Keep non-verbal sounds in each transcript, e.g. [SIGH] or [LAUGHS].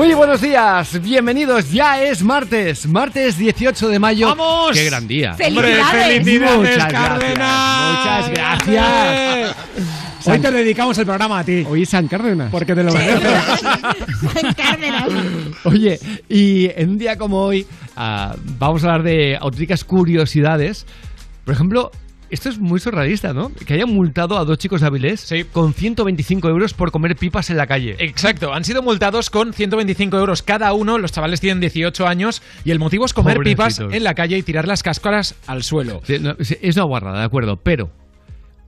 Muy buenos días, bienvenidos. Ya es martes, martes 18 de mayo. ¡Vamos! ¡Qué gran día! ¡Felicidades! Felicidades, Muchas Cárdenas. Muchas gracias. Hoy te dedicamos el programa a ti. Hoy es San Cárdenas. Porque te lo mereces. Cárdenas. Oye, y en un día como hoy ah, vamos a hablar de auténticas curiosidades. Por ejemplo, esto es muy surrealista, ¿no? Que hayan multado a dos chicos de Avilés Sí. con 125 euros por comer pipas en la calle. Exacto, han sido multados con 125 euros cada uno. Los chavales tienen 18 años y el motivo es comer pipas en la calle y tirar las cáscaras al suelo. Sí, no, sí, es una guarrada, de acuerdo, pero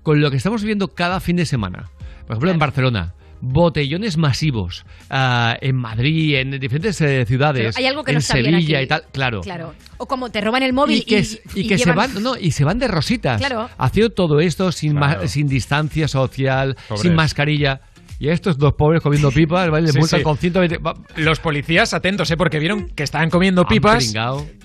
con lo que estamos viendo cada fin de semana, por ejemplo en Barcelona, botellones masivos, ah, en Madrid, en diferentes eh, ciudades, Pero hay algo que en no está bien Sevilla aquí. y tal, claro. Claro. O como te roban el móvil Y que, es- y que se llevan- van no, y se van de rositas Claro. haciendo todo esto sin, ma- Claro. sin distancia social Pobres. sin mascarilla y a estos dos pobres comiendo [LAUGHS] pipas ¿vale? les Sí, multan sí. con 120 va- Los policías, atentos, ¿eh? porque vieron que estaban comiendo pipas.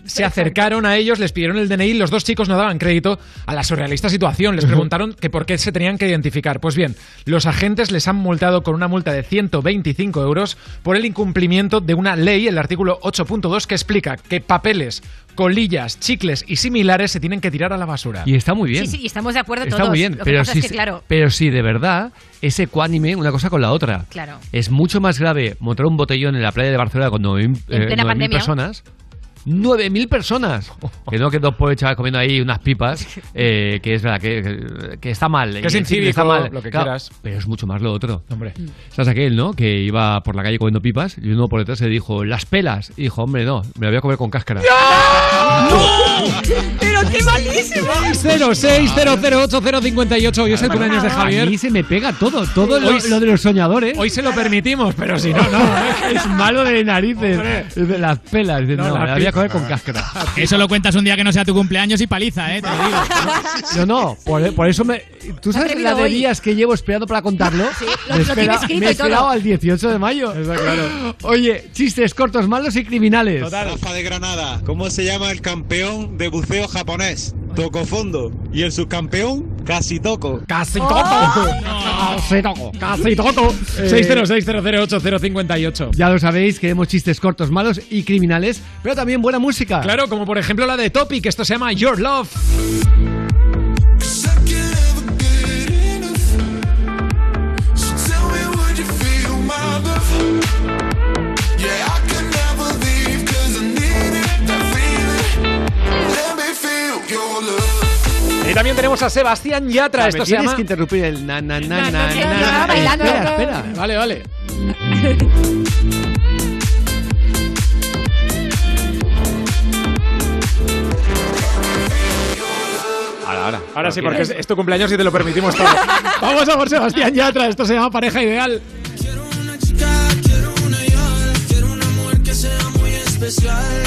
Se acercaron a ellos, les pidieron el DNI, los dos chicos no daban crédito a la surrealista situación, les preguntaron que por qué se tenían que identificar. Pues bien, los agentes les han multado con una multa de 125 euros por el incumplimiento de una ley, el artículo 8.2, que explica que papeles, colillas, chicles y similares se tienen que tirar a la basura. y está muy bien Sí, sí, y estamos de acuerdo Está todos. muy bien, Lo que pero pasa sí, es que, claro, pero sí, de verdad, es ecuánime una cosa con la otra. Claro. Es mucho más grave montar un botellón en la playa de Barcelona con 9.000 En plena eh, personas. 9.000 personas. [LAUGHS] Que no que dos pobres chavales comiendo ahí unas pipas, [LAUGHS] eh, que es verdad, que, que- está mal. Que es incívico, está mal. lo que Claro, quieras. Pero es mucho más lo otro. Hombre. ¿Sabes aquel, no? Que iba por la calle comiendo pipas y uno por detrás se dijo, las pelas. Y dijo, hombre, no, me la voy a comer con cáscara. [LAUGHS] ¡Pero qué malísimo! 0600858. Hoy es el cumpleaños de A Javier. mí se me pega todo, todo lo, Hoy- lo de los soñadores. Hoy se lo permitimos, pero si no, no. [LAUGHS] ¿eh? es malo de narices. De las pelas. Dice, No, No, la voy a comer con cáscara. Eso lo cuentas un día que no sea tu cumpleaños y paliza, ¿eh? Te lo digo. No, no, por, por eso me. ¿Tú sabes la de hoy. días que llevo esperando para contarlo? lo- me, lo escrito me he y esperado al 18 de mayo. Oye, chistes cortos, malos y criminales. Rafa de Granada. ¿Cómo se llama el campeón de buceo japonés? Tocofondo. ¿Y el subcampeón? Casi toco. Casi ¡Oh! todo. Casi toco. Casi todo. 606008058. Ya lo sabéis, queremos chistes cortos, malos y criminales, pero también buena música. Claro, como por ejemplo la de Topic, esto se llama Your Love. Y también tenemos a Sebastián Yatra, Me esto se tienes llama... que interrumpir el na na na Na, na na, na, na, na. na, bailando. Espera, espera. Vale, vale. Ahora, ahora. Ahora sí, porque es, es tu cumpleaños y te lo permitimos todo. [LAUGHS] Vamos a por Sebastián Yatra, esto se llama Pareja Ideal. Que, que,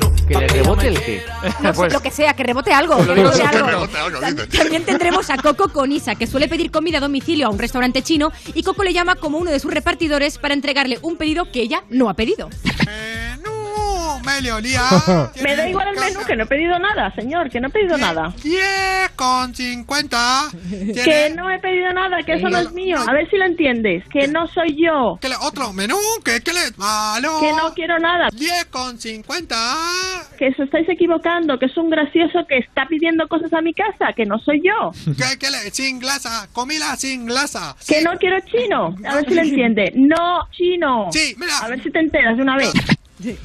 Rebote me el qué? quiera. [LAUGHS] No sé, lo que sea, que rebote algo. que rebote algo. También tendremos a Coco con Isa, que suele pedir comida a domicilio a un restaurante chino y Coco le llama como uno de sus repartidores para entregarle un pedido que ella no ha pedido. [LAUGHS] Menú, mediodía. [LAUGHS] Me da igual el menú, que no he pedido nada, señor, que no he pedido nada. 10 con 50. [LAUGHS] Que no he pedido nada, que eso no es mío. A ver si lo entiendes, que no soy yo. ¿Qué le, otro menú? ¿Qué, qué le? Malo. Que no quiero nada. 10 con 50. Que os estáis equivocando, que es un gracioso que está pidiendo cosas a mi casa, que no soy yo. [LAUGHS] ¿Qué, qué le? Sin glasa, comida sin glasa. Que no quiero chino. A ver si lo entiende. No chino. Sí, mira. A ver si te enteras de una vez.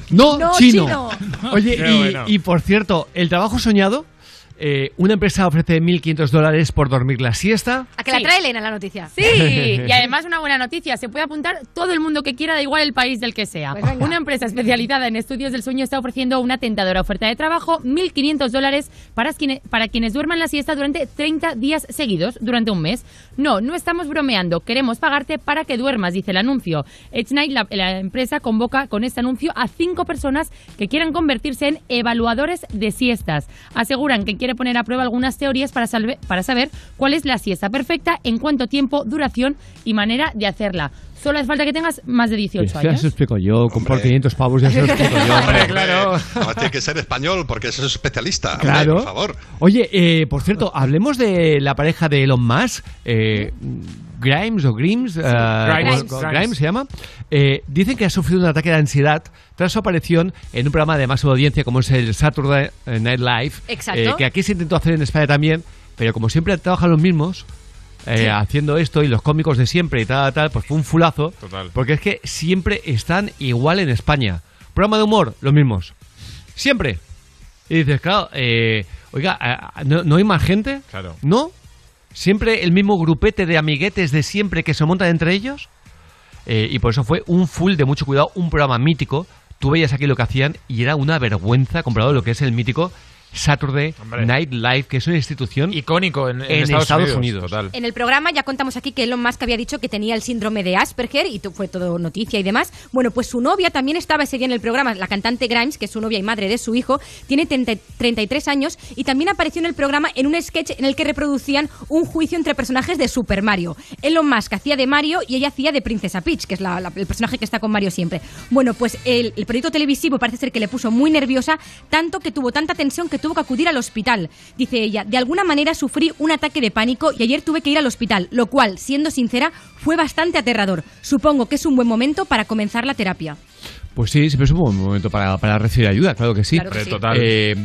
No, No, chino. chino. Oye, Qué y, bueno. y por cierto, el trabajo soñado, eh, una empresa ofrece 1.500 dólares por dormir la siesta. A que la Sí. trae Elena la noticia. Sí, y [LAUGHS] además una buena noticia, se puede apuntar todo el mundo que quiera, da igual el país del que sea. Pues una empresa especializada en estudios del sueño está ofreciendo una tentadora oferta de trabajo, 1.500 dólares para, quienes- para quienes duerman la siesta durante 30 días seguidos, durante un mes. No, no estamos bromeando, queremos pagarte para que duermas, dice el anuncio. Edge Night, la, la empresa, convoca con este anuncio a cinco personas que quieran convertirse en evaluadores de siestas. Aseguran que quiere poner a prueba algunas teorías para, salve- para saber cuál es la siesta perfecta, en cuánto tiempo, duración y manera de hacerla. Solo hace falta que tengas más de 18 Ya se años. explico yo, con por 500 pavos ya se lo explico yo. Hombre, [LAUGHS] claro. Tiene que ser español porque eso es especialista. hombre, Claro. por favor. Oye, eh, por cierto, hablemos de la pareja de Elon Musk, eh, Grimes o Grimes, eh, Grimes. ¿cómo- Grimes. Grimes se llama. Eh, dicen que ha sufrido un ataque de ansiedad tras su aparición en un programa de máxima audiencia como es el Saturday Night Live, Exacto. eh, que aquí se intentó hacer en España también, pero como siempre trabajan los mismos. eh, Haciendo esto y los cómicos de siempre y tal, tal, pues fue un fulazo. Total. Porque es que siempre están igual en España. Programa de humor, los mismos. Siempre. Y dices, claro, eh, oiga, eh, ¿no, no hay más gente? Claro. ¿No? ¿Siempre el mismo grupete de amiguetes de siempre que se montan entre ellos? Eh, y por eso fue un full de mucho cuidado, un programa mítico. Tú veías aquí lo que hacían y era una vergüenza comparado lo que es el mítico Saturday Hombre. Night Live, que es una institución Icónico en, en en Estados, Estados Unidos. Unidos. Total. En el programa ya contamos aquí que Elon Musk había dicho que tenía el síndrome de Asperger y fue todo noticia y demás. Bueno, pues su novia también estaba ese día en el programa, la cantante Grimes, que es su novia y madre de su hijo, tiene 30 33 años y también apareció en el programa en un sketch en el que reproducían un juicio entre personajes de Super Mario. Elon Musk hacía de Mario y ella hacía de Princesa Peach, que es la- la- el personaje que está con Mario siempre. Bueno, pues el, el proyecto televisivo parece ser que le puso muy nerviosa, tanto que tuvo tanta tensión que tuvo que acudir al hospital. Dice ella, de alguna manera sufrí un ataque de pánico y ayer tuve que ir al hospital, lo cual, siendo sincera, fue bastante aterrador. Supongo que es un buen momento para comenzar la terapia. Pues sí, siempre es un buen momento para, para recibir ayuda, claro que sí. Claro que sí. Total. Eh,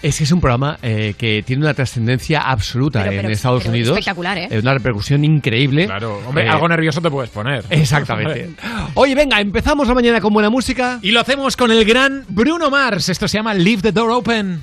es que es un programa eh, que tiene una trascendencia absoluta Pero- pero- en Estados pero Unidos. espectacular, ¿eh? Una repercusión increíble. Claro. Hombre, Eh, algo nervioso te puedes poner. Exactamente. [LAUGHS] Oye, venga, empezamos la mañana con buena música. Y lo hacemos con el gran Bruno Mars. Esto se llama Leave the Door Open.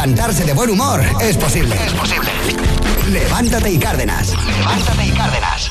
Levantarse de buen humor es posible. Es posible. Levántate y Cárdenas. Levántate y Cárdenas.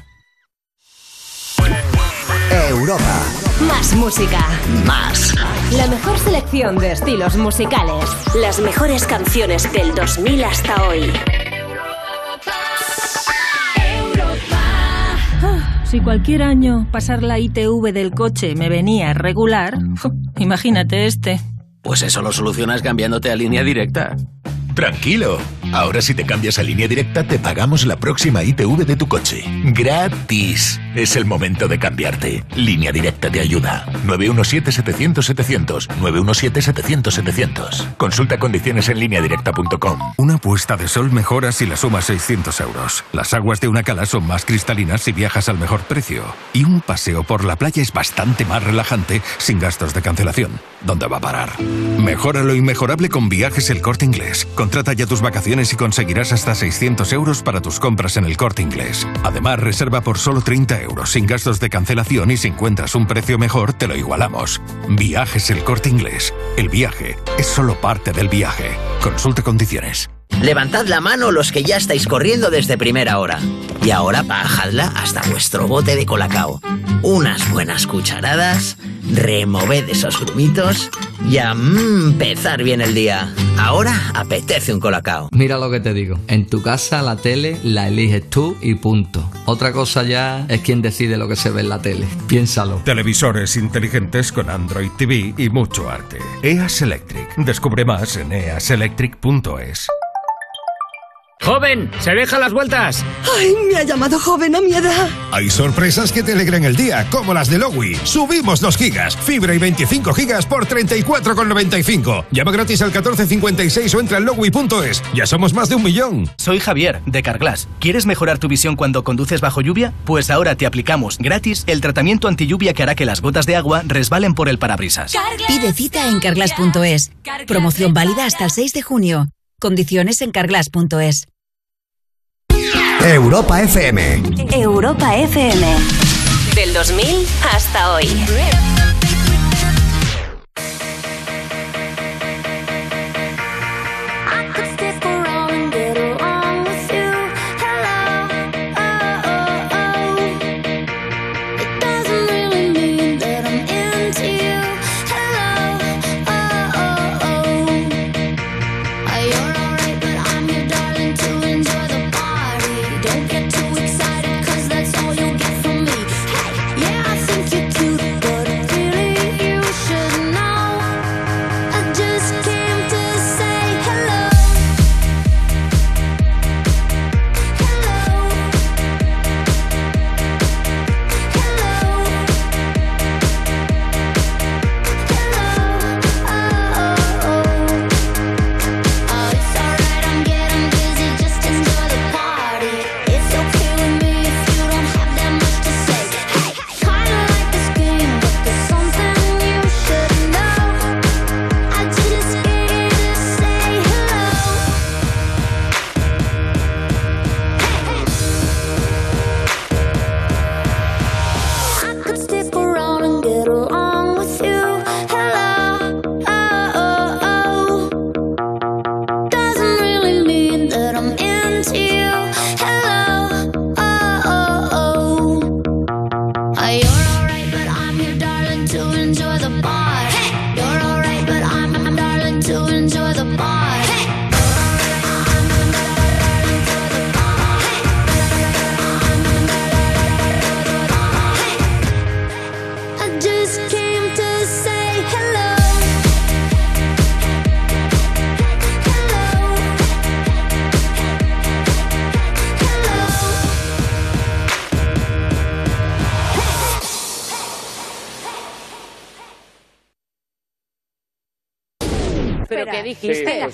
Más música. Más. La mejor selección de estilos musicales. Las mejores canciones del 2000 hasta hoy. Ah, Si cualquier año pasar la ITV del coche me venía regular, imagínate este. Pues eso lo solucionas cambiándote a línea directa. Tranquilo, Ahora si te cambias a línea directa te pagamos la próxima ITV de tu coche. Gratis. Es el momento de cambiarte. Línea directa te ayuda. 917-700-700. 917-700-700. Consulta condiciones en lineadirecta.com. Una puesta de sol mejora si la sumas 600 euros. Las aguas de una cala son más cristalinas si viajas al mejor precio. Y un paseo por la playa es bastante más relajante sin gastos de cancelación. ¿Dónde va a parar? Mejora lo inmejorable con Viajes El Corte Inglés. Contrata ya tus vacaciones y conseguirás hasta 600 euros para tus compras en El Corte Inglés. Además, reserva por solo 30 euros sin gastos de cancelación y si encuentras un precio mejor, te lo igualamos. Viajes El Corte Inglés. El viaje es solo parte del viaje. Consulte condiciones. Levantad la mano los que ya estáis corriendo desde primera hora. Y ahora bajadla hasta vuestro bote de colacao. Unas buenas cucharadas, removed esos grumitos y a mm, empezar bien el día. Ahora apetece un colacao. Mira lo que te digo. En tu casa la tele la eliges tú y punto. Otra cosa ya es quien decide lo que se ve en la tele. Piénsalo. Televisores inteligentes con Android TV y mucho arte. EAS Electric. Descubre más en easelectric.es. ¡Joven! ¡Se deja las vueltas! ¡Ay, me ha llamado joven a mi edad! Hay sorpresas que te alegran el día, como las de Lowy. Subimos los gigas, fibra y 25 gigas por 34,95. Llama gratis al 1456 o entra en lowy.es. Ya somos más de un millón. Soy Javier, de Carglass. ¿Quieres mejorar tu visión cuando conduces bajo lluvia? Pues ahora te aplicamos gratis el tratamiento anti lluvia que hará que las gotas de agua resbalen por el parabrisas. Pide cita en carglass.es. Promoción válida hasta el 6 de junio. Condiciones en carglass.es. Europa FM. Europa FM. Del 2000 hasta hoy.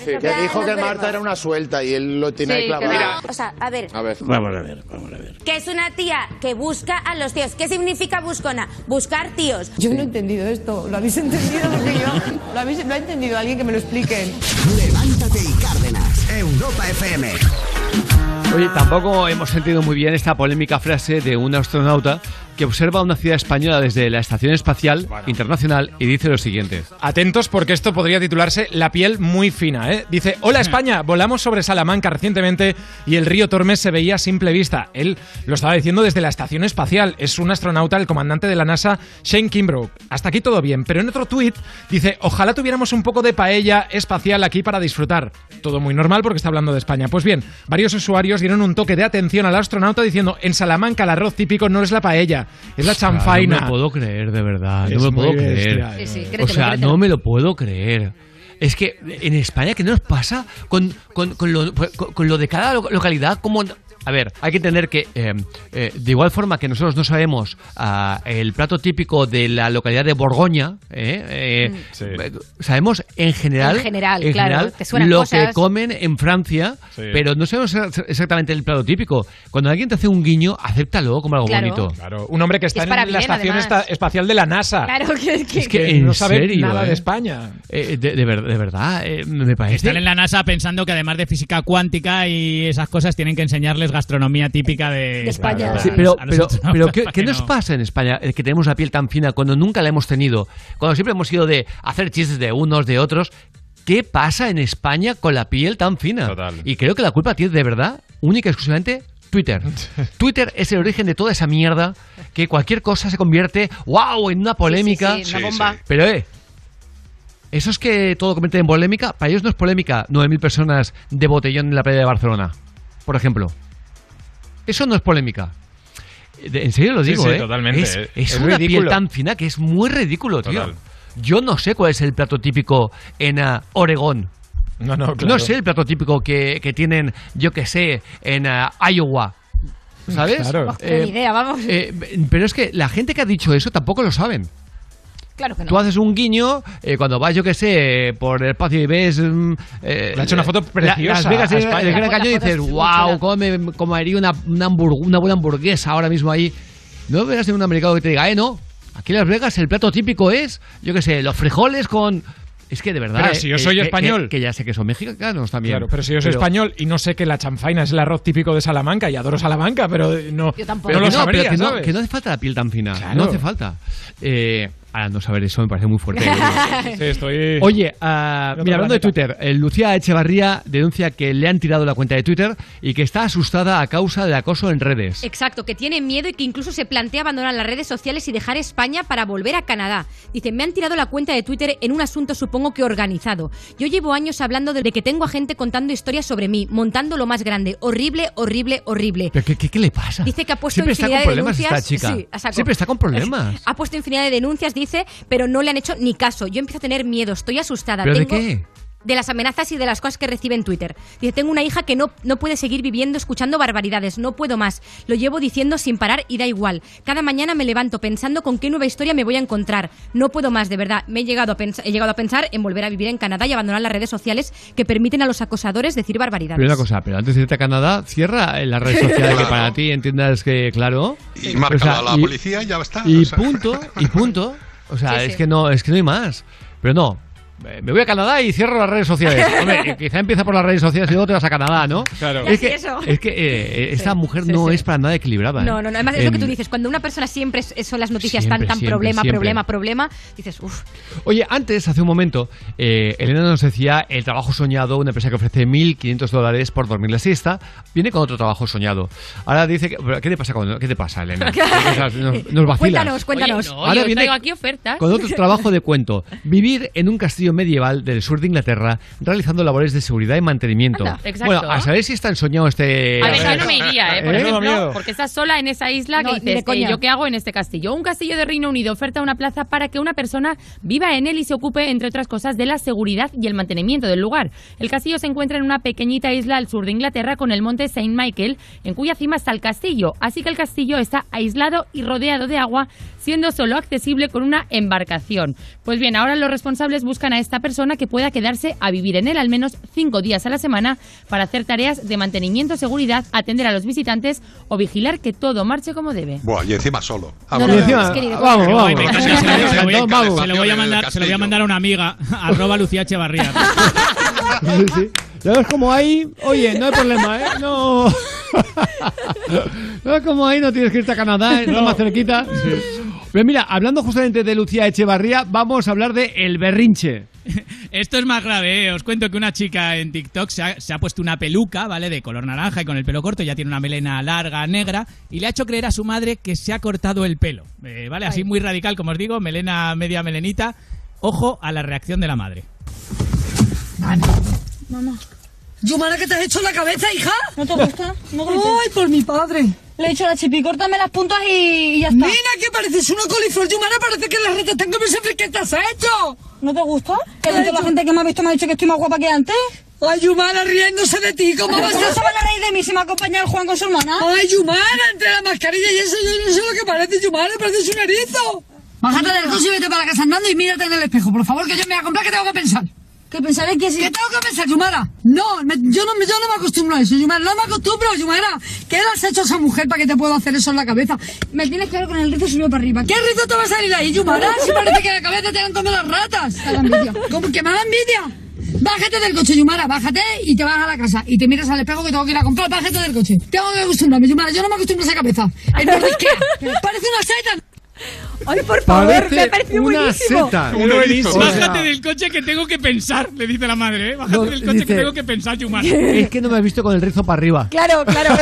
Dijiste? Que dijo que Marta era una suelta y él lo tiene ahí clavado. O sea, a ver, A ver. Vamos a ver, vamos a ver. que es una tía que busca a los tíos. ¿Qué significa buscona? Buscar tíos. Yo no he entendido esto. ¿Lo habéis entendido? Porque yo lo, habéis, lo ha entendido alguien que me lo expliquen. Levántate y Cárdenas. Europa FM. Oye, tampoco hemos sentido muy bien esta polémica frase de un astronauta que observa una ciudad española desde la Estación Espacial Internacional y dice lo siguiente. Atentos porque esto podría titularse La piel muy fina. ¿eh? Dice, hola España, volamos sobre Salamanca recientemente y el río Tormes se veía a simple vista. Él lo estaba diciendo desde la Estación Espacial. Es un astronauta, el comandante de la NASA, Shane Kimbrough. Hasta aquí todo bien, pero en otro tuit dice, ojalá tuviéramos un poco de paella espacial aquí para disfrutar. Todo muy normal porque está hablando de España. Pues bien, varios usuarios dieron un toque de atención al astronauta diciendo, en Salamanca el arroz típico no es la paella, es la chanfaina. No me lo puedo creer, de verdad. Es no me lo puedo bestia, creer. sí, o sea, créetelo. no me lo puedo creer. Es que en España, ¿qué nos pasa con, con- con lo, con- con lo de cada lo- localidad? Como, a ver, hay que entender que eh, eh, de igual forma que nosotros no sabemos ah, el plato típico de la localidad de Borgoña, eh, eh, eh, sabemos en general, En general, claro, te suenan lo cosas. que comen en Francia, Sí. pero no sabemos exactamente el plato típico. Cuando alguien te hace un guiño, acéptalo como algo Claro. bonito. Claro, un hombre que está Es en la bien, estación esta- espacial de la NASA. Claro, que, que- Es que, que en no sabe serio, nada eh. de España. Eh, de, de ver- de verdad, eh, me parece. Están en la NASA pensando que además de física cuántica y esas cosas tienen que enseñarles gastronomía típica de, De España. Sí, pero, pero, ¿qué, nos no. pasa en España que tenemos la piel tan fina cuando nunca la hemos tenido? Cuando siempre hemos ido de hacer chistes de unos, de otros. ¿Qué pasa en España con la piel tan fina? Y creo que la culpa tiene de verdad, única y exclusivamente, Twitter. [LAUGHS] Twitter es el origen de toda esa mierda que cualquier cosa se convierte, wow, en una polémica. sí, una Sí, bomba. sí. Pero, eh, eso es que todo convierte en polémica. Para ellos no es polémica 9.000 personas de botellón en la playa de Barcelona, por ejemplo. Eso no es polémica. De- En serio lo Sí, digo, sí, ¿eh? totalmente. Es, Es es una piel ridículo. tan fina que es muy ridículo, tío. Total. Yo no sé cuál es el plato típico en ah, Oregón. No, no, No claro. sé el plato típico que, que tienen, yo que sé, en ah, Iowa. ¿Sabes? Claro. No, ni idea, vamos. eh, pero es que la gente que ha dicho eso tampoco lo saben. Claro que no. Tú haces un guiño eh, cuando vas, yo que sé, por el espacio y ves. mm, eh, Le ha hecho una foto preciosa Las Vegas, a el España. Gran Cañón y dices, wow, chula". cómo me comería una, una, hamburg- una buena hamburguesa ahora mismo ahí. No verás en un americano que te diga, eh, no. Aquí en Las Vegas el plato típico es, yo que sé, los frijoles con. Es que de verdad. Pero eh, si yo eh, soy que- español. Que, que ya sé que son mexicanos también. Claro, pero si yo soy español y no sé que la chanfaina es el arroz típico de Salamanca y adoro Salamanca, pero no, Yo tampoco. Pero no lo no, sabría, pero que no, ¿sabes? que no hace falta la piel tan fina. Claro. No hace falta. Eh, ahora no saber eso me parece muy fuerte. [LAUGHS] Sí, estoy... Oye, ah, otro mira, hablando de. Twitter, eh, Lucía Echevarría denuncia que le han tirado la cuenta de Twitter y que está asustada a causa del acoso en redes. Exacto, que tiene miedo y que incluso se plantea abandonar las redes sociales y dejar España para volver a Canadá. Dice, me han tirado la cuenta de Twitter en un asunto supongo que organizado. Yo llevo años hablando de que tengo a gente contando historias sobre mí, montando lo más grande. Horrible, horrible, horrible. ¿Pero qué, qué- qué le pasa? Dice que ha puesto Siempre está con infinidad de problemas denuncias. esta chica. Sí, a saco. Siempre está con problemas. Ha puesto infinidad de denuncias, dice, pero no le han hecho ni caso. Yo empiezo a tener miedo, estoy asustada. ¿Pero de qué? de las amenazas y de las cosas que recibe en Twitter. Dice, tengo una hija que no, no puede seguir viviendo escuchando barbaridades, no puedo más. Lo llevo diciendo sin parar y da igual. Cada mañana me levanto pensando con qué nueva historia me voy a encontrar. No puedo más, de verdad. Me he llegado a, he llegado a pensar en volver a vivir en Canadá y abandonar las redes sociales que permiten a los acosadores decir barbaridades. Pero una cosa, pero antes de irte a Canadá, cierra en las redes sociales que para [LAUGHS] ti entiendas que, claro. Y marca a la policía y ya está, Y o sea. punto, y punto. [LAUGHS] O sea, Sí, es sí. que no, es que no hay más. Pero no. Eh, Me voy a Canadá y cierro las redes sociales. [LAUGHS] Hombre, eh, quizá empieza por las redes sociales y luego te vas a Canadá, ¿no? Claro. Es que, eso. es que eh, esta Sí, mujer sí, no sí. es para nada equilibrada. ¿eh? No, no, no. Además, es lo que tú dices. Cuando una persona siempre son las noticias Siempre, tan, tan siempre, problema, siempre. problema, problema, dices, uff. Oye, antes, hace un momento, eh, Elena nos decía el trabajo soñado, una empresa que ofrece 1.500 dólares por dormir la siesta, viene con otro trabajo soñado. Ahora dice que... ¿Qué te pasa, con- ¿qué te pasa Elena? [LAUGHS] Nos, nos vacilas. Cuéntanos, cuéntanos. Oye, no, Ahora yo viene aquí ofertas. Con otro trabajo de cuento. Vivir en un castillo medieval del sur de Inglaterra realizando labores de seguridad y mantenimiento. Anda, exacto. Bueno, a saber si está ensoñado este... A ver, yo no me iría, ¿eh? Por ¿Eh? ejemplo, porque estás sola en esa isla No, que dices, coña. "Eh, ¿yo qué hago en este castillo? Un castillo de Reino Unido oferta una plaza para que una persona viva en él y se ocupe, entre otras cosas, de la seguridad y el mantenimiento del lugar. El castillo se encuentra en una pequeñita isla al sur de Inglaterra con el monte Saint Michael, en cuya cima está el castillo. Así que el castillo está aislado y rodeado de agua, siendo solo accesible con una embarcación. Pues bien, ahora los responsables buscan a esta persona que pueda quedarse a vivir en él al menos cinco días a la semana para hacer tareas de mantenimiento, seguridad, atender a los visitantes o vigilar que todo marche como debe. Buah, y encima solo. No, no, no, es que de vamos, vamos. Se, lo, voy a- Vamos. se lo voy a mandar, se lo voy a mandar a una amiga, [LAUGHS] arroba Lucía Echevarría. [LAUGHS] Sí, sí. Ya ves como ahí, oye, no hay problema, ¿eh? No. [LAUGHS] No, como ahí no tienes que irte a Canadá, es más cerquita. Pero mira, hablando justamente de Lucía Echevarría, vamos a hablar de El Berrinche. [LAUGHS] Esto es más grave, ¿eh? os cuento que una chica en TikTok se ha, se ha puesto una peluca, ¿vale? De color naranja y con el pelo corto, ya tiene una melena larga, negra, y le ha hecho creer a su madre que se ha cortado el pelo, eh, ¿vale? Así muy radical, como os digo, melena media melenita. Ojo a la reacción de la madre. Mamá. Yumara, ¿qué te has hecho en la cabeza, hija? ¿No te gusta? No ¡Ay, por mi padre! Le he dicho a la chipi, córtame las puntas y, y ya está. Nena, que pareces una coliflor, Yumara, parece que las ratas están comiendo siempre. ¿Qué te has hecho? ¿No te gusta? Que toda la gente que me ha visto me ha dicho que estoy más guapa que antes. Ay, Yumara, riéndose de ti, ¿cómo vas a se van a reír de mí si me acompaña el Juan con su hermana. Ay, Yumara, entre la mascarilla y eso yo no sé lo que parece, Yumara, parece un erizo. Bájate del coche y vete para casa andando y mírate en el espejo, por favor, que yo me voy a comprar que tengo que pensar. ¿Qué pensaré que sí? ¿Qué tengo que pensar, Yumara? No, me- yo, no, me- yo no me acostumbro a eso, Yumara, no me acostumbro, Yumara. ¿Qué le has hecho a esa mujer para que te pueda hacer eso en la cabeza? Me tienes que ver con el rizo subido para arriba. ¿Qué rizo te va a salir ahí, Yumara? Si parece que la cabeza te han comido las ratas. ¿Cómo que me da envidia? Bájate del coche, Yumara, bájate y te vas a la casa. Y te miras al espejo que tengo que ir a comprar, bájate del coche. Tengo que acostumbrarme, Yumara, yo no me acostumbro a esa cabeza. [LAUGHS] Mordisquea. Parece una seta. Ay, por Parece me ha parecido una buenísimo. seta. Un erizo. O sea, Bájate del coche que tengo que pensar, le dice la madre, ¿eh? Bájate No, del coche dice- que tengo que pensar, Yumara. Es que no me has visto con el rizo para arriba. Claro, claro.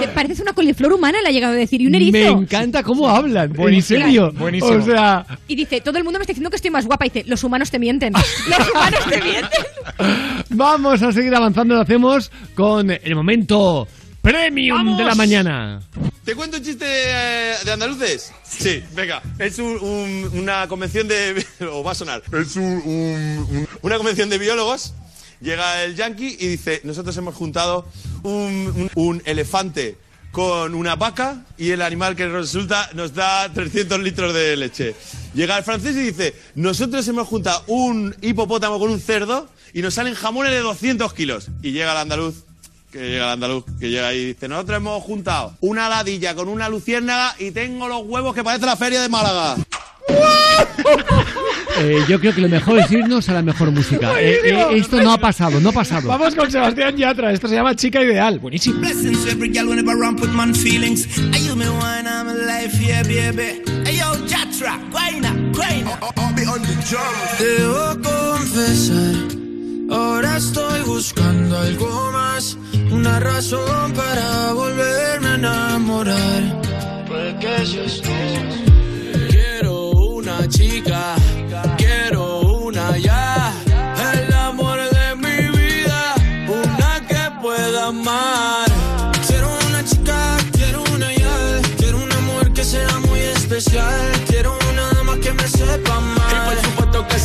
Te Parece una coliflor humana, le ha llegado a decir, y un erizo. Me encanta cómo hablan. Buenísimo, en serio. buenísimo. O sea, Y dice, todo el mundo me está diciendo que estoy más guapa. Y dice, los humanos te mienten. Los humanos te mienten. vamos a seguir avanzando. Lo hacemos con el momento premium ¡Vamos! de la mañana. ¿Te cuento un chiste eh, de andaluces? Sí, venga. Es un- un- una convención de... [LAUGHS] o va a sonar. Es un- un- un- una convención de biólogos. Llega el yankee y dice, nosotros hemos juntado un, un- un elefante con una vaca y el animal que resulta nos da 300 litros de leche. Llega el francés y dice, nosotros hemos juntado un hipopótamo con un cerdo y nos salen jamones de 200 kilos. Y llega el andaluz que llega el andaluz, que llega ahí y dice, nosotros hemos juntado una ladilla con una luciérnaga y tengo los huevos que parece la feria de Málaga. [LAUGHS] Eh, yo creo que lo mejor es irnos a la mejor música. [LAUGHS] Eh, eh, esto no ha pasado, no ha pasado. Vamos con Sebastián Yatra. Esto se llama Chica Ideal. Buenísimo. Debo confesar, ahora estoy buscando algo más, una razón para volverme a enamorar. Puede que seas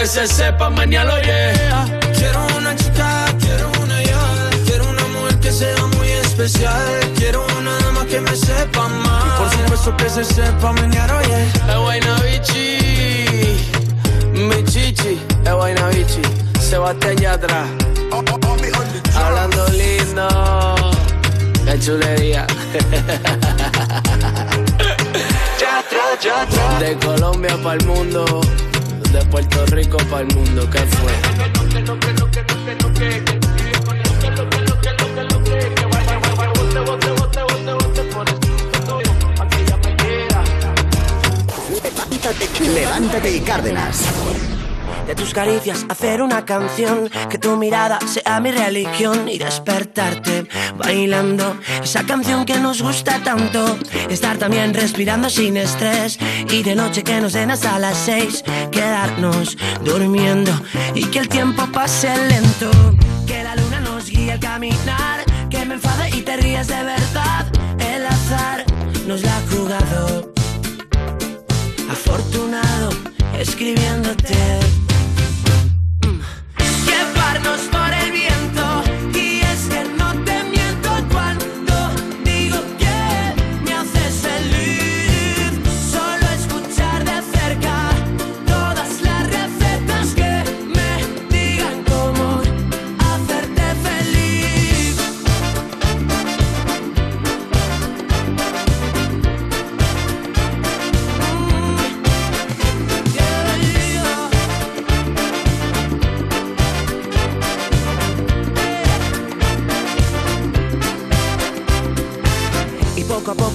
que se sepa mañana, yeah. Quiero una chica, quiero una ya, quiero una mujer que sea muy especial, quiero una dama que me sepa. Y por supuesto que se sepa mañana, oye. Es buena bichi, mi chichi, es buena bichi, Sebastián Yatra. Hablando lindo, qué chulería. [LAUGHS] De Colombia para el mundo, de Puerto Rico para el mundo, ¿qué fue? Levántate y Cárdenas. De tus caricias hacer una canción, que tu mirada sea mi religión y despertarte bailando. Esa canción que nos gusta tanto, estar también respirando sin estrés. Y de noche que nos den hasta las seis, quedarnos durmiendo. Y que el tiempo pase lento, que la luna nos guíe al caminar, que me enfade y te rías de verdad, el azar nos la ha jugado, afortunado escribiéndote.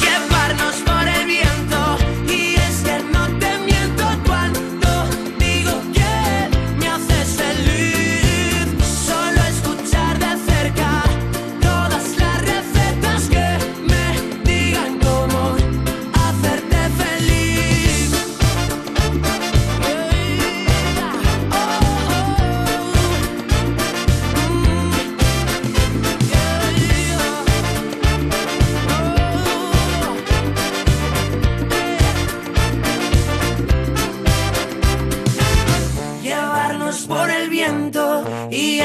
llevarnos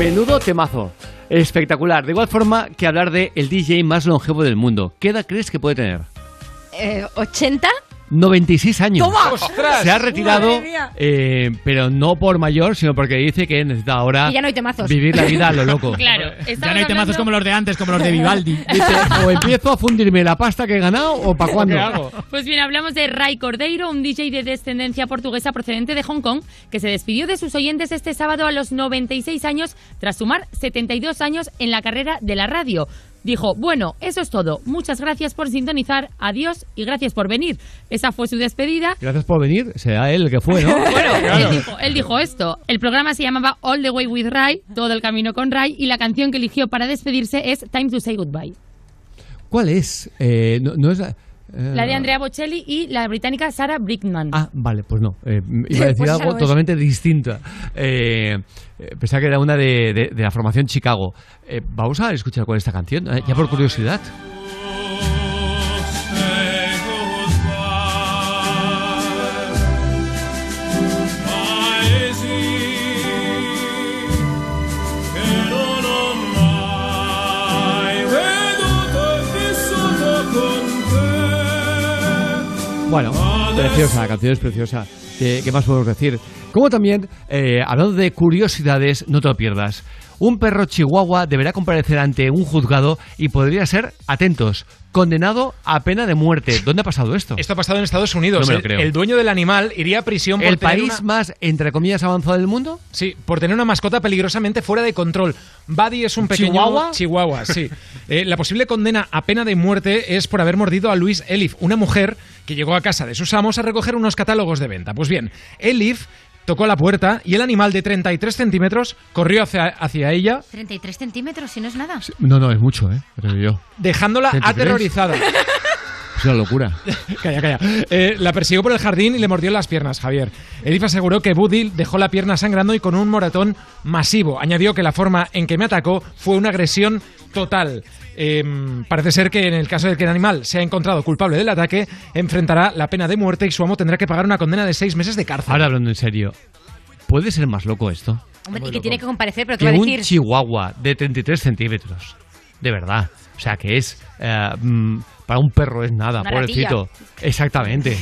Menudo temazo. Espectacular. De igual forma que hablar de el DJ más longevo del mundo. ¿Qué edad crees que puede tener? Eh, ¿80? 96 años. ¡Toma! ¡Ostras! Se ha retirado, eh, pero no por mayor, sino porque dice que necesita ahora Y ya no hay temazos. vivir la vida a lo loco. [LAUGHS] Claro, Ya no hay temazos como los de antes, como los de Vivaldi. [LAUGHS] Dice, o empiezo a fundirme la pasta que he ganado o para [LAUGHS] cuándo. Pues bien, hablamos de Ray Cordeiro, un DJ de descendencia portuguesa procedente de Hong Kong, que se despidió de sus oyentes este sábado a los 96 años, tras sumar 72 años en la carrera de la radio. Dijo, bueno, eso es todo. Muchas gracias por sintonizar. Adiós y gracias por venir. Esa fue su despedida. Gracias por venir. Será él el que fue, ¿no? [LAUGHS] Bueno, Claro. él, dijo, él dijo esto. El programa se llamaba All the Way with Ray, todo el camino con Ray, y la canción que eligió para despedirse es Time to Say Goodbye. ¿Cuál es? Eh, no, no es la, La de Andrea Bocelli y la británica Sarah Brickman. Ah, vale, pues no. Eh, iba a decir Pues algo totalmente distinto. Eh, eh, pensaba que era una de, de- de la formación Chicago. Eh, vamos a escuchar cuál es esta canción, eh, ya por curiosidad. Bueno, preciosa, la canción es preciosa. ¿Qué, qué más podemos decir? Como también, eh, hablando de curiosidades, no te lo pierdas. Un perro chihuahua deberá comparecer ante un juzgado y podría ser, atentos, condenado a pena de muerte. ¿Dónde ha pasado esto? Esto ha pasado en Estados Unidos. No me lo el, creo. el dueño del animal iría a prisión por ¿El tener país una- más, entre comillas, avanzado del mundo? Sí, por tener una mascota peligrosamente fuera de control. Buddy es un ¿Un pequeño chihuahua? chihuahua, sí. Eh, la posible condena a pena de muerte es por haber mordido a Luis Elif, una mujer que llegó a casa de sus amos a recoger unos catálogos de venta. Pues bien, Elif tocó la puerta y el animal de 33 centímetros corrió hacia, hacia ella, 33 centímetros, si no es nada. No, no, es mucho, ¿eh? Creo yo. dejándola 33. aterrorizada. [LAUGHS] Es una locura. [LAUGHS] Calla, calla. Eh, la persiguió por el jardín y le mordió las piernas, Javier. Elif aseguró que Buddy dejó la pierna sangrando y con un moratón masivo. Añadió que la forma en que me atacó fue una agresión total. Eh, parece ser que en el caso de que el animal sea encontrado culpable del ataque, enfrentará la pena de muerte y su amo tendrá que pagar una condena de seis meses de cárcel. Ahora hablando en serio, ¿puede ser más loco esto? Hombre, y que tiene que comparecer, pero Que va a un decir... chihuahua de 33 centímetros. De verdad. O sea, que es... eh, mm, para un perro es nada, Una pobrecito. Exactamente.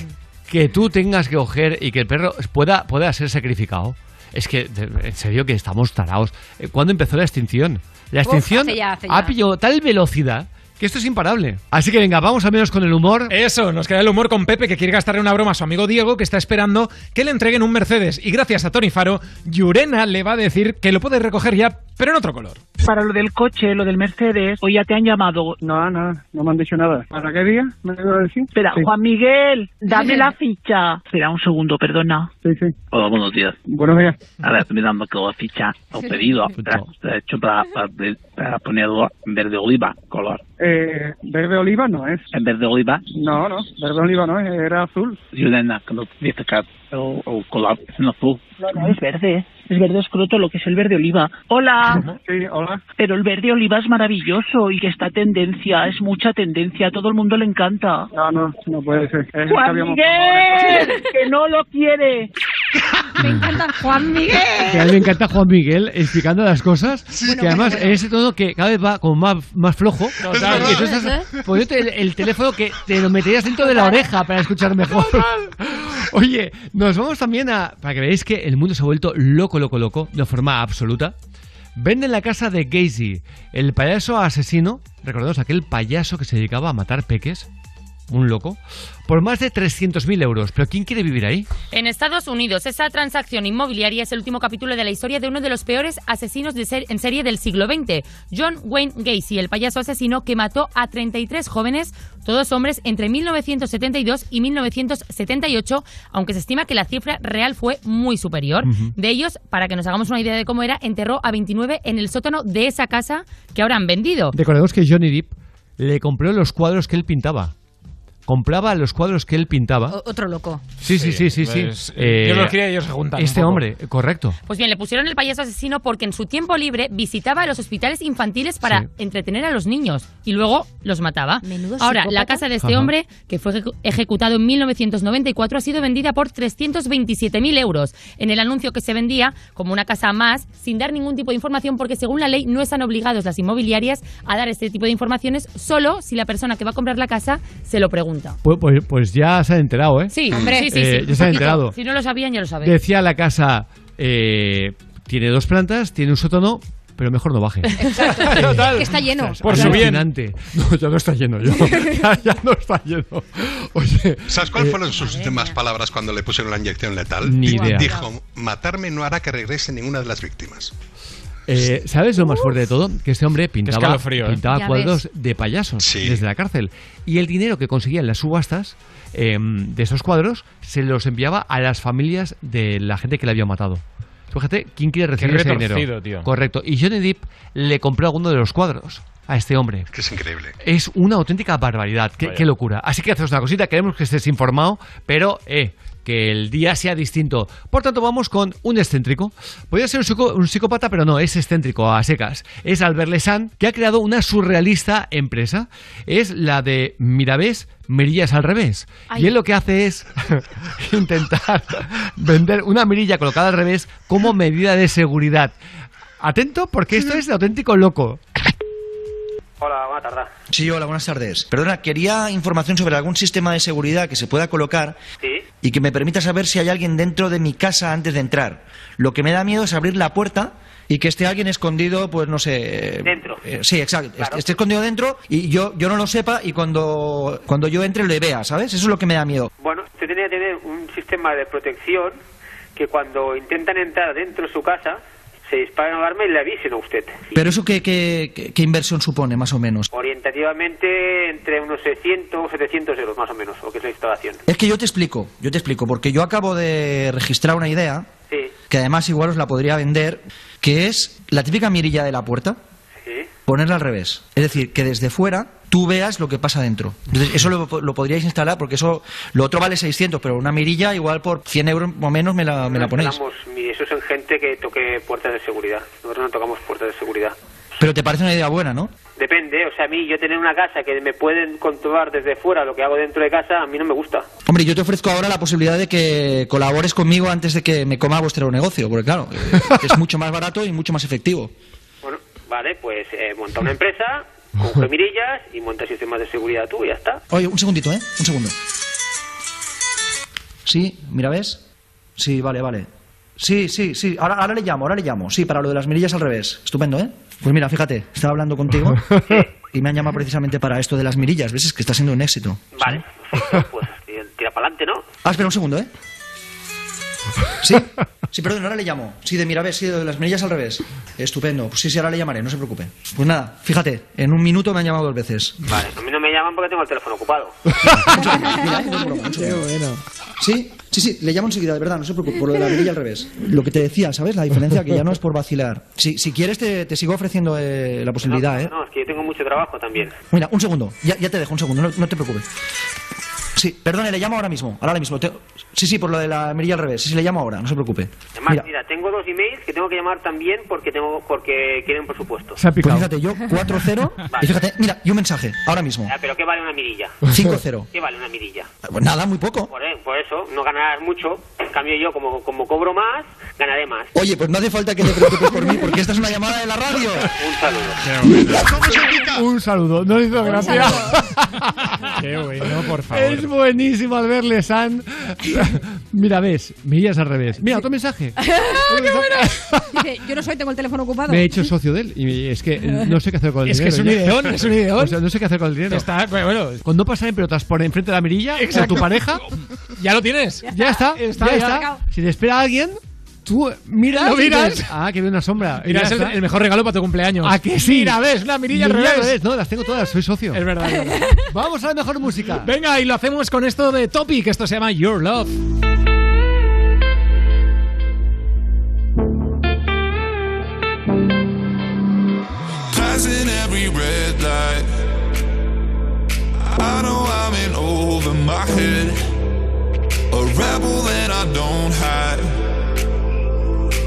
Que tú tengas que coger y que el perro pueda, pueda ser sacrificado. Es que, de- en serio, que estamos tarados. Eh, ¿Cuándo empezó la extinción? La Uf, extinción hace ya, hace ya. ha pillado tal velocidad que esto es imparable. Así que venga, vamos al menos con el humor. Eso, nos queda el humor con Pepe que quiere gastarle una broma a su amigo Diego que está esperando que le entreguen un Mercedes. Y gracias a Tony Faro, Yurena le va a decir que lo puede recoger ya, pero en otro color. Para lo del coche, lo del Mercedes, ¿o ya te han llamado? No, no, no me han dicho nada. ¿Para qué día? ¿Me lo a decir? Espera, Sí. Juan Miguel, dame la ficha. Espera un segundo, perdona. Sí, sí. Hola, buenos días. Buenos días. A ver, estoy mirando que la ficha o pedido está está hecho para, para, para ponerlo en verde oliva, color. Eh, verde oliva no es. En verde oliva, No, no, verde oliva no es, era azul. y una que no dice que el, el color es en azul. No, no, es verde. Es verde escroto lo que es el verde oliva. Hola. Sí, hola. Pero el verde oliva es maravilloso y que está tendencia, es mucha tendencia, a todo el mundo le encanta. No, no, no puede ser. Es que Juan habíamos Miguel, que no lo quiere. Me encanta Juan Miguel. Que a mí me encanta Juan Miguel explicando las cosas. que además bueno. en ese tono que cada vez va como más, más flojo. Total. Y tú estás poniéndote el, el teléfono que te lo meterías dentro de la oreja para escuchar mejor. Oye, nos vamos también a. Para que veáis que el mundo se ha vuelto loco, loco, loco, de forma absoluta. Venden la casa de Gacy, el payaso asesino. Recordemos aquel payaso que se dedicaba a matar peques. Un loco. Por más de 300.000 euros. ¿Pero quién quiere vivir ahí? En Estados Unidos, esa transacción inmobiliaria es el último capítulo de la historia de uno de los peores asesinos de ser- en serie del siglo XX, John Wayne Gacy, el payaso asesino que mató a 33 jóvenes, todos hombres, entre 1972 y 1978, aunque se estima que la cifra real fue muy superior. De ellos, para que nos hagamos una idea de cómo era, enterró a 29 en el sótano de esa casa que ahora han vendido. Recordemos que Johnny Depp le compró los cuadros que él pintaba. Compraba los cuadros que él pintaba. O- Otro loco. Sí, sí, sí, sí, sí. pues, Dios los quiere y ellos se juntan Este un poco. hombre, correcto. Pues bien, le pusieron el payaso asesino porque en su tiempo libre visitaba los hospitales infantiles para Sí. entretener a los niños y luego los mataba. Menudo Ahora, psicópata. la casa de este Ajá. hombre, que fue ejecu- ejecutado en 1994, ha sido vendida por 327.000 euros. En el anuncio que se vendía como una casa más, sin dar ningún tipo de información, porque según la ley no están obligados las inmobiliarias a dar este tipo de informaciones solo si la persona que va a comprar la casa se lo pregunta. Pues, pues- pues ya se han enterado, ¿eh? Sí, hombre, sí, sí, Eh, sí, ya un se poquito. enterado. Si no lo sabían, ya lo saben. Decía la casa, eh, tiene dos plantas, tiene un sótano, pero mejor no baje. [LAUGHS] [LAUGHS] Total. Que está lleno. Por su bien. [LAUGHS] No, ya no está lleno yo. Ya, ya no está lleno. Oye, ¿Sabes cuáles eh, fueron sus últimas palabras cuando le pusieron la inyección letal? Ni idea. Dijo, matarme no hará que regrese ninguna de las víctimas. Eh, ¿Sabes lo más fuerte de todo? Que este hombre pintaba, ¿eh? pintaba cuadros de payasos Sí. desde la cárcel. Y el dinero que conseguía en las subastas eh, de esos cuadros se los enviaba a las familias de la gente que le había matado. Fíjate, ¿quién quiere recibir ese dinero? tío. Correcto. Y Johnny Depp le compró alguno de los cuadros a este hombre. Que es increíble. Es una auténtica barbaridad. Qué, locura. Así que hacemos una cosita. Queremos que estés informado, pero eh, que el día sea distinto. Por tanto, vamos con un excéntrico. Podría ser un, psicópata, pero no, es excéntrico a secas. Es Albert Lesan, que ha creado una surrealista empresa. Es la de Mirabés, Mirillas al revés. Ay. Y él lo que hace es [LAUGHS] intentar [LAUGHS] vender una mirilla colocada al revés como medida de seguridad. Atento, porque esto es de auténtico loco. Hola, buena tarde. Sí, hola, buenas tardes. Perdona, quería información sobre algún sistema de seguridad que se pueda colocar Sí. y que me permita saber si hay alguien dentro de mi casa antes de entrar. Lo que me da miedo es abrir la puerta y que esté alguien escondido, pues no sé. Dentro. eh, sí, exacto. Esté- Esté escondido dentro y yo, yo no lo sepa y cuando, cuando yo entre le vea, ¿sabes? Eso es lo que me da miedo. Bueno, usted tiene que tener un sistema de protección que cuando intentan entrar dentro de su casa, se disparen a alarma y le avisen a usted. Pero eso qué, qué, qué- inversión supone, más o menos. Orientativamente entre unos 600 o 700 euros más o menos, lo que es la instalación. Es que yo te explico, yo te explico, porque yo acabo de registrar una idea Sí, que además igual os la podría vender, que es la típica mirilla de la puerta, sí. Ponerla al revés. Es decir, que desde fuera tú veas lo que pasa dentro. Entonces, eso lo, lo podríais instalar, porque eso lo otro vale 600, pero una mirilla igual por 100 euros o menos me la, me la ponéis. Eso es en gente que toque puertas de seguridad. Nosotros no tocamos puertas de seguridad. Pero te parece una idea buena, ¿no? Depende, o sea, a mí yo tener una casa que me pueden controlar desde fuera lo que hago dentro de casa, a mí no me gusta. Hombre, yo te ofrezco ahora la posibilidad de que colabores conmigo antes de que me coma vuestro negocio, porque claro, eh, es mucho más barato y mucho más efectivo. Vale, pues eh, monta una empresa, coge [LAUGHS] mirillas y monta sistemas de seguridad tú y ya está. Oye, un segundito, ¿eh? Un segundo. Sí, mira, ¿ves? Sí, vale, vale. Sí, sí, sí. Ahora, ahora le llamo, ahora le llamo. Sí, para lo de las mirillas al revés. Estupendo, ¿eh? Pues mira, fíjate, estaba hablando contigo [LAUGHS] y me han llamado precisamente para esto de las mirillas. ¿Ves? Es que está siendo un éxito. Vale, pues [LAUGHS] tira para adelante, ¿no? Ah, espera un segundo, ¿eh? Sí, sí, perdón, ahora le llamo. Sí, de mira, ves, sí, de las mirillas al revés. Estupendo. Pues sí, sí, ahora le llamaré, no se preocupe. Pues nada, fíjate, en un minuto me han llamado dos veces. Vale, a mí no me llaman porque tengo el teléfono ocupado. [LAUGHS] Qué bueno. Sí, sí, sí, le llamo enseguida, de verdad, no se preocupe, por lo de la mirilla al revés. Lo que te decía, ¿sabes? La diferencia que ya no es por vacilar. Si, si quieres, te, te sigo ofreciendo eh, la posibilidad, ¿eh? No, es que yo tengo mucho trabajo también. Mira, un segundo, ya, ya te dejo, un segundo, no, no te preocupes. Sí, perdone, le llamo ahora mismo, ahora mismo. Te- Sí, sí, por lo de la mirilla al revés, sí, sí, le llamo ahora, no se preocupe. Además, Mira, mira, tengo dos emails que tengo que llamar también porque tengo porque quieren presupuesto. pues fíjate, yo [LAUGHS] 4-0, y fíjate, mira, y un mensaje, ahora mismo. Ah, ¿Pero qué vale una mirilla? 5-0. ¿Qué vale una mirilla? Pues nada, muy poco. Por, eh, por eso, no ganarás mucho. En cambio, yo, como, como cobro más, ganaré más. Oye, pues no hace falta que te preocupes por mí, porque esta es una llamada de la radio. Un saludo. [LAUGHS] Un saludo, no hizo gracia. [LAUGHS] Qué bueno, por favor. Es buenísimo al verle, San. Mira, ves, mirillas al revés. Mira, otro mensaje. [LAUGHS] Dice, yo no soy, tengo el teléfono ocupado. Me he hecho socio de él y es que no sé qué hacer con el [LAUGHS] Es que dinero. es un ya. ideón, es un ideón. O sea, no sé qué hacer con el dinero. Está, bueno, Cuando pasan en pelotas por enfrente de la mirilla, Exacto. con tu pareja, ya lo tienes. ya está, Está, ya ya. está. Si te espera alguien, tú miras. Lo y miras. ah, que ve una sombra. Y Mira, ya es el, el mejor regalo para tu cumpleaños. ¿A que sí? Mira, ves, una mirilla al revés. No, las tengo todas, soy socio. Es verdad, es verdad. [LAUGHS] Vamos a la mejor música. Venga, y lo hacemos con esto de Topic. Esto se llama Your Love. Passing every red light. I know I'm in over my head. A rebel that I don't hide.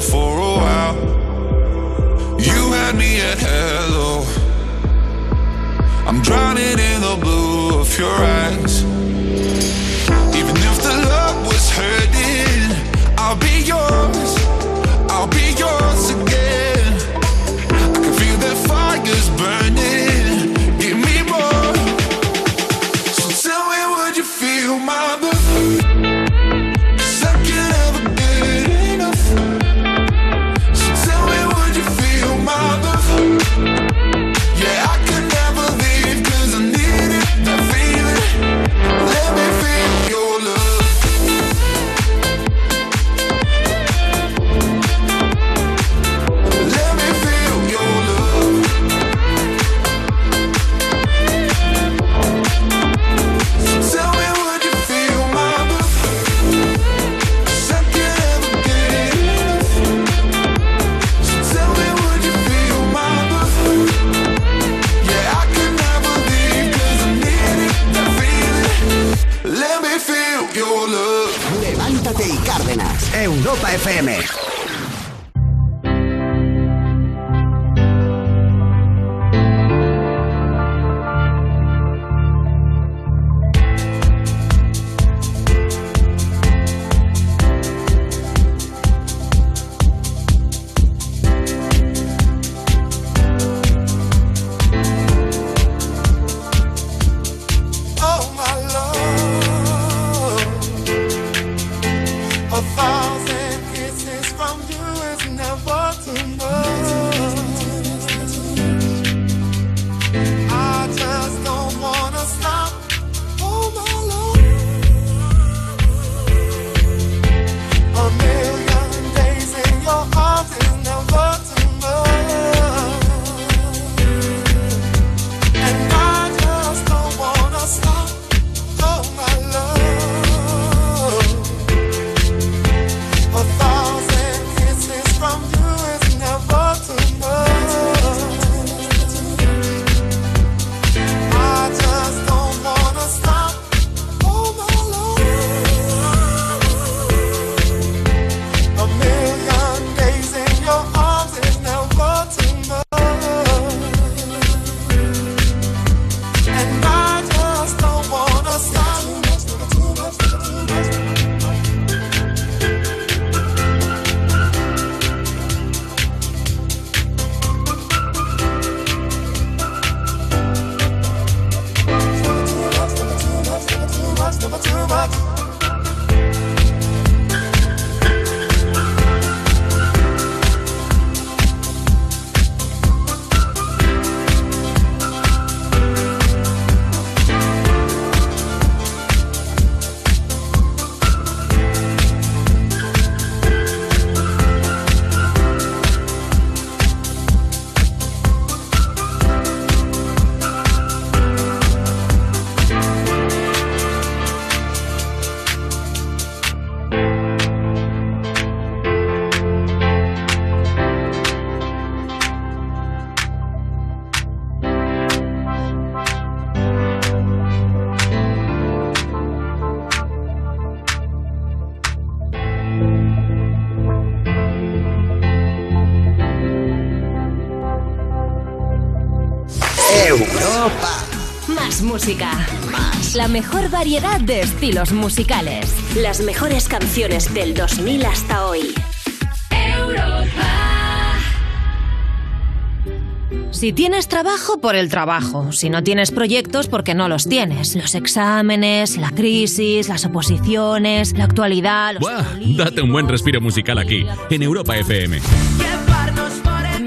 for a while. You had me at hello. I'm drowning in the blue of your eyes. Even if the love was hurting, I'll be yours. Más. La mejor variedad de estilos musicales. Las mejores canciones del 2000 hasta hoy. Si tienes trabajo, por el trabajo. Si no tienes proyectos, porque no los tienes. Los exámenes, la crisis, las oposiciones, la actualidad. los ¡Buah! Date un buen respiro musical aquí, en Europa FM.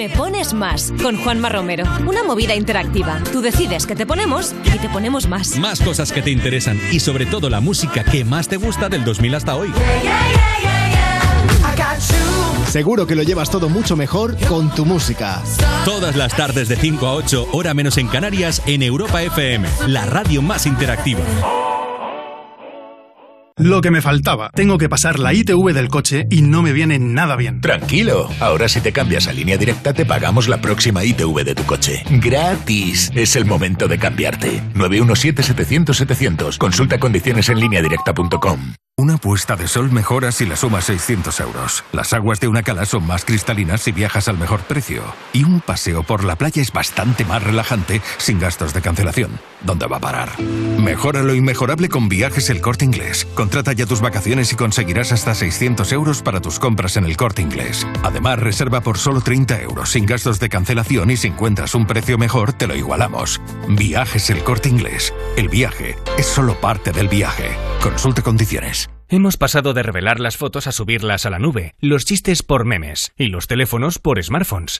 Me pones más con Juanma Romero. Una movida interactiva. Tú decides que te ponemos y te ponemos más. Más cosas que te interesan y sobre todo la música que más te gusta del 2000 hasta hoy. Seguro que lo llevas todo mucho mejor con tu música. Todas las tardes de 5 a 8, hora menos en Canarias, en Europa FM, la radio más interactiva. Lo que me faltaba. Tengo que pasar la ITV del coche y no me viene nada bien. Tranquilo, ahora si te cambias a línea directa te pagamos la próxima ITV de tu coche. Gratis. Es el momento de cambiarte. 917-700-700. Consulta condiciones en lineadirecta.com. Una puesta de sol mejora si la sumas 600 euros. Las aguas de una cala son más cristalinas si viajas al mejor precio. Y un paseo por la playa es bastante más relajante sin gastos de cancelación. ¿Dónde va a parar? Mejora lo inmejorable con viajes el corte inglés. Contrata ya tus vacaciones y conseguirás hasta 600 euros para tus compras en el corte inglés. Además, reserva por solo 30 euros sin gastos de cancelación y si encuentras un precio mejor, te lo igualamos. Viajes el corte inglés. El viaje es solo parte del viaje. Consulte condiciones. Hemos pasado de revelar las fotos a subirlas a la nube, los chistes por memes y los teléfonos por smartphones.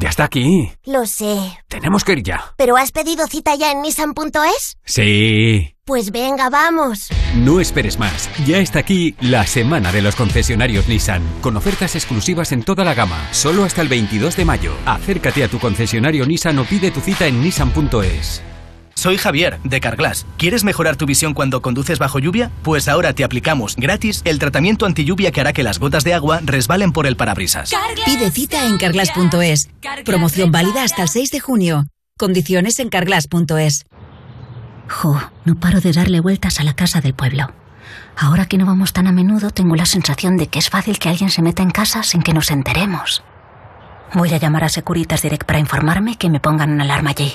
Ya está aquí. Lo sé. Tenemos que ir ya. ¿Pero has pedido cita ya en Nissan.es? Sí. Pues venga, vamos. No esperes más. Ya está aquí la semana de los concesionarios Nissan, con ofertas exclusivas en toda la gama, solo hasta el 22 de mayo. Acércate a tu concesionario Nissan o pide tu cita en Nissan.es. soy Javier, de Carglass. ¿Quieres mejorar tu visión cuando conduces bajo lluvia? Pues ahora te aplicamos gratis el tratamiento anti lluvia que hará que las gotas de agua resbalen por el parabrisas. Pide cita en carglass.es. Promoción válida hasta el 6 de junio. Condiciones en carglass.es. Jo, no paro de darle vueltas a la casa del pueblo. Ahora que no vamos tan a menudo, tengo la sensación de que es fácil que alguien se meta en casa sin que nos enteremos. Voy a llamar a Securitas Direct para informarme que me pongan una alarma allí.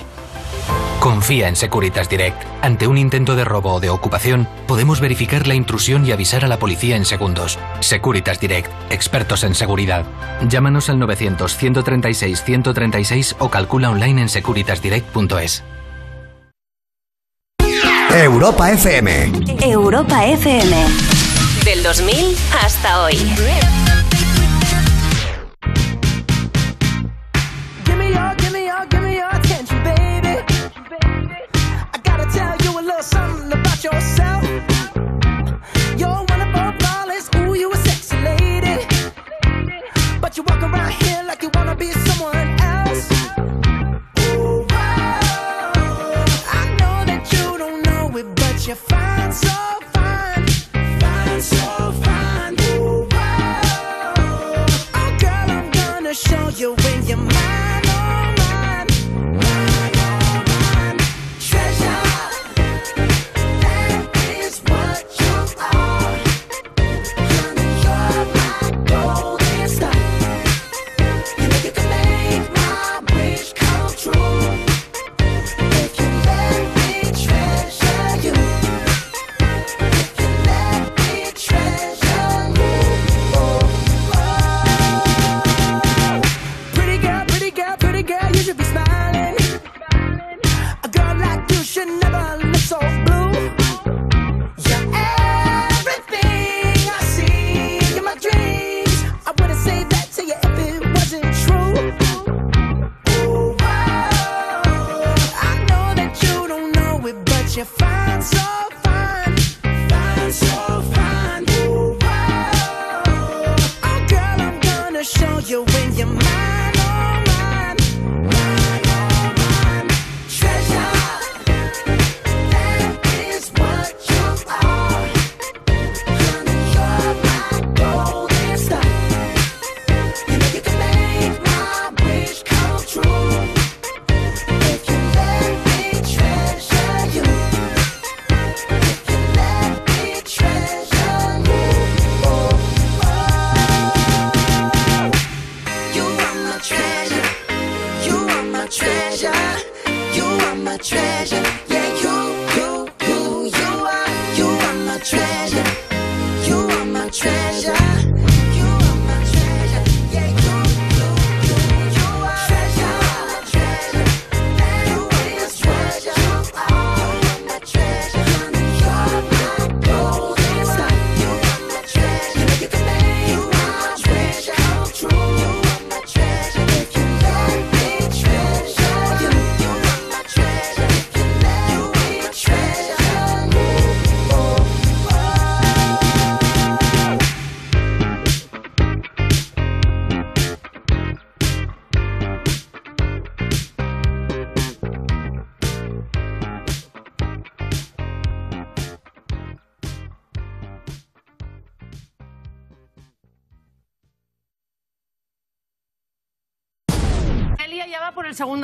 Confía en Securitas Direct. Ante un intento de robo o de ocupación, podemos verificar la intrusión y avisar a la policía en segundos. Securitas Direct, expertos en seguridad. Llámanos al 900-136-136 o calcula online en securitasdirect.es. Europa FM. Europa FM. Del 2000 hasta hoy. Yourself. Flawless, ooh, you a sexy lady. But you walk around here like you wanna be someone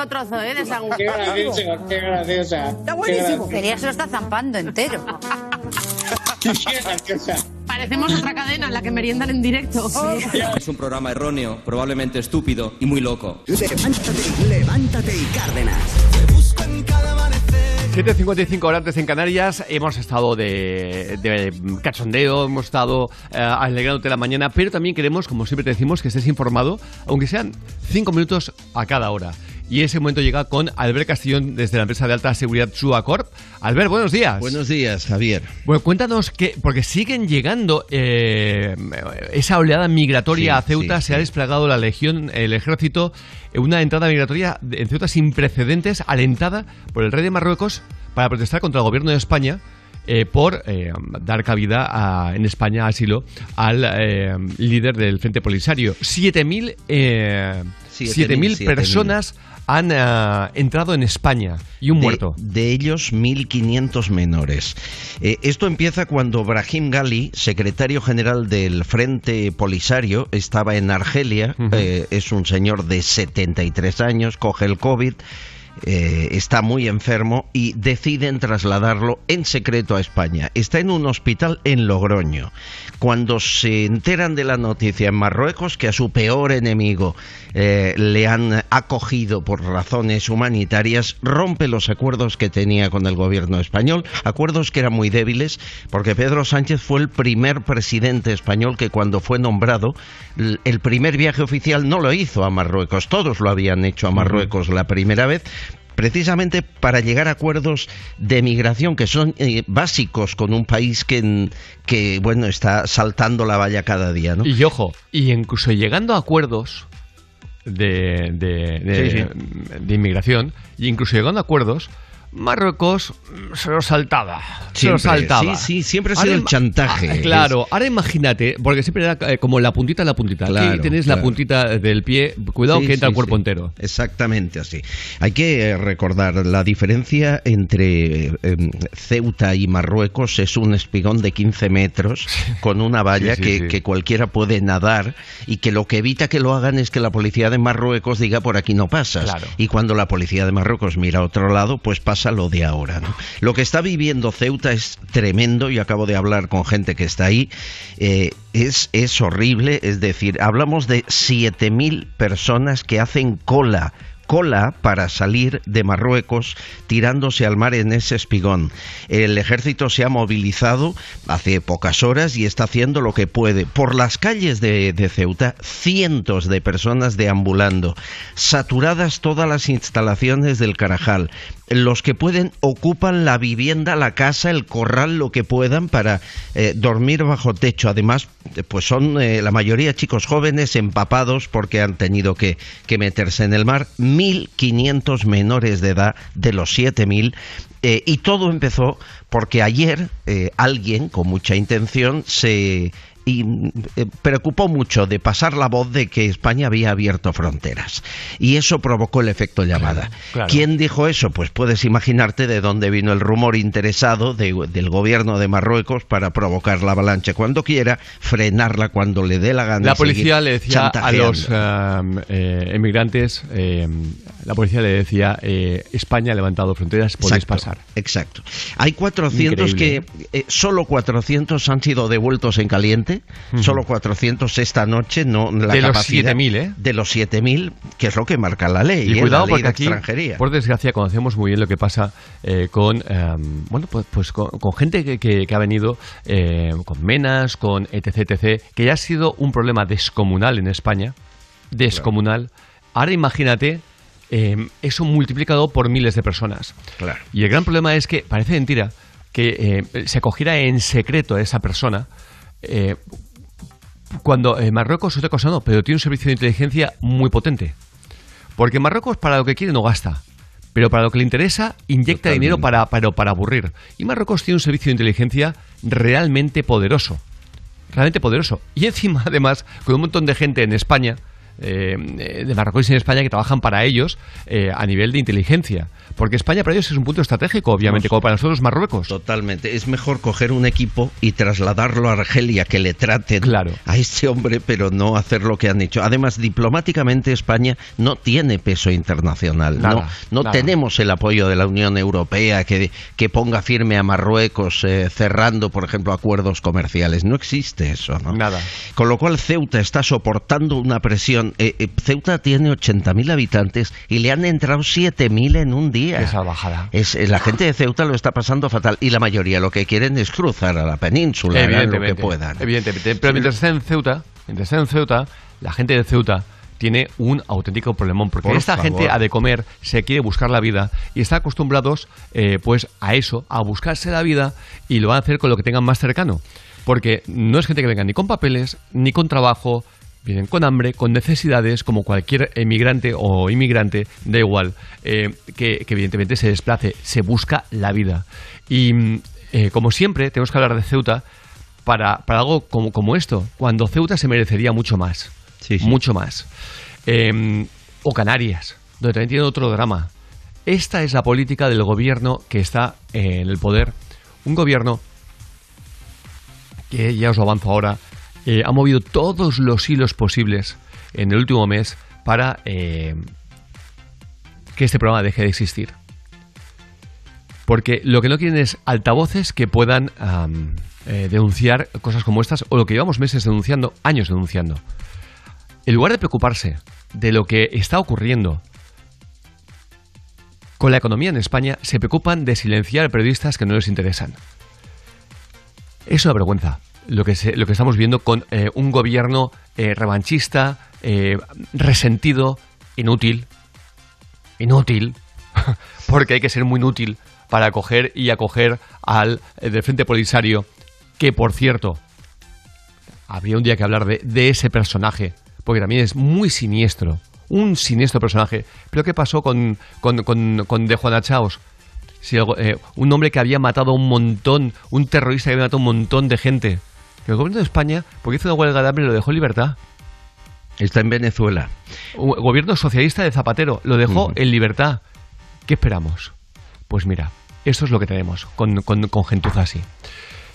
segundo trozo, ¿eh? De sándwich. Qué graciosa, qué graciosa. Está buenísimo. Elia se lo está zampando entero. Qué graciosa. Parecemos otra cadena en la que meriendan en directo. Es un programa erróneo, probablemente estúpido y muy loco. Levántate, levántate y Cárdenas. 7.55 horas antes en Canarias, hemos estado de, de cachondeo, hemos estado eh, alegrándote la mañana, pero también queremos, como siempre te decimos, que estés informado, aunque sean 5 minutos a cada hora. Y ese momento llega con Albert Castillón desde la empresa de alta seguridad Chua Corp. Albert, buenos días. Buenos días, Javier. Bueno, cuéntanos que, porque siguen llegando eh, esa oleada migratoria Sí, a Ceuta, sí, se ha desplegado la legión, el ejército, una entrada migratoria en Ceuta sin precedentes, alentada por el rey de Marruecos para protestar contra el gobierno de España. eh, por eh, dar cabida a- en España asilo al eh, líder del Frente Polisario. 7.000 eh, 7.000, 7.000 7.000. personas han ah, entrado en España y un de, muerto. De ellos, 1.500 menores. Eh, esto empieza cuando Brahim Gali, secretario general del Frente Polisario, estaba en Argelia. Eh, es un señor de 73 años, coge el COVID. Eh, está muy enfermo y deciden trasladarlo en secreto a España. Está en un hospital en Logroño. Cuando se enteran de la noticia en Marruecos que a su peor enemigo eh, le han acogido por razones humanitarias, rompe los acuerdos que tenía con el gobierno español, acuerdos que eran muy débiles, porque Pedro Sánchez fue el primer presidente español que cuando fue nombrado, el primer viaje oficial no lo hizo a Marruecos, todos lo habían hecho a Marruecos la primera vez, precisamente para llegar a acuerdos de migración que son eh, básicos con un país que, que bueno está saltando la valla cada día, ¿no? Y ojo, y incluso llegando a acuerdos de, de, de- Sí, sí. de inmigración, y incluso llegando a acuerdos, Marruecos mm, se lo saltaba. se lo Siempre, saltaba. sí, sí, siempre ha sido el chantaje. Ah, claro, ahora imagínate, porque siempre era eh, como la puntita la puntita. Aquí Claro, tenéis claro. la puntita del pie, cuidado Sí, que entra sí, el cuerpo sí. entero. Exactamente así. Hay que eh, recordar la diferencia entre eh, em, Ceuta y Marruecos es un espigón de 15 metros con una valla que, que cualquiera puede nadar y que lo que evita que lo hagan es que la policía de Marruecos diga por aquí no pasas. Claro. Y cuando la policía de Marruecos mira a otro lado, pues pasa lo de ahora. Lo que está viviendo Ceuta es tremendo y acabo de hablar con gente que está ahí. eh, es, es horrible, es decir, hablamos de 7.000 personas que hacen cola cola para salir de Marruecos tirándose al mar en ese espigón. El ejército se ha movilizado hace pocas horas y está haciendo lo que puede. Por las calles de, de Ceuta, cientos de personas deambulando, saturadas todas las instalaciones del Carajal. Los que pueden ocupan la vivienda, la casa, el corral, lo que puedan para eh, dormir bajo techo. Además, pues son eh, la mayoría chicos jóvenes empapados porque han tenido que, que meterse en el mar. 1.500 menores de edad de los 7.000. eh, y todo empezó porque ayer eh, alguien con mucha intención se y eh, preocupó mucho de pasar la voz de que España había abierto fronteras. Y eso provocó el efecto llamada. claro. ¿Quién dijo eso? Pues puedes imaginarte de dónde vino el rumor interesado de- del gobierno de Marruecos para provocar la avalancha cuando quiera, frenarla cuando le dé la gana. La policía le decía a los eh, eh, emigrantes, eh, la policía le decía, eh, España ha levantado fronteras, podéis Exacto, pasar. Exacto. Hay 400 Increíble, que eh, solo 400 han sido devueltos en caliente, Solo 400 esta noche, no la De los capacidad 7.000, ¿eh? De los 7000, que es lo que marca la ley, Y ¿eh? cuidado la ley porque de aquí, extranjería. por desgracia, conocemos muy bien lo que pasa eh, con, eh, bueno, pues, pues con, con gente que, que- que ha venido eh, con menas, con etc, etc, que ya ha sido un problema descomunal en España, descomunal. Ahora imagínate eh, eso multiplicado por miles de personas. Claro. Y el gran problema es que parece mentira que eh, se acogiera en secreto a esa persona. Eh, cuando eh, Marruecos, otra cosa no, pero tiene un servicio de inteligencia muy potente. Porque Marruecos para lo que quiere no gasta, pero para lo que le interesa inyecta Totalmente. dinero para, para, para aburrir. Y Marruecos tiene un servicio de inteligencia realmente poderoso. Realmente poderoso. Y encima, [LAUGHS] además, con un montón de gente en España, eh, de Marruecos y en España, que trabajan para ellos eh, a nivel de inteligencia. Porque España para ellos es un punto estratégico, obviamente, como para nosotros Marruecos. Totalmente. Es mejor coger un equipo y trasladarlo a Argelia, que le traten a este hombre, pero no hacer lo que han hecho. Además, diplomáticamente España no tiene peso internacional. Nada, no no nada. tenemos el apoyo de la Unión Europea que, que ponga firme a Marruecos eh, cerrando, por ejemplo, acuerdos comerciales. No existe eso. ¿no? Nada. Con lo cual Ceuta está soportando una presión. Eh, eh, Ceuta tiene 80.000 habitantes y le han entrado 7.000 en un día. Qué salvajada. Es, eh, la gente de Ceuta lo está pasando fatal y la mayoría lo que quieren es cruzar a la península, lo que Evidentemente, puedan. evidentemente. Pero mientras está en Ceuta, mientras está en Ceuta, la gente de Ceuta tiene un auténtico problemón porque Por esta favor. gente ha de comer, se quiere buscar la vida y está acostumbrados eh, pues a eso, a buscarse la vida y lo van a hacer con lo que tengan más cercano. Porque no es gente que venga ni con papeles, ni con trabajo, vienen con hambre, con necesidades, como cualquier emigrante o inmigrante, da igual, eh, que, que evidentemente se desplace, se busca la vida. Y eh, como siempre, tenemos que hablar de Ceuta para, para algo como, como esto, cuando Ceuta se merecería mucho más. Mucho más. Eh, o Canarias, donde también tiene otro drama. Esta es la política del gobierno que está en el poder. Un gobierno que, ya os lo avanzo ahora, eh, ha movido todos los hilos posibles en el último mes para eh, que este programa deje de existir. Porque lo que no quieren es altavoces que puedan eh, denunciar cosas como estas o lo que llevamos meses denunciando, años denunciando. En lugar de preocuparse de lo que está ocurriendo con la economía en España, se preocupan de silenciar periodistas que no les interesan. Es una vergüenza lo que, se- lo que estamos viendo con eh, un gobierno eh, revanchista, eh, resentido, inútil. Inútil. [LAUGHS] Porque hay que ser muy inútil para acoger y acoger al del Frente Polisario, que por cierto, habría un día que hablar de, de ese personaje, porque también es muy siniestro, un siniestro personaje. Pero ¿qué pasó con, con, con, con De Juana Chaos? Un hombre que había matado a un montón, un terrorista que había matado a un montón de gente. Que el gobierno de España, porque hizo una huelga de hambre, lo dejó en libertad. Está en Venezuela. Un gobierno socialista de Zapatero lo dejó en libertad. ¿Qué esperamos? Pues mira, esto es lo que tenemos con, con, con gentuza así.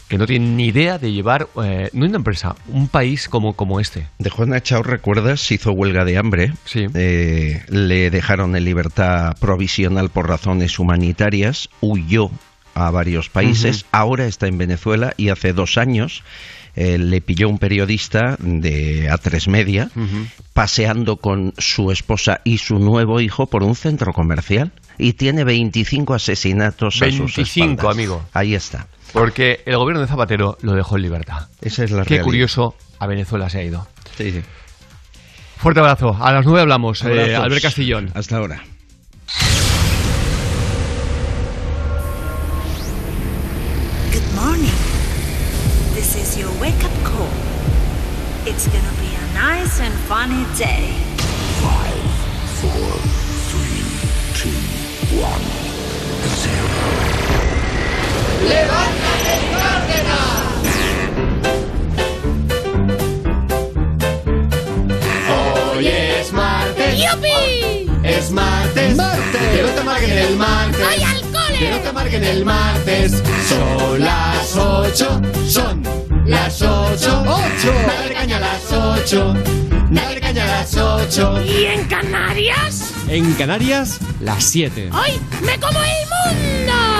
Que no tienen ni idea de llevar, eh, no una empresa, un país como, como este. De Juana Chao, ¿recuerdas? Hizo huelga de hambre. Sí. Eh, le dejaron en libertad provisional por razones humanitarias. Huyó a varios países. Ujú. Ahora está en Venezuela y hace dos años eh, le pilló un periodista de A3 Media paseando con su esposa y su nuevo hijo por un centro comercial. Y tiene 25 asesinatos a sus 25, espaldas. amigo. Ahí está. Porque el gobierno de Zapatero lo dejó en libertad. Esa es la Qué realidad. curioso, a Venezuela se ha ido. Sí, sí. Fuerte abrazo. A las nueve hablamos. eh. Albert Castillón. Hasta ahora. It's gonna be a nice and funny day. Five, four, three, two, one, zero. ¡Levántate, Cárdenas! Hoy es martes. ¡Yupi! Es martes. Que no te marquen el martes. ¡Ay, al cole! Que no te marquen el martes. Son las 8. Son las 8. 8. Dale caña a las 8. Dale caña a las 8. ¿Y en Canarias? En Canarias, las 7. ¡Ay! ¡Me como el mundo!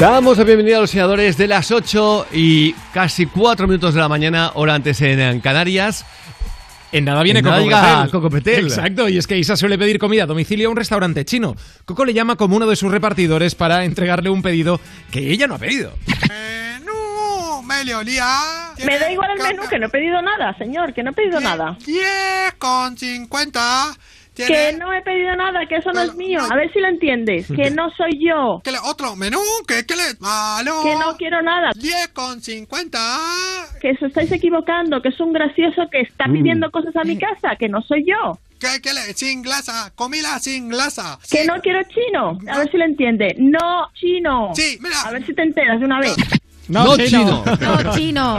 Damos la bienvenida a los senadores de las 8 y casi 4 minutos de la mañana, hora antes en, Canarias. En nada viene En nada Coco Petel. Coco Petel. Exacto, y es que Isa suele pedir comida a domicilio a un restaurante chino. Coco le llama como uno de sus repartidores para entregarle un pedido que ella no ha pedido. menú, me le olía. Me da igual el menú, que no he pedido nada, señor, que no he pedido nada. 10 con 50. Que no he pedido nada, que eso no es mío. A ver si lo entiendes, [LAUGHS] que no soy yo. ¿Qué le- otro menú? ¿Qué, qué le...? ¡Aló! Que no quiero nada. 10 con 50. Que os estáis equivocando, que es un gracioso que está Mm. pidiendo cosas a mi casa, que no soy yo. ¿Qué, qué le...? Sin glasa. Comida sin glasa. Que no quiero chino. A ver si lo entiende. No chino. Sí, mira. A ver si te enteras de una vez. No, chino. [LAUGHS] No chino.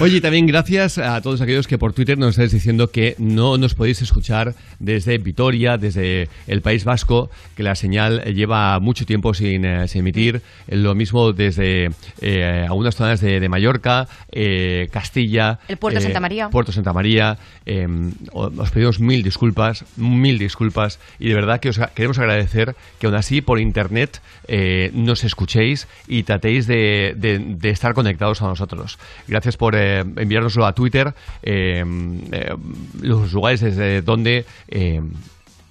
Oye, también gracias a todos aquellos que por Twitter nos estáis diciendo que no nos podéis escuchar desde Vitoria, desde el País Vasco, que la señal lleva mucho tiempo sin, eh, sin emitir. Lo mismo desde eh, algunas zonas de, de Mallorca, eh, Castilla. El Puerto eh, Santa María. Puerto Santa María. eh, o- os pedimos mil disculpas, mil disculpas. Y de verdad que os queremos agradecer que aún así por internet eh, nos escuchéis y tratéis de, de- de estar conectados a nosotros. Gracias por eh, enviárnoslo a Twitter, eh, eh, los lugares desde donde... eh,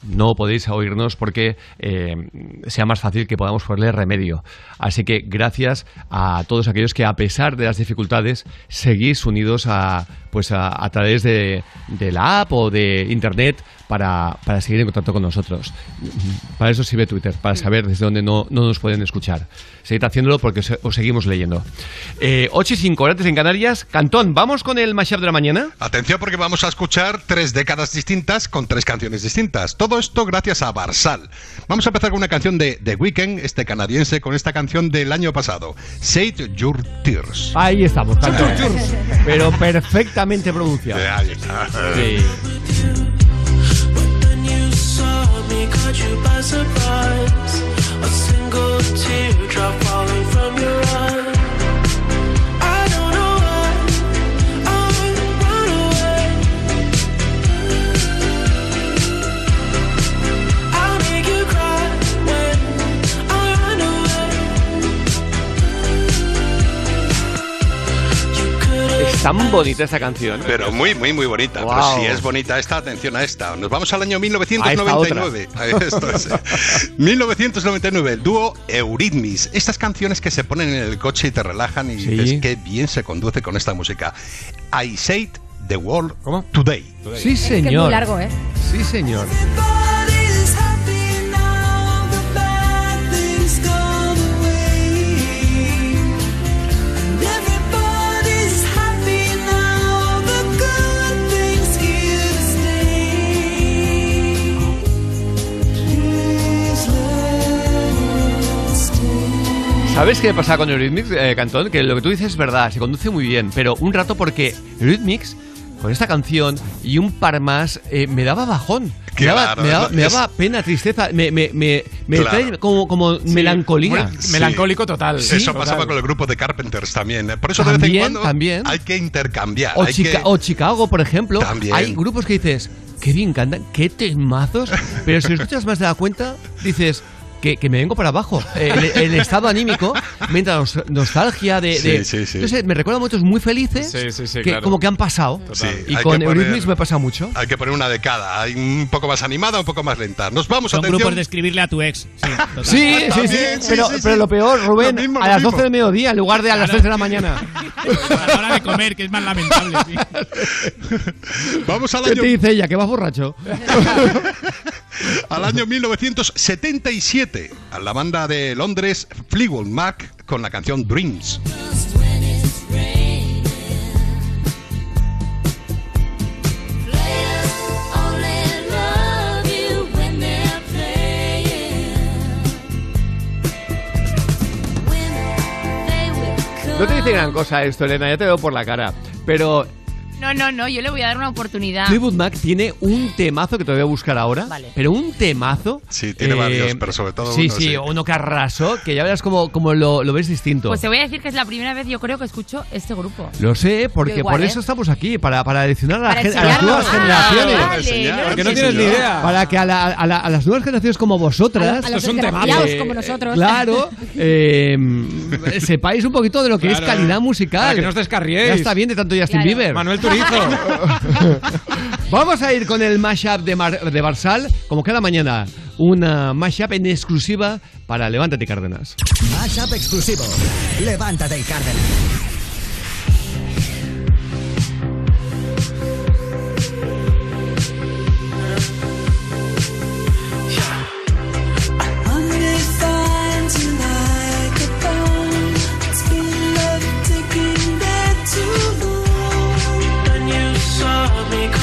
no podéis oírnos porque sea más fácil que podamos ponerle remedio. Así que gracias a todos aquellos que a pesar de las dificultades seguís unidos a pues a, a través de, de la app o de internet para, para seguir en contacto con nosotros. Para eso sirve Twitter, para saber desde dónde no, no nos pueden escuchar. Seguid haciéndolo porque os, os seguimos leyendo. Eh, 8 y 5, horas en Canarias. Cantón, ¿vamos con el mashup de la mañana? Atención porque vamos a escuchar tres décadas distintas con tres canciones distintas. Todo esto gracias a Barsal. Vamos a empezar con una canción de The Weeknd, este canadiense, con esta canción del año pasado, Save Your Tears. Ahí estamos, Cantón. Pero perfectamente pronunciado. Ahí está. Sí. [LAUGHS] tan bonita esta canción. Pero muy, muy, muy bonita. Wow. Pero si es bonita esta, atención a esta. Nos vamos al año A 1999. A Esto es. 1999, el dúo Eurythmics. Estas canciones que se ponen en el coche y te relajan y dices qué bien se conduce con esta música. I Said the World Today. Sí, Es que es señor. muy largo, ¿eh? Sí, señor. ¿Sabes qué pasa con Eurythmics, eh, Cantón? Que lo que tú dices es verdad, se conduce muy bien, pero un rato porque Eurythmics, con esta canción y un par más, eh, me daba bajón. Me daba, Claro, me daba- es- me daba pena, tristeza, me, me, me, me Claro. trae como, como melancolía. Sí. total. Eso pasaba con el grupo de Carpenters también. Por eso de vez en También, cuando también. hay que intercambiar. O, hay Chica- que- o Chicago, por ejemplo. También. Hay grupos que dices, qué bien cantan, qué temazos, pero si escuchas más de la cuenta, dices... Que, que me vengo para abajo. El, el estado anímico me entra nos- nostalgia de. Sí, de- sí, sí. Entonces me recuerda a momentos muy felices Sí, sí, sí, que claro. como que han pasado. Sí, y con Eurythmics me pasa mucho. Hay que poner una de cada. Hay un poco más animada, un poco más lenta. Nos vamos, atención. grupos de escribirle a tu ex. Sí. [LAUGHS] Sí, sí, sí. Sí, pero, sí, pero sí. lo peor, Rubén, Lo mismo, a lo las mismo. 12 del mediodía en lugar de a las 3 de la mañana. A la hora de comer, que es más lamentable. sí. [LAUGHS] Vamos al ¿Qué año, te dice ella? Que vas borracho. [LAUGHS] al año 1977. A la banda de Londres, Fleetwood Mac, con la canción Dreams. No te dice gran cosa esto, Elena, ya te veo por la cara. Pero No, no, no, yo le voy a dar una oportunidad. Fleetwood Mac tiene un temazo que te voy a buscar ahora. Vale. Pero un temazo. Sí, tiene varios, pero sobre todo Sí, uno, sí, sí. uno que arrasó, que ya verás como, como lo, lo ves distinto. Pues te voy a decir que es la primera vez yo creo que escucho este grupo. Lo sé, porque igual, por ¿eh? eso estamos aquí, para, para adicionar a, la Para gen- a las nuevas Ah, generaciones. vale, Enseñar, Porque no tienes ni idea. Para que a, la- a la- a las nuevas generaciones como vosotras, A los- desgraciados eh, como nosotros. Claro, [LAUGHS] eh, sepáis un poquito de lo que es calidad musical. Para que no os descarriéis. Ya está bien de tanto Justin Claro. Bieber. Manuel Turizo. [LAUGHS] Vamos a ir con el mashup de, Mar- de Barsal, como cada mañana. Una mashup en exclusiva para Levántate Cárdenas. Mashup exclusivo. Levántate y Cárdenas.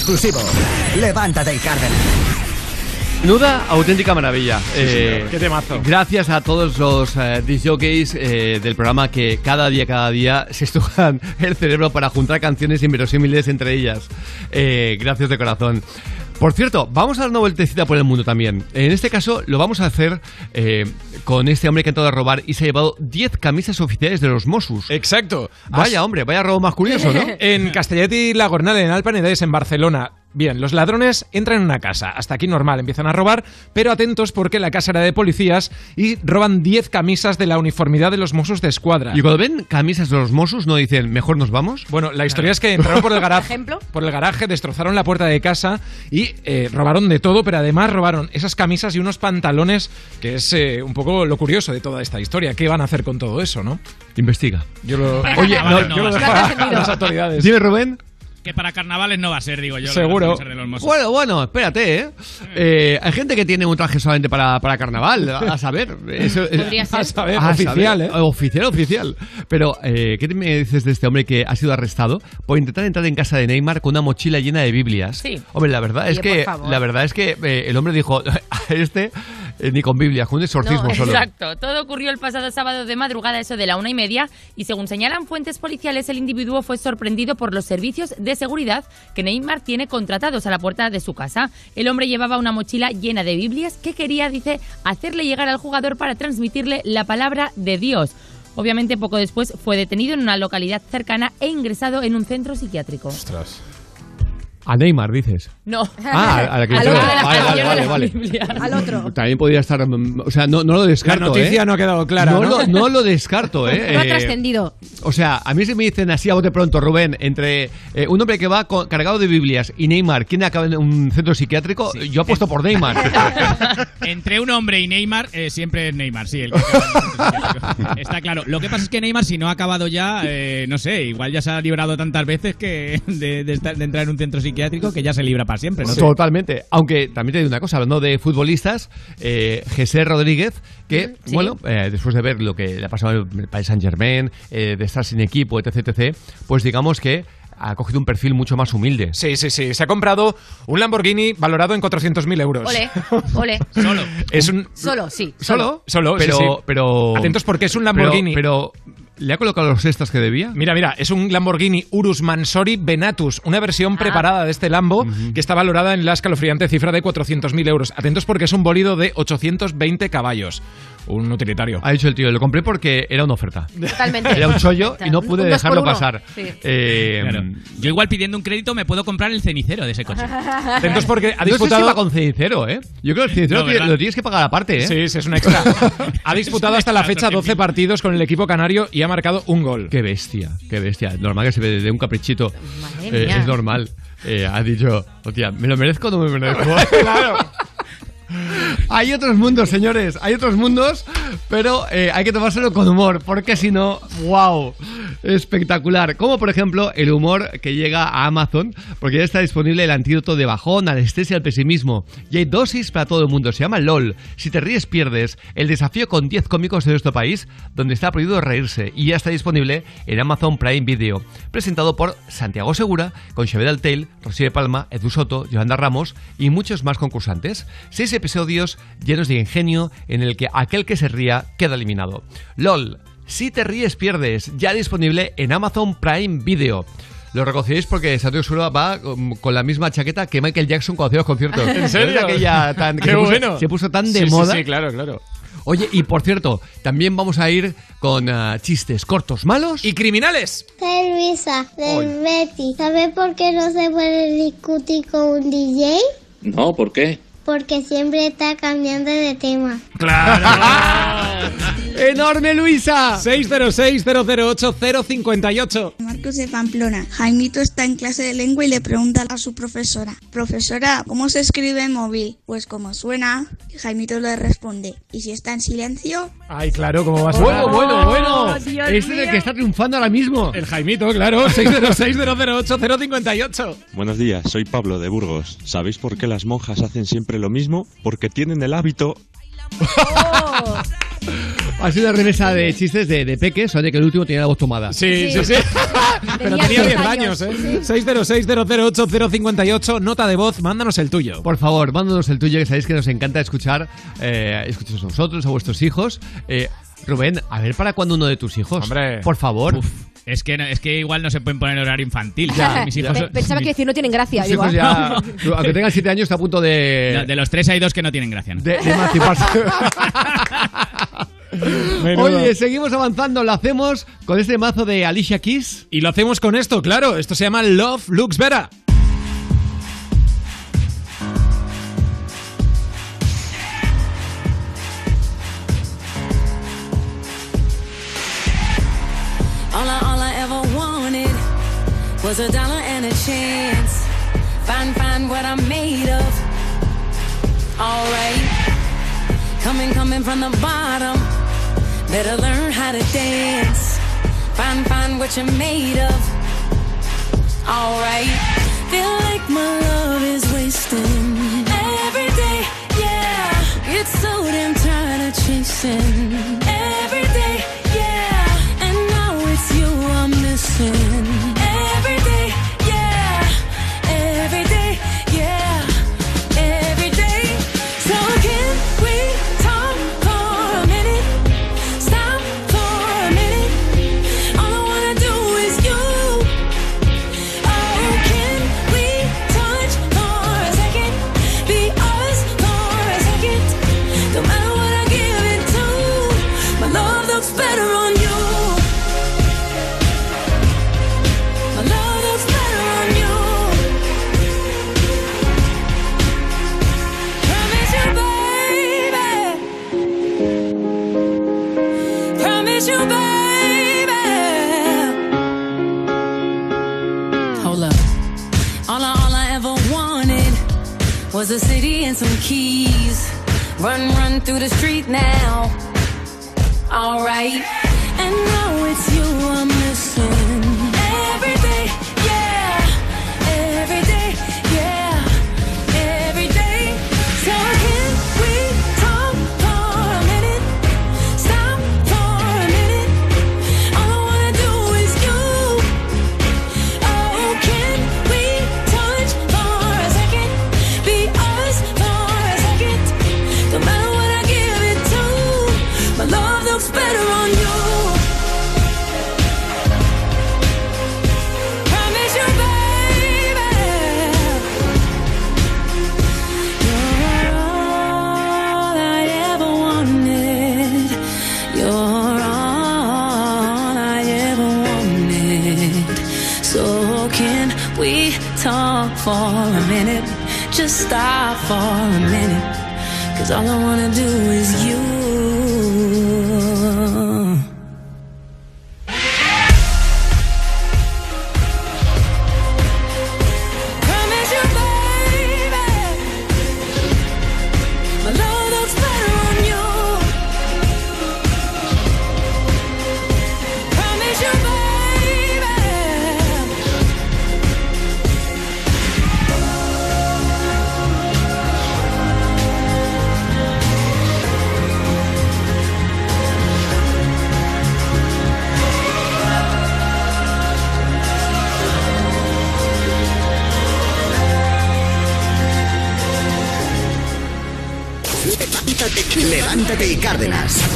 exclusivo. Levántate y Cárdenas. Nuda, auténtica maravilla. Eh. Qué temazo. Gracias a todos los eh, disjockeys eh, del programa que cada día, cada día [LAUGHS] se estudian el cerebro para juntar canciones inverosímiles entre ellas. Eh, gracias de corazón. Por cierto, vamos a dar una vueltecita por el mundo también. En este caso lo vamos a hacer eh, con este hombre que ha entrado a robar y se ha llevado 10 camisas oficiales de los Mossos. Exacto. Vaya, hombre, vaya robo más curioso, ¿no? [LAUGHS] en Castellet y La Gornal, en Alpanedés, en Barcelona. Bien, los ladrones entran en una casa, hasta aquí normal, empiezan a robar, pero atentos porque la casa era de policías y roban 10 camisas de la uniformidad de los Mossos de Escuadra. Y cuando ven camisas de los Mossos no dicen, mejor nos vamos. Bueno, la historia es que entraron [LAUGHS] por el garaje, por el garaje, destrozaron la puerta de casa y eh, robaron de todo, pero además robaron esas camisas y unos pantalones, que es eh, un poco lo curioso de toda esta historia. ¿Qué van a hacer con todo eso, no? Investiga. Yo lo, [LAUGHS] Oye, no, no, yo no lo dejo a- a, a las autoridades. Dime, Rubén. Que para carnavales no va a ser, digo yo. Seguro. de los. Bueno, bueno, espérate, ¿eh? Eh, hay gente que tiene un traje solamente para, para carnaval, a, a saber. Eso, Podría ser. A saber, a oficial, saber. ¿eh? Oficial, oficial. Pero, eh, ¿qué me dices de este hombre que ha sido arrestado por intentar entrar en casa de Neymar con una mochila llena de Biblias? Sí. Hombre, la verdad es que, la verdad es que eh, el hombre dijo, [LAUGHS] a este eh, ni con Biblia, con un exorcismo No, solo. Exacto. Todo ocurrió el pasado sábado de madrugada, eso de la una y media, y según señalan fuentes policiales, el individuo fue sorprendido por los servicios de seguridad que Neymar tiene contratados a la puerta de su casa. El hombre llevaba una mochila llena de Biblias que quería, dice, hacerle llegar al jugador para transmitirle la palabra de Dios. Obviamente, poco después fue detenido en una localidad cercana e ingresado en un centro psiquiátrico. A Neymar, dices. No. Ah, a la que [LAUGHS] Al otro Vale, vale, vale, Biblia. Al otro. También podría estar. mm, O sea, no, no lo descarto. La noticia ¿eh? no ha quedado clara, No, ¿no? Lo, no lo descarto, ¿eh? [LAUGHS] No ha Eh, trascendido. O sea, a mí se me dicen así a bote pronto, Rubén, entre eh, un hombre que va con- cargado de Biblias y Neymar, ¿quién acaba en un centro psiquiátrico? Yo apuesto por Neymar. [LAUGHS] Entre un hombre y Neymar, eh, siempre es Neymar, sí. El que acaba en el centro psiquiátrico. Está claro. Lo que pasa es que Neymar, si no ha acabado ya, eh, no sé, igual ya se ha librado tantas veces que de, de estar- de entrar en un centro psiquiátrico que ya se libra para siempre, ¿no? Totalmente. Aunque también te digo una cosa, hablando de futbolistas, eh, José Rodríguez, que, Sí. bueno, eh, después de ver lo que le ha pasado en el País Saint Germain, de estar sin equipo, etc, etc, pues digamos que ha cogido un perfil mucho más humilde. Sí, sí, sí. Se ha comprado un Lamborghini valorado en 400.000 euros. Ole, [LAUGHS] ole. Solo. Es un... Solo, sí. ¿Solo? Solo, sí, pero, sí. pero... Atentos porque es un pero- Lamborghini. Pero, ¿le ha colocado los extras que debía? Mira, mira, es un Lamborghini Urus Mansori Venatus, una versión preparada de este Lambo que está valorada en la escalofriante cifra de 400.000 euros. Atentos porque es un bolido de 820 caballos. Un utilitario. Ha dicho el tío, lo compré porque era una oferta. Totalmente. Era un chollo y no pude dejarlo pasar. Sí. Eh, Claro. Yo igual pidiendo un crédito me puedo comprar el cenicero de ese coche. Atentos porque ha No sé si disputado... va con cenicero, ¿eh? Yo creo que el cenicero No, tiene- ¿verdad? lo tienes que pagar aparte, ¿eh? Sí, sí, es un extra. [LAUGHS] ha disputado hasta la fecha 12 partidos con el equipo canario y ha marcado un gol. Qué bestia, qué bestia. Normal que se ve de un caprichito. Madre Eh, mía. es normal. Eh, ha dicho, hostia, ¿me lo merezco o no me merezco? [LAUGHS] claro. Hay otros mundos, señores, hay otros mundos, pero eh, hay que tomárselo con humor, porque si no, wow, espectacular. Como por ejemplo el humor que llega a Amazon, porque ya está disponible el antídoto de bajón, anestesia al pesimismo. Y hay dosis para todo el mundo, se llama LOL. Si te ríes, pierdes. El desafío con 10 cómicos de nuestro país, donde está prohibido reírse, y ya está disponible en Amazon Prime Video. Presentado por Santiago Segura, con Xavier Altel, Rocío de Palma, Edu Soto, Yolanda Ramos y muchos más concursantes. Seis episodios llenos de ingenio en el que aquel que se ría queda eliminado. LOL, si te ríes pierdes, ya disponible en Amazon Prime Video. Lo reconoceréis porque Santiago Segura va con la misma chaqueta que Michael Jackson cuando hacía los conciertos. [LAUGHS] ¿En serio? ¿No es aquella tan, [LAUGHS] que Qué se puso- bueno. se puso tan de Sí, sí, moda. Sí, claro, claro. Oye, y por cierto, también vamos a ir con ah, chistes cortos malos. Y criminales. Soy Luisa, del Betty. ¿Sabe por qué no se puede discutir con un DJ? No, ¿por qué? Porque siempre está cambiando de tema. [LAUGHS] ¡Enorme, Luisa! 606-008-058. Marcos de Pamplona. Jaimito está en clase de lengua y le pregunta a su profesora, profesora, ¿cómo se escribe móvil? Pues como suena. Y Jaimito le responde, ¿y si está en silencio? Ay, claro, ¿cómo va a Bueno, sonar? bueno, bueno. Dios Este es el que está triunfando ahora mismo. El Jaimito, claro. [LAUGHS] 606-008-058. Buenos días, soy Pablo de Burgos. ¿Sabéis por qué las monjas hacen siempre lo mismo? Porque tienen el hábito. Ha sido una remesa de chistes de, de peques, oye, que el último tenía la voz tomada. Sí, sí, sí. Pero tenía 10 años, ¿eh? 606-008-058, nota de voz, mándanos el tuyo. Por favor, mándanos el tuyo, que sabéis que nos encanta escuchar, eh, escucharos a vosotros, a vuestros hijos. Eh, Rubén, a ver para cuándo uno de tus hijos. Hombre. Por favor. Es que, no- es que igual no se pueden poner horario infantil. Ya, [LAUGHS] Mis hijos Pensaba [LAUGHS] que decir no tienen gracia. Digo, hijos ya, aunque tengan 7 años, está a punto de, [LAUGHS] de, de los tres hay dos que no tienen gracia. ¿no? de, de emanciparse. Oye, seguimos avanzando, lo hacemos con este mazo de Alicia Keys. Y lo hacemos con esto, claro. Esto se llama Love Looks Better. Was a dollar and a chance. Find, find what I'm made of. Alright. Coming, coming from the bottom. Better learn how to dance. Find, find what you're made of. Alright. Feel like my love is wasting. Every day, yeah. It's so damn tired of chasing. Hold up. All I, all I ever wanted was a city and some keys. Run, run through the street now. Alright. And now it's you I'm missing. Stop for a minute. Cause all I wanna do is levántate y Cárdenas.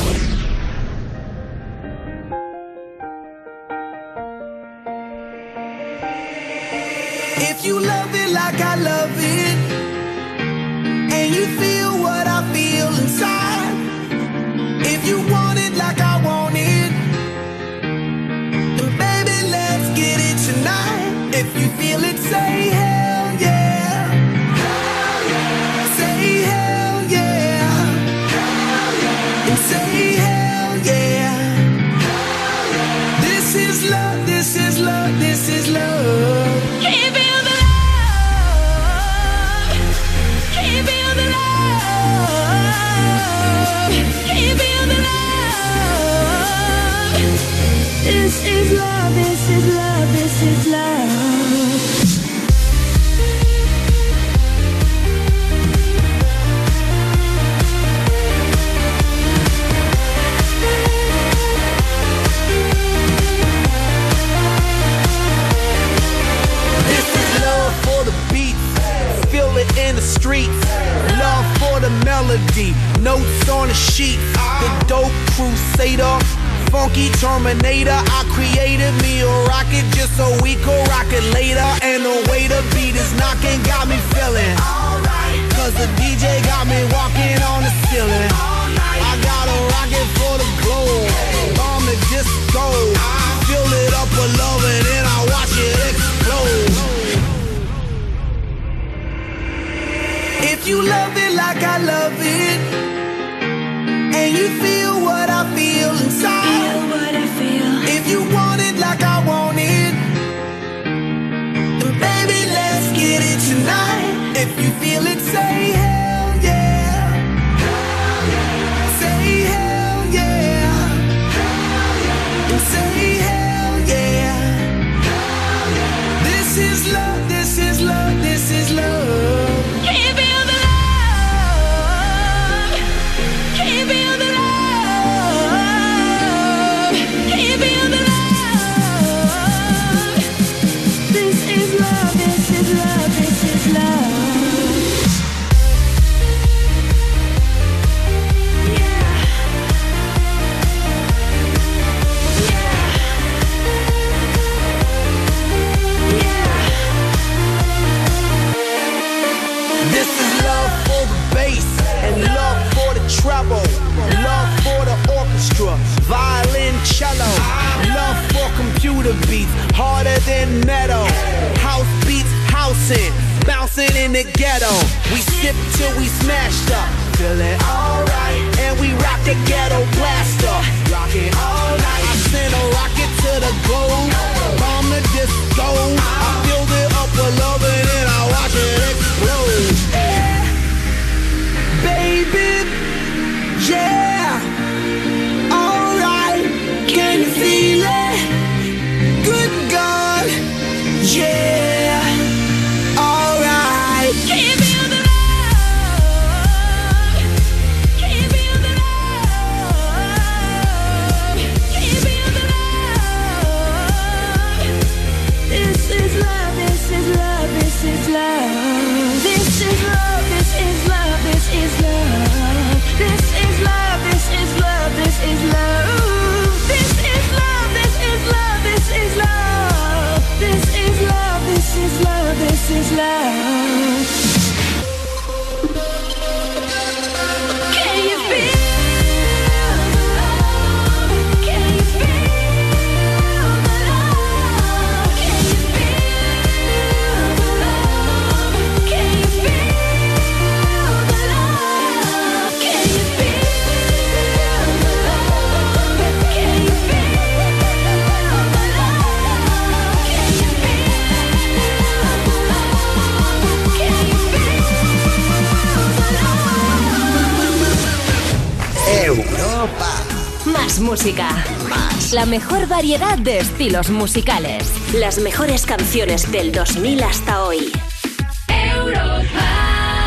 Mejor variedad de estilos musicales. Las mejores canciones del 2000 hasta hoy.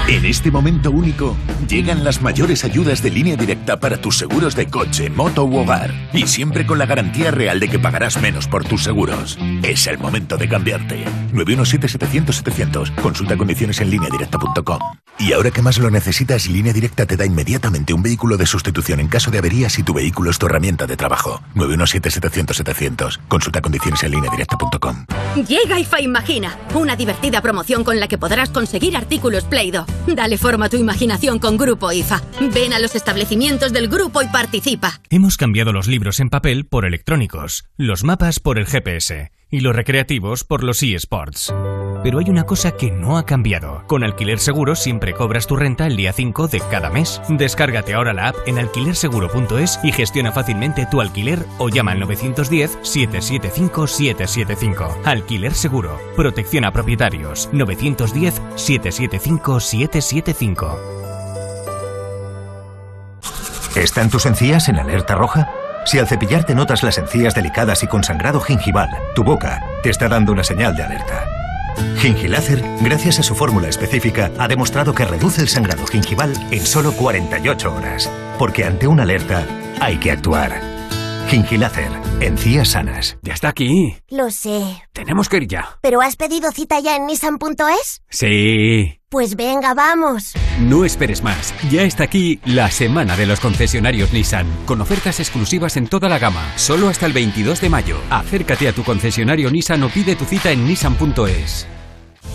En este momento único, llegan las mayores ayudas de línea directa para tus seguros de coche, moto u hogar. Y siempre con la garantía real de que pagarás menos por tus seguros. Es el momento de cambiarte. 917-700-700. Consulta condiciones en lineadirecta.com. Y ahora que más lo necesitas, Línea Directa te da inmediatamente un vehículo de sustitución en caso de avería si tu vehículo es tu herramienta de trabajo. 917-700-700. Consulta condiciones en lineadirecta.com. Llega IFA Imagina, una divertida promoción con la que podrás conseguir artículos Play-Doh. Dale forma a tu imaginación con Grupo IFA. Ven a los establecimientos del grupo y participa. Hemos cambiado los libros en papel por electrónicos, los mapas por el GPS y los recreativos por los eSports. Pero hay una cosa que no ha cambiado. Con Alquiler Seguro siempre cobras tu renta el día 5 de cada mes. Descárgate ahora la app en alquilerseguro.es y gestiona fácilmente tu alquiler o llama al 910-775-775. Alquiler Seguro. Protección a propietarios. 910-775-775. ¿Están tus encías en alerta roja? Si al cepillarte notas las encías delicadas y con sangrado gingival, tu boca te está dando una señal de alerta. Gingilácer, gracias a su fórmula específica, ha demostrado que reduce el sangrado gingival en solo 48 horas. Porque ante una alerta, hay que actuar. Gingilácer, encías sanas. Ya está aquí. Lo sé. Tenemos que ir ya. ¿Pero has pedido cita ya en nissan.es? Sí. Pues venga, vamos. No esperes más. Ya está aquí la semana de los concesionarios Nissan, con ofertas exclusivas en toda la gama, solo hasta el 22 de mayo. Acércate a tu concesionario Nissan o pide tu cita en nissan.es.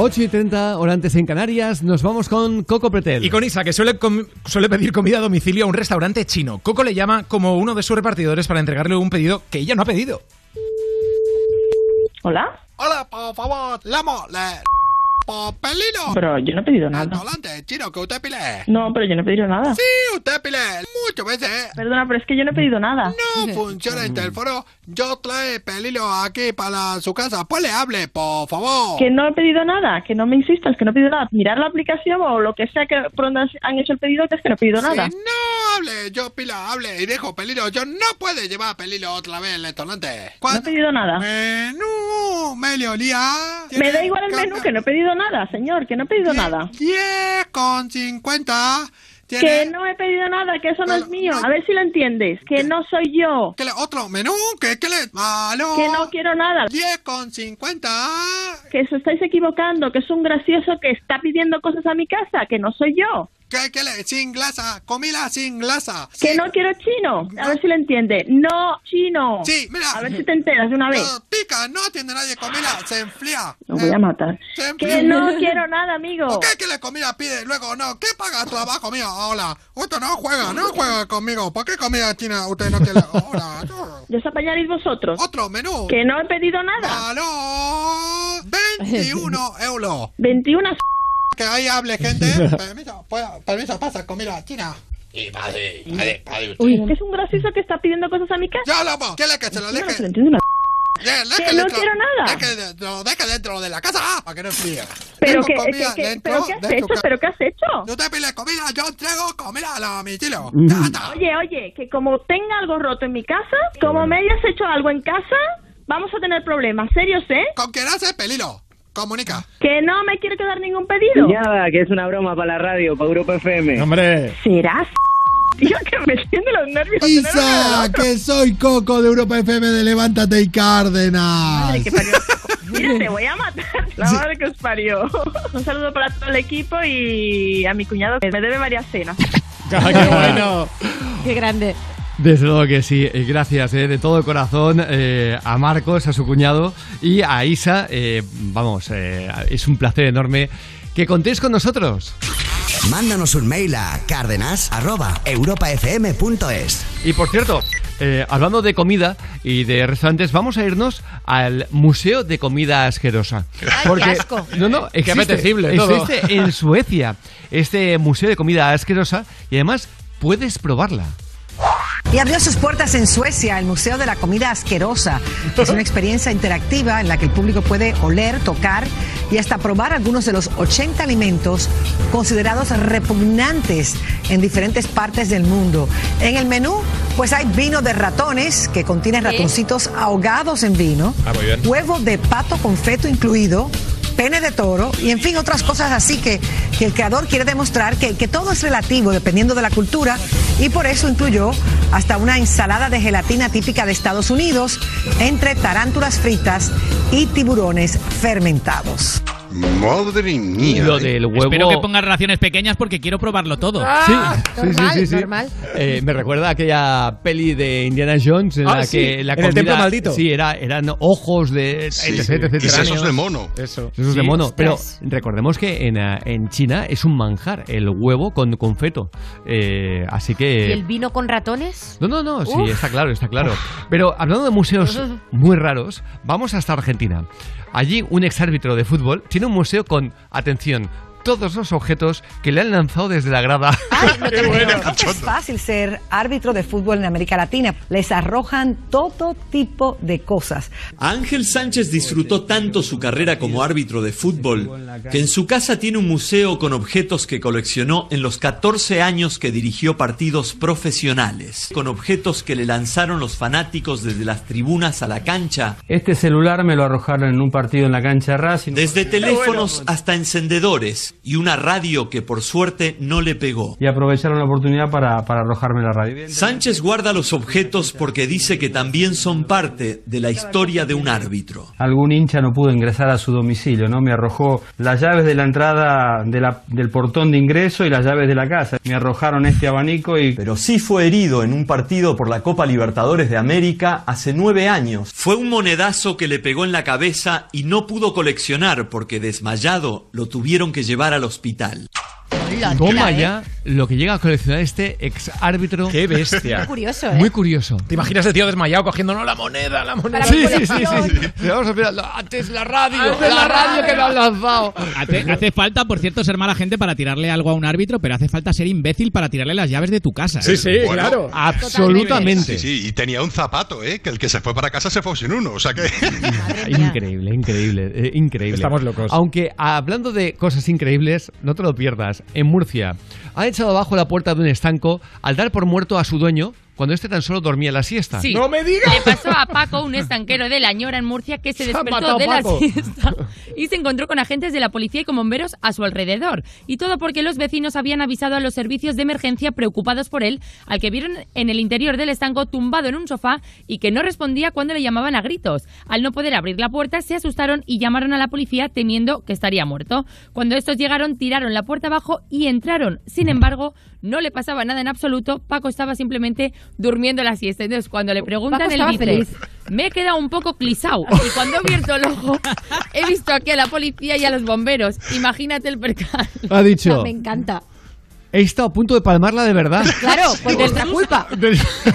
8 y 30, hora antes en Canarias, nos vamos con Coco Pretel. Y con Isa, que suele, suele pedir comida a domicilio a un restaurante chino. Coco le llama como uno de sus repartidores para entregarle un pedido que ella no ha pedido. ¿Hola? Hola, por favor, le mole. Papelino. Pero yo no he pedido nada. Adelante, chino, que usted pile. No, pero yo no he pedido nada. Sí, usted pile. Muchas veces. Perdona, pero es que yo no he pedido nada. No funciona el teléfono. Yo trae pelilo aquí para su casa. Pues le hable, por favor. Que no he pedido nada, que no me insistas, que no he pedido nada. Mirar la aplicación o lo que sea que por donde han hecho el pedido, que es que no he pedido nada. Si no hable, yo pila, hable y dejo pelilo. Yo no puede llevar pelilo otra vez el restaurante. No he pedido nada. Menú, me le olía. Me da igual el menú, que no he pedido nada, señor, que no he pedido nada. 10 con 50. Que no he pedido nada, que eso no es mío. A ver si lo entiendes, que no soy yo. ¿Qué le- otro menú? ¿Qué, qué le...? ¡Aló! Que no quiero nada. 10 con 50. Que os estáis equivocando, que es un gracioso que está pidiendo cosas a mi casa, que no soy yo. ¿Qué, qué le...? Sin glasa. Comida sin glasa. Que no quiero chino. A ver si lo entiende. No chino. Sí, mira. A ver si te enteras de una vez. No, pica, no atiende nadie comida. Se enfría. Lo voy a matar. Se Que no quiero nada, amigo. ¿Por qué que le comida pide luego no? ¿Qué paga trabajo mío? Hola. Usted no juega, no juega conmigo. ¿Por qué comida china usted no quiere? Hola. [LAUGHS] ¿Ya os apañaréis vosotros? Otro menú. Que no he pedido nada. ¡Aló! [LAUGHS] 21 euros. 21 Que ahí hable gente. [LAUGHS] Permiso, puedo- permiso, pasa comida china. Y padre, padre, padre. Uy, que es un gracioso que está pidiendo cosas a mi casa. Ya, lobo. ¿Qué le que se lo Yo no deje? se lo una [LAUGHS] Que no quiero nada. Deje, de- lo deje dentro de la casa para que no enfríe. Pero que, comida que- que- dentro pero ¿qué has hecho? casa. ¿Pero qué has hecho? No te piles comida, yo traigo comida a domicilio. Oye, oye, que como tenga algo roto en mi casa, como me hayas hecho algo en casa, vamos a tener problemas. ¿Serios, eh? Con quien hace pelilo. Comunica. Que no me quiero quedar ningún pedido. Nada, que es una broma para la radio, para Grupo FM. Hombre. ¿Serás? [LAUGHS] Tío, que me siento los nervios. Isa, que soy Coco de Europa FM de Levántate y Cárdenas. [LAUGHS] Mira, te voy a matar. La madre que os parió. Un saludo para todo el equipo y a mi cuñado que me debe varias cenas. Ah, ¡Qué [LAUGHS] bueno! Qué grande. Desde luego que sí, y gracias eh, de todo corazón eh, a Marcos, a su cuñado y a Isa. eh, vamos, eh, es un placer enorme que contéis con nosotros. Mándanos un mail a cárdenas.europafm.es. Y por cierto, eh, hablando de comida y de restaurantes, vamos a irnos al Museo de Comida Asquerosa. qué asco. No, no, Qué existe, apetecible todo. existe en Suecia este Museo de Comida Asquerosa y además puedes probarla. Y abrió sus puertas en Suecia el Museo de la Comida Asquerosa. Es una [LAUGHS] experiencia interactiva en la que el público puede oler, tocar y hasta probar algunos de los 80 alimentos considerados repugnantes en diferentes partes del mundo. En el menú, pues hay vino de ratones que contiene ratoncitos ahogados en vino, Ah, huevo de pato con feto incluido, pene de toro y en fin otras cosas así que, que el creador quiere demostrar que, que todo es relativo dependiendo de la cultura y por eso incluyó hasta una ensalada de gelatina típica de Estados Unidos entre tarántulas fritas y tiburones fermentados. Madre mía. Lo del huevo. Espero que pongas raciones pequeñas porque quiero probarlo todo. Sí, sí, sí, sí, sí. Eh, me recuerda a aquella peli de Indiana Jones en Ah, la sí, que la en el comida, templo maldito. Sí, era, eran ojos de Sí, etc, sí. etc, Y sesos de mono. Eso. Sesos de Sí. mono. Pero recordemos que en, eh, en China es un manjar el huevo con, con feto. Eh, así que. ¿Y el vino con ratones? No, no, no, sí, Uf. está claro, está claro. Pero hablando de museos [LAUGHS] muy raros, vamos hasta Argentina. Allí un exárbitro de fútbol tiene un museo con, atención, todos los objetos que le han lanzado desde la grada. [LAUGHS] [LAUGHS] Es fácil ser árbitro de fútbol en América Latina. Les arrojan todo tipo de cosas. Ángel Sánchez disfrutó tanto su carrera como árbitro de fútbol que en su casa tiene un museo con objetos que coleccionó en los 14 años que dirigió partidos profesionales, con objetos que le lanzaron los fanáticos desde las tribunas a la cancha, Este celular me lo arrojaron en un partido en la cancha de Racing. desde teléfonos hasta encendedores y una radio que por suerte no le pegó. Y aprovecharon la oportunidad para, para arrojarme la radio. Sánchez guarda los objetos porque dice que también son parte de la historia de un árbitro. Algún hincha no pudo ingresar a su domicilio, ¿no? Me arrojó las llaves de la entrada de la- del portón de ingreso y las llaves de la casa. Me arrojaron este abanico y... Pero sí fue herido en un partido por la Copa Libertadores de América hace nueve años. Fue un monedazo que le pegó en la cabeza y no pudo coleccionar porque desmayado lo tuvieron que llevar al hospital. Toma ya lo que llega a coleccionar este ex árbitro. Qué bestia. Muy curioso, ¿eh? Muy curioso. ¿Te imaginas el tío desmayado cogiendo no la moneda, la moneda? Sí, sí, sí, sí, sí. Sí, Vamos a antes la radio, Antes la, la radio que me han lanzado. Hace, hace falta, por cierto, ser mala gente para tirarle algo a un árbitro, pero hace falta ser imbécil para tirarle las llaves de tu casa. ¿eh? Bueno, Absolutamente. Sí, sí, y tenía un zapato, ¿eh? Que el que se fue para casa se fue sin uno, o sea que... Increíble, increíble, eh, increíble. Estamos locos. Aunque hablando de cosas increíbles, no te lo pierdas. En Murcia, han echado abajo la puerta de un estanco al dar por muerto a su dueño cuando este tan solo dormía la siesta. Sí. ¡No me digas! Le pasó a Paco, un estanquero de la Ñora en Murcia, que se despertó de la siesta y se encontró con agentes de la policía y con bomberos a su alrededor. Y todo porque los vecinos habían avisado a los servicios de emergencia preocupados por él, al que vieron en el interior del estanco tumbado en un sofá y que no respondía cuando le llamaban a gritos. Al no poder abrir la puerta, se asustaron y llamaron a la policía temiendo que estaría muerto. Cuando estos llegaron, tiraron la puerta abajo y entraron. Sin embargo, no le pasaba nada en absoluto. Paco estaba simplemente durmiendo la siesta. Entonces, cuando le preguntan, él dice: feliz. Me he quedado un poco clisao. Y cuando he abierto el ojo, he visto aquí a la policía y a los bomberos. Imagínate el percal. Ha dicho. Me encanta. He estado a punto de palmarla de verdad. [LAUGHS] Claro, por nuestra culpa.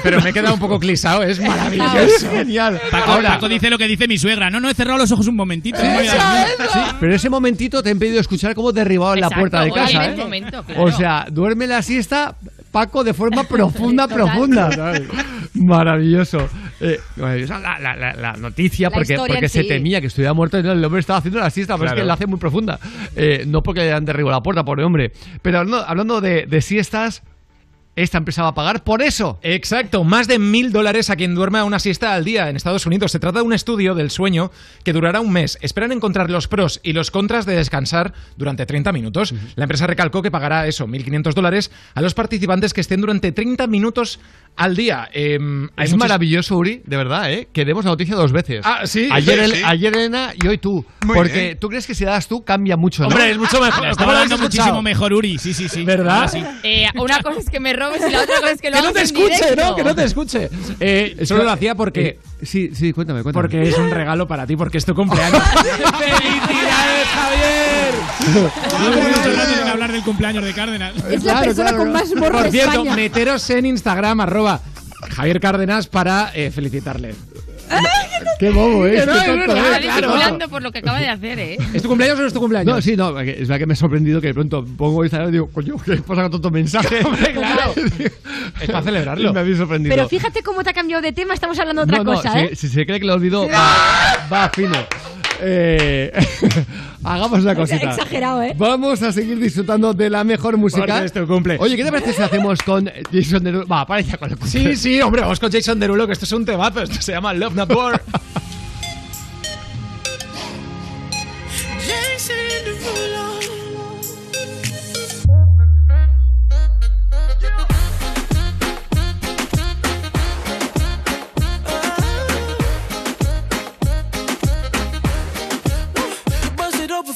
Pero me he quedado un poco clisado, es maravilloso. Es genial. Paco, Ahora, Paco dice lo que dice mi suegra. No, no, he cerrado los ojos un momentito. Sí, pero ese momentito te he impedido escuchar cómo derribaban la Exacto, puerta de casa. en ¿eh? ese momento, claro. O sea, duerme la siesta, Paco, de forma profunda, profunda. Maravilloso. Eh, es la, la- la- la noticia, La porque, porque se sí. temía que estuviera muerto y no, el hombre estaba haciendo la siesta, pero es Claro. que la hace muy profunda. Eh, no porque le han derribado la puerta, pobre hombre. Pero hablando, hablando de, de siestas, esta empresa va a pagar por eso. Exacto, más de mil dólares a quien duerma una siesta al día en Estados Unidos. Se trata de un estudio del sueño que durará un mes. Esperan encontrar los pros y los contras de descansar durante 30 minutos. La empresa recalcó que pagará eso, 1.500 dólares, a los participantes que estén durante 30 minutos al día. Em, Es muchos- maravilloso, Uri, de verdad, ¿eh? Que demos la noticia dos veces. Ah, ¿sí? Ayer, Sí, el- sí. ayer Elena y hoy tú. Muy porque bien. tú crees que si das tú cambia mucho, ¿no? Hombre, es mucho mejor. La ¿Cómo está dando muchísimo mejor Uri, sí, sí, sí. ¿Verdad? Sí. Eh, una cosa es que me robes y la otra cosa es que lo Que no te escuche, directo. ¿no? Que no te escuche. Eh, solo lo hacía porque... Eh, sí, sí, cuéntame, cuéntame. Porque es un regalo para ti, porque es tu cumpleaños. ¡Felicidades, Javier! Llevamos mucho rato sin hablar del cumpleaños de Cárdenas. Es la persona con más morro Por de cierto, España. meteros en Instagram, arroba Javier Cárdenas, para eh, felicitarle. Qué bobo, ¿eh? Que no, verdad, ¿eh? Está claro. disimulando por lo que acaba de hacer, ¿eh? ¿Es tu cumpleaños o no es tu cumpleaños? No, sí, no, es verdad que me ha sorprendido que de pronto pongo Instagram y digo, coño, ¿qué pasa con tanto mensaje? [LAUGHS] Hombre, claro. [LAUGHS] Es para celebrarlo. Me habéis sorprendido. Pero fíjate cómo te ha cambiado de tema, estamos hablando de otra no, no, cosa, si, ¿eh? si se cree que lo olvidó, [LAUGHS] va, va fino. Eh, [LAUGHS] hagamos una [LAUGHS] cosita. Exagerado, ¿eh? Vamos a seguir disfrutando de la mejor música. Porque es tu cumple. Oye, ¿qué te parece si hacemos con Jason Derulo? Va, ya con el Sí, sí, hombre, vamos con Jason Derulo, que esto es un temazo. Esto se llama Love Not War. [LAUGHS] Jason Derulo.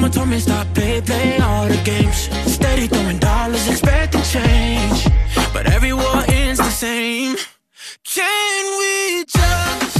Mama told me stop, play, play all the games. Steady throwing dollars, expecting change. But every war ends the same. Can we just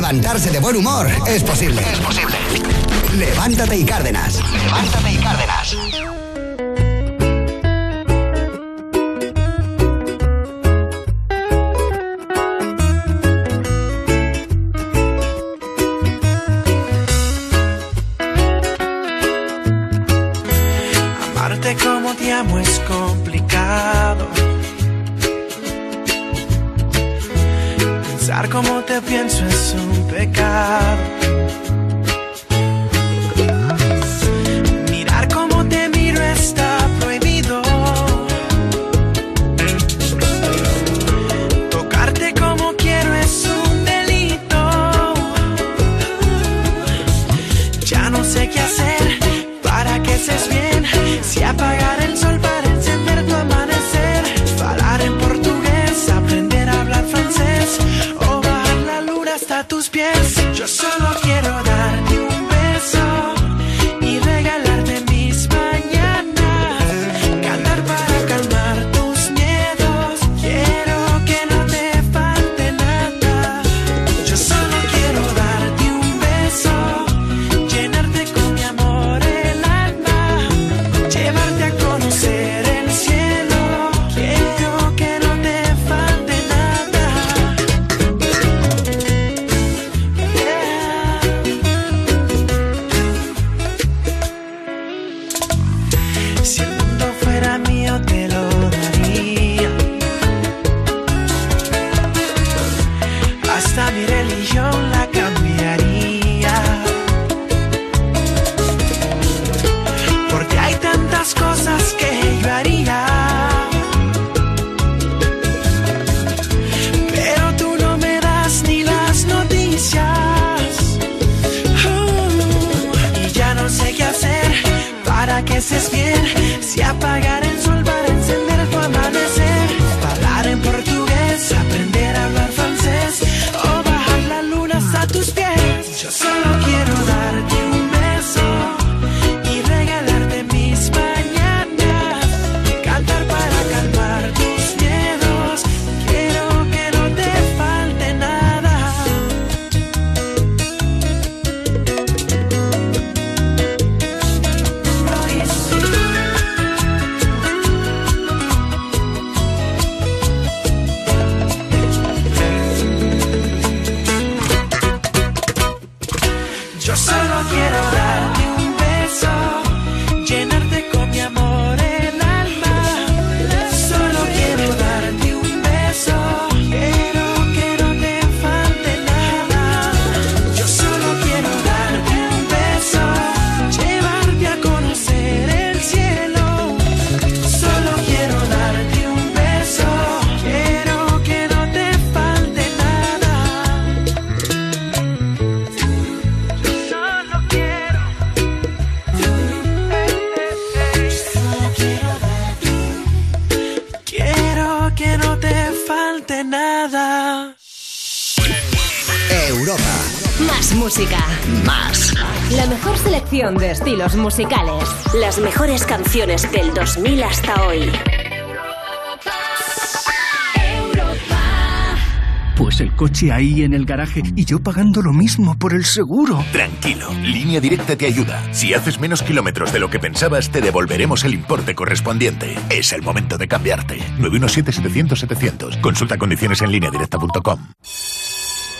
Levantarse de buen humor es posible. Es posible. Levántate y Cárdenas. Levántate y Cárdenas. Musicales. Las mejores canciones del 2000 hasta hoy. Pues el coche ahí en el garaje y yo pagando lo mismo por el seguro. Tranquilo, Línea Directa te ayuda. Si haces menos kilómetros de lo que pensabas, te devolveremos el importe correspondiente. Es el momento de cambiarte. 917-700-700. Consulta condiciones en lineadirecta.com.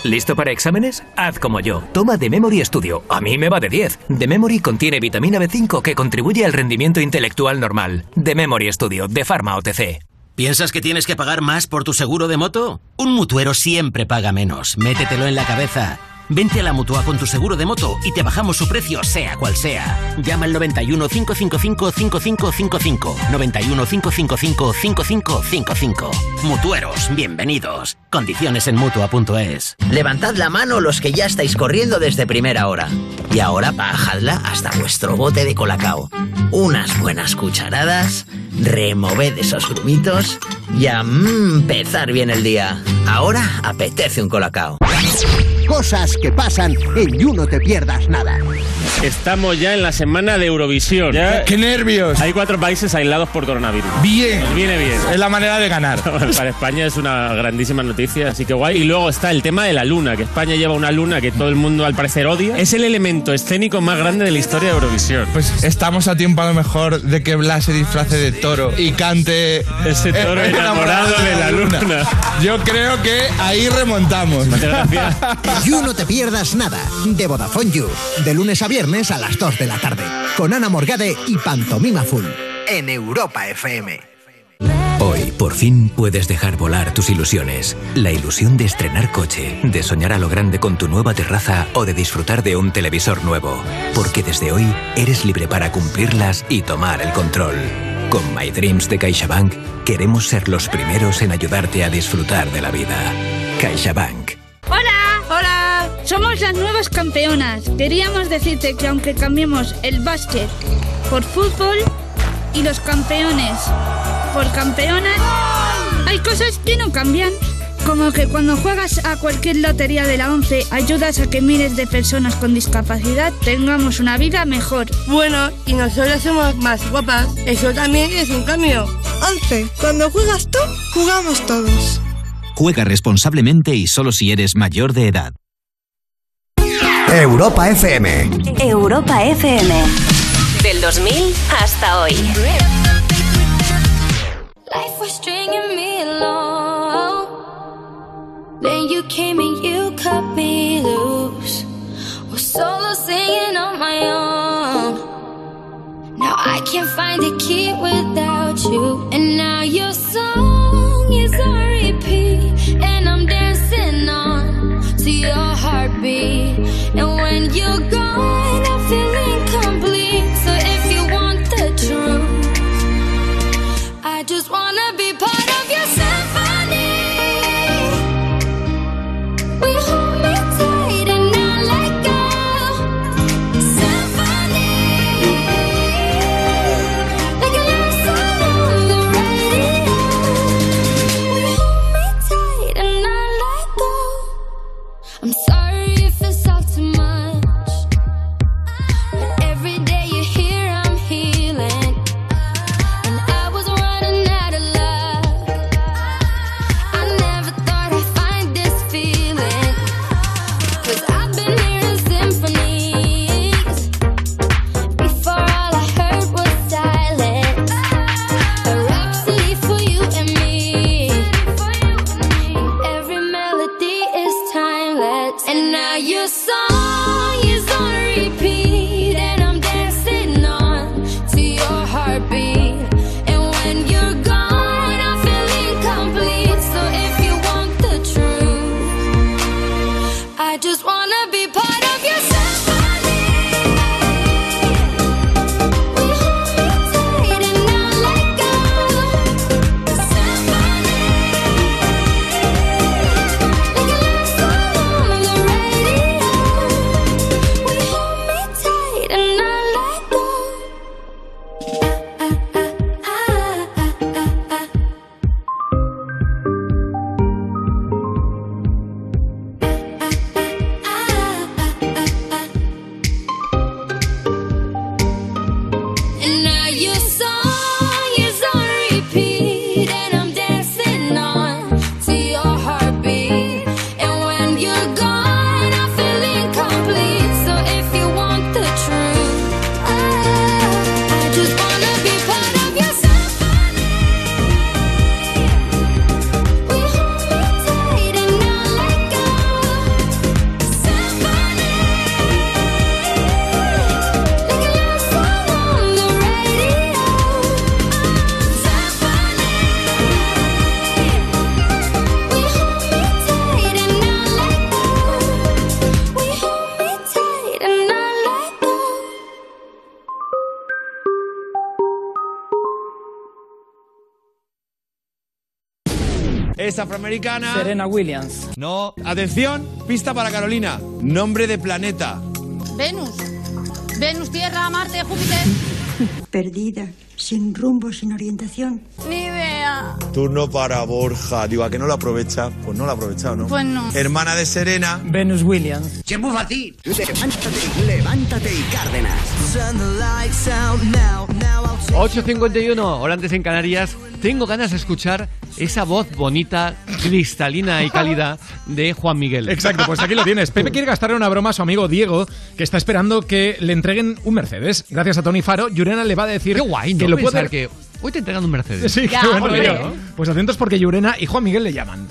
¿Listo para exámenes? Haz como yo. Toma The Memory Studio. A mí me va de 10. The Memory contiene vitamina B5 que contribuye al rendimiento intelectual normal. The Memory Studio, de Pharma OTC. ¿Piensas que tienes que pagar más por tu seguro de moto? Un mutuero siempre paga menos. Métetelo en la cabeza. Vente a la mutua con tu seguro de moto y te bajamos su precio, sea cual sea. Llama al 91 555 5555. 91 555 5555. Mutueros, bienvenidos. Condiciones en mutua.es. Levantad la mano los que ya estáis corriendo desde primera hora. Y ahora bajadla hasta vuestro bote de colacao. Unas buenas cucharadas, removed esos grumitos y a mm, empezar bien el día. Ahora apetece un colacao. Cosas que pasan en You No Te Pierdas Nada. Estamos ya en la semana de Eurovisión. ¡Qué nervios! Hay cuatro países aislados por coronavirus. Bien. Viene bien. Es la manera de ganar. [LAUGHS] Para España es una grandísima noticia, así que guay. Y luego está el tema de la luna, que España lleva una luna que todo el mundo al parecer odia. Es el elemento escénico más grande de la historia de Eurovisión. Pues estamos a tiempo a lo mejor de que Blas se disfrace de toro y cante Ese toro enamorado de la luna. Yo creo que ahí remontamos. [LAUGHS] You No Te Pierdas Nada, de Vodafone You, de lunes a viernes a las 2 de la tarde, con Ana Morgade y Pantomima Full, en Europa FM. Hoy, por fin, puedes dejar volar tus ilusiones. La ilusión de estrenar coche, de soñar a lo grande con tu nueva terraza o de disfrutar de un televisor nuevo. Porque desde hoy eres libre para cumplirlas y tomar el control. Con My Dreams de CaixaBank queremos ser los primeros en ayudarte a disfrutar de la vida. CaixaBank. Somos las nuevas campeonas. Queríamos decirte que aunque cambiemos el básquet por fútbol y los campeones por campeonas, hay cosas que no cambian. Como que cuando juegas a cualquier lotería de la 11 ayudas a que miles de personas con discapacidad tengamos una vida mejor. Bueno, y nosotros somos más guapas. Eso también es un cambio. 11. Cuando juegas tú, jugamos todos. Juega responsablemente y solo si eres mayor de edad. Europa FM. Europa FM. Del 2000 hasta hoy. Life was stringing me along. Then you came and you cut me loose. Was solo singing on my own. Now I can't find a key without you. And now your song is on And when afroamericana. Serena Williams. No. Atención, pista para Carolina. Nombre de planeta. Venus. Venus, Tierra, Marte, Júpiter. [LAUGHS] Perdida, sin rumbo, sin orientación. Ni idea. Turno para Borja. Digo, ¿a que no lo aprovecha? Pues no lo ha aprovechado, ¿no? Pues no. Hermana de Serena. Venus Williams. ¡Qué muy fácil! Levántate, levántate y Cárdenas. 8.51, holandes en Canarias. Tengo ganas de escuchar esa voz bonita, cristalina y cálida de Juan Miguel. Exacto, pues aquí lo tienes. [LAUGHS] Pepe quiere gastarle una broma a su amigo Diego, que está esperando que le entreguen un Mercedes. Gracias a Tony Faro, Yurena le va a decir Qué guay, ¿no? que lo puede... que hoy te entregan un Mercedes. Sí, qué bueno, tío. Pues atentos porque Yurena y Juan Miguel le llaman.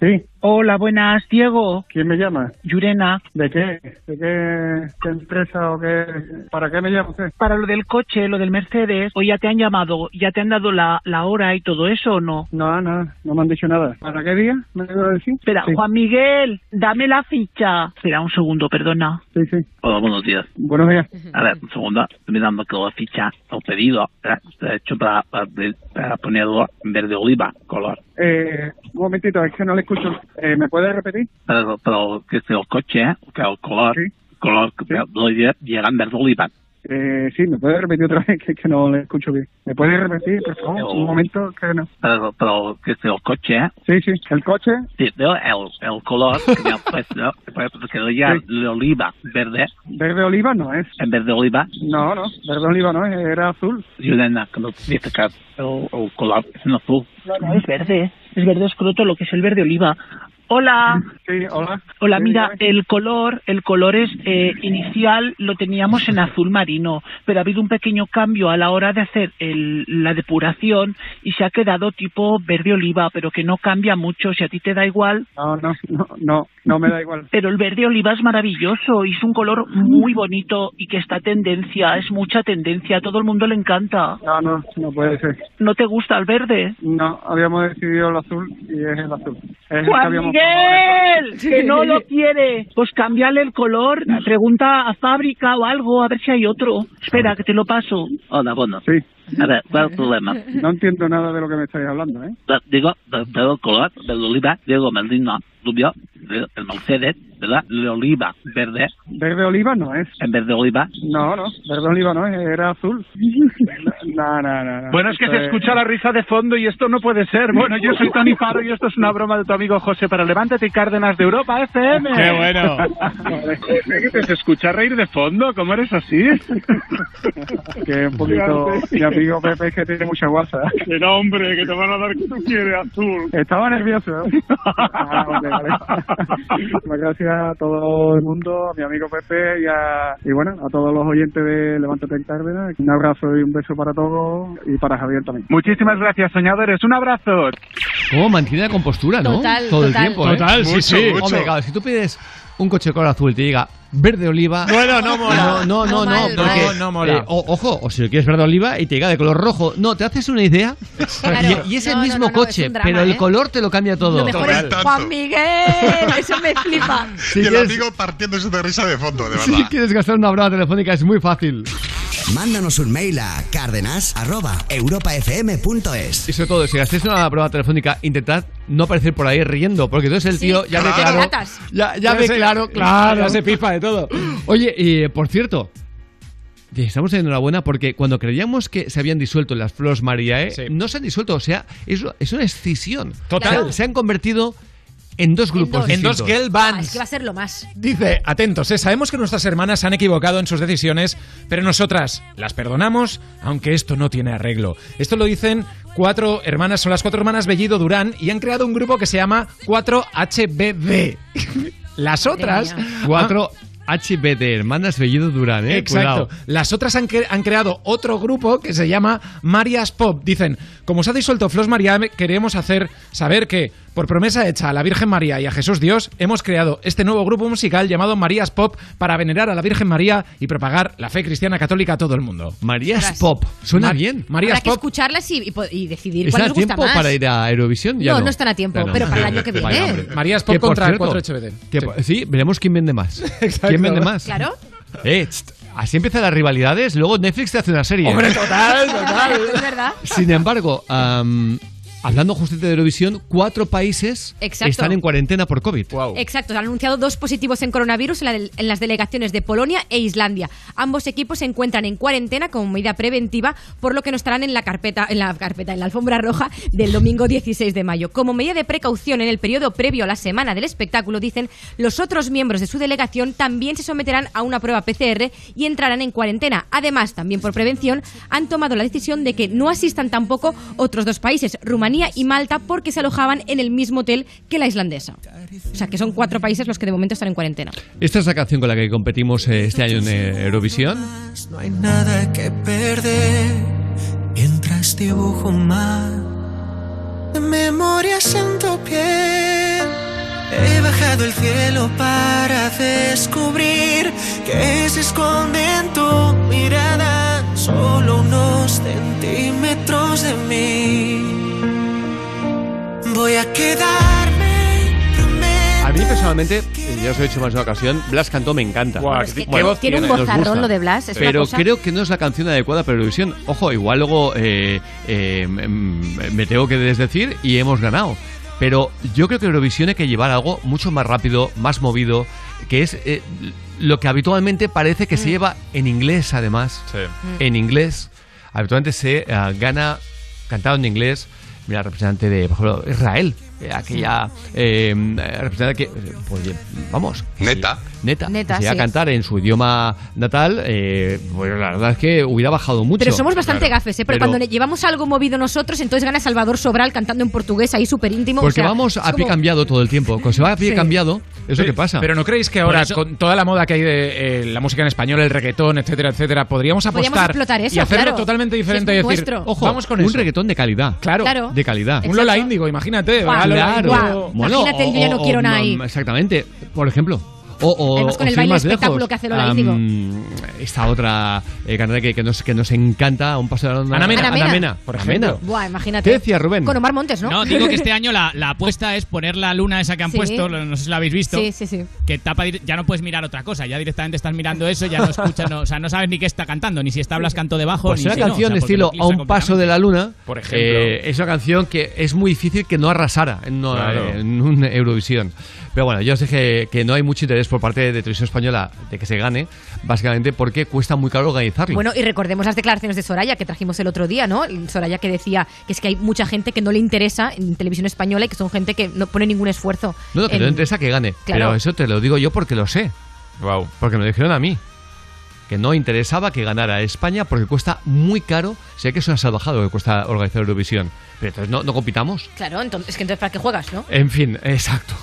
Sí. Hola, buenas, Diego. ¿Quién me llama? Yurena. ¿De qué? ¿De qué, qué empresa o qué? ¿Para qué me llama usted? Para lo del coche, lo del Mercedes, ¿o ya te han llamado, ya te han dado la, la hora y todo eso o no? No, no, no me han dicho nada. ¿Para qué día? ¿Me a decir? Espera, Sí. Juan Miguel, dame la ficha. Espera un segundo, perdona. Sí, sí. Hola, buenos días. Buenos días. A ver, un segundo, estoy mirando que la ficha, el pedido, ¿verdad? está hecho para, para, para ponerlo en verde oliva, color. Eh, un momentito, es que no le escucho. Eh, ¿Me puede repetir? Pero, pero que es el coche, ¿eh? que el color, color, que lo lle- llega en verde oliva. Eh, sí, ¿me puede repetir otra vez? [LAUGHS] Que, que no le escucho bien. ¿Me puede repetir, por favor? Un momento, que no. Pero, pero que es el coche, ¿eh? Sí, sí, el coche. Sí, veo el, el color que me han [LAUGHS] puesto, que lo ya de oliva, verde. ¿Verde oliva no es? En verde oliva. No, no, verde oliva no es, era azul. Y una que nos dice que el, el color es en azul. No, no, es verde. Es verde escroto lo que es el verde oliva. Hola. Sí, hola. Hola, Sí, mira, dígame. el color, el color es eh, inicial lo teníamos en azul marino, pero ha habido un pequeño cambio a la hora de hacer el- la depuración y se ha quedado tipo verde oliva, pero que no cambia mucho. Si a ti te da igual. No, no, no, no, no me da igual. Pero el verde oliva es maravilloso y es un color muy bonito y que está tendencia, es mucha tendencia, a todo el mundo le encanta. No, no, no puede ser. ¿No te gusta el verde? No, habíamos decidido el azul y es el azul. Es el que habíamos Miguel, [LAUGHS] que no lo quiere. Pues cámbiale el color, pregunta a fábrica o algo, a ver si hay otro. Espera, que te lo paso. Hola, bueno. Sí. A ver, ¿cuál es el problema? No entiendo nada de lo que me estáis hablando, ¿eh? Digo, del color, del oliva, digo, Melina, rubio, el Mercedes, ¿verdad? El oliva, verde. Verde oliva no es. En verde oliva. No, no, verde oliva no es, era azul. [LAUGHS] No, no, no. no. Bueno, es que Esto se escucha la risa de fondo y esto no puede ser. Bueno, yo soy Tony Faro y esto es una broma de tu amigo José para Levántate y Cárdenas de Europa FM. Qué bueno. ¿Qué te se escucha reír de fondo? ¿Cómo eres así? Que un poquito... Mi amigo Pepe es que tiene mucha guasa. [LAUGHS] Que no, hombre, que te van a dar que tú quieres, azul. Estaba nervioso. [LAUGHS] Ah, vale, vale. Muchas [LAUGHS] gracias a todo el mundo, a mi amigo Pepe y, a, y bueno, a todos los oyentes de Levántate en Cárdenas. Un abrazo y un beso para todos y para Javier también. Muchísimas gracias, soñadores. Un abrazo. ¿Cómo mantiene la compostura, no? Total, Todo el tiempo, ¿eh? Total, sí, sí. Mucho, Hombre, mucho. claro, si tú pides un coche color azul y te diga verde oliva... Bueno, no mola. No, no, no, No, no, porque... no, no mola. eh, o- ojo, o si lo quieres verde oliva y te diga de color rojo. No, te haces una idea y, y es el mismo no, no, coche, drama, pero el ¿eh? color te lo cambia todo. Lo mejor es Juan Miguel, eso me flipa. [LAUGHS] Si y el quieres- amigo partiéndose de risa de fondo, de [LAUGHS] verdad. Si quieres gastar una broma telefónica es muy fácil. Mándanos un mail a cárdenas.europafm.es. Y sobre todo, si gastéis una prueba telefónica, intentad no aparecer por ahí riendo, porque entonces el Sí, tío ya ve claro. Ya, ya Ya ve se- claro, claro. ya se pipa de todo. Oye, y por cierto. Estamos enhorabuena porque cuando creíamos que se habían disuelto las Flores Mariae, no se han disuelto, o sea, es, es una escisión. Total. Se han convertido en dos grupos En dos distintos. girl bands. Ah, es que va a ser lo más. Dice, atentos, ¿eh? sabemos que nuestras hermanas se han equivocado en sus decisiones, pero nosotras las perdonamos, aunque esto no tiene arreglo. Esto lo dicen cuatro hermanas, son las cuatro hermanas Bellido Durán, y han creado un grupo que se llama 4HBD. [LAUGHS] Las otras... 4 HBD, hermanas Bellido Durán, ¿eh? Exacto. Cuidado. Las otras han, cre- han creado otro grupo que se llama Marias Pop. Dicen, como se ha disuelto Flos María, queremos hacer saber que, por promesa hecha a la Virgen María y a Jesús Dios, hemos creado este nuevo grupo musical llamado Marías Pop para venerar a la Virgen María y propagar la fe cristiana católica a todo el mundo. Marías Ostras. Pop, suena Mar- bien. Marías Habrá que Pop. escucharlas y, y y decidir cuál ¿Está a nos gusta tiempo más. para ir a Eurovisión? Ya No, no, no están a tiempo, no. pero para el año que [LAUGHS] viene. Marías Pop Que, contra cierto, 4HBD. que po- sí, veremos quién vende más. [LAUGHS] ¿Quién vende más? Claro. Eh, así empiezan las rivalidades, luego Netflix te hace una serie. Hombre, total, [LAUGHS] total. Es verdad. Sin embargo, hablando justamente de Eurovisión, cuatro países Exacto. están en cuarentena por COVID. Exacto, han anunciado dos positivos en coronavirus en, la del- en las delegaciones de Polonia e Islandia. Ambos equipos se encuentran en cuarentena como medida preventiva, por lo que no estarán en la carpeta, en la carpeta, en la alfombra roja del domingo 16 de mayo. Como medida de precaución en el periodo previo a la semana del espectáculo, dicen, los otros miembros de su delegación también se someterán a una prueba PCR y entrarán en cuarentena. Además, también por prevención, han tomado la decisión de que no asistan tampoco otros dos países, Rumanía y Malta, porque se alojaban en el mismo hotel que la islandesa. O sea, que son cuatro países los que de momento están en cuarentena. Esta es la canción con la que competimos eh, este año en eh, Eurovisión. No hay nada que perder mientras dibujo más de memorias en tu piel. He bajado el cielo para descubrir que se esconde en tu mirada solo unos centímetros de mí. Voy a quedarme. A mí personalmente, eh, ya os he dicho más de una ocasión, Blas Cantó me encanta. Bueno, es que tiene- tiene un gusta. lo de Blas, es una Pero cosa- creo que no es la canción adecuada para Eurovisión. Ojo, igual luego eh, eh, mm, me tengo que desdecir y hemos ganado. Pero yo creo que Eurovisión hay que llevar algo mucho más rápido, más movido, que es eh, lo que habitualmente parece que se Mm. lleva en inglés, además. En inglés. Habitualmente se eh, gana cantado en inglés. Mira, representante de, por ejemplo, Israel. eh, Aquella eh, representante que, pues, vamos. Neta. Neta. Neta, que se iba a cantar en su idioma natal, eh, pues la verdad es que hubiera bajado mucho. Pero somos bastante gafes, ¿eh? Porque Pero- cuando llevamos algo movido nosotros, entonces gana Salvador Sobral cantando en portugués ahí súper íntimo. Porque vamos a pie cambiado todo el tiempo. Cuando se va a pie Sí. cambiado, es lo que pasa. Pero ¿no creéis que ahora, con toda la moda que hay de eh, la música en español, el reggaetón, etcétera, etcétera, podríamos Podríamos apostar explotar eso, y hacerlo claro. totalmente diferente y decir, nuestro. ojo, vamos con un eso? reggaetón de calidad. Claro. Claro. De calidad. Un Lola Índigo, imagínate. ¿verdad? Lola guau. Índigo. Imagínate el yo ya no quiero nada ahí. mm, Exactamente. Por ejemplo. O, o, Además, con o el baile más espectáculo lejos, que hace Lola Índigo. Esta otra eh, cantante que, que, nos, que nos encanta, un paso de la Ana Mena. Ana Mena. por Ana ejemplo. Mena. Buah, imagínate. ¿Qué decía Rubén? Con Omar Montes, ¿no? No, digo que este [LAUGHS] año la, la apuesta es poner la luna esa que han Sí. puesto, no sé si la habéis visto. Sí, sí, sí. Que tapa, ya no puedes mirar otra cosa, ya directamente estás mirando eso, ya no escuchas, no, o sea, no sabes ni qué está cantando, ni si está Blas canto debajo, Pues ni una si no, canción o sea, estilo lo A un paso de la luna, Por ejemplo. eh, es una canción que es muy difícil que no arrasara en, una- Claro. en un Eurovisión. Pero bueno, yo os dije que no hay mucho interés por parte de Televisión Española de que se gane, básicamente porque cuesta muy caro organizarlo. Bueno, y recordemos las declaraciones de Soraya que trajimos el otro día, ¿no? Soraya que decía que es que hay mucha gente que no le interesa en televisión española y que son gente que no pone ningún esfuerzo. no, no, que en- no interesa que gane. Claro. Pero eso te lo digo yo porque lo sé. Wow. Porque me lo dijeron a mí. Que no interesaba que ganara España porque cuesta muy caro. Sé que eso es salvajado que cuesta organizar Eurovisión. Pero entonces no, no compitamos. Claro, entonces, es que entonces ¿para qué juegas, no? En fin, [LAUGHS] exacto.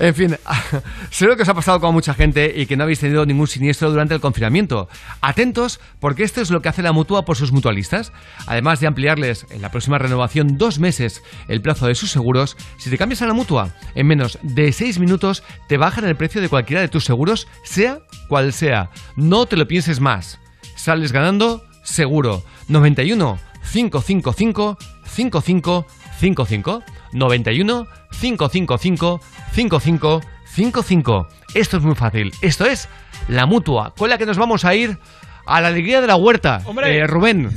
En fin, [LAUGHS] sé lo que os ha pasado con mucha gente y que no habéis tenido ningún siniestro durante el confinamiento. Atentos, porque esto es lo que hace la mutua por sus mutualistas. Además de ampliarles en la próxima renovación dos meses el plazo de sus seguros, si te cambias a la mutua, en menos de seis minutos te bajan el precio de cualquiera de tus seguros, sea cual sea. No te lo pienses más. Sales ganando seguro. 91 555 5555 91 555 5555. Esto es muy fácil. Esto es la mutua, con la que nos vamos a ir a la alegría de la huerta. ¡Hombre! Eh, Rubén.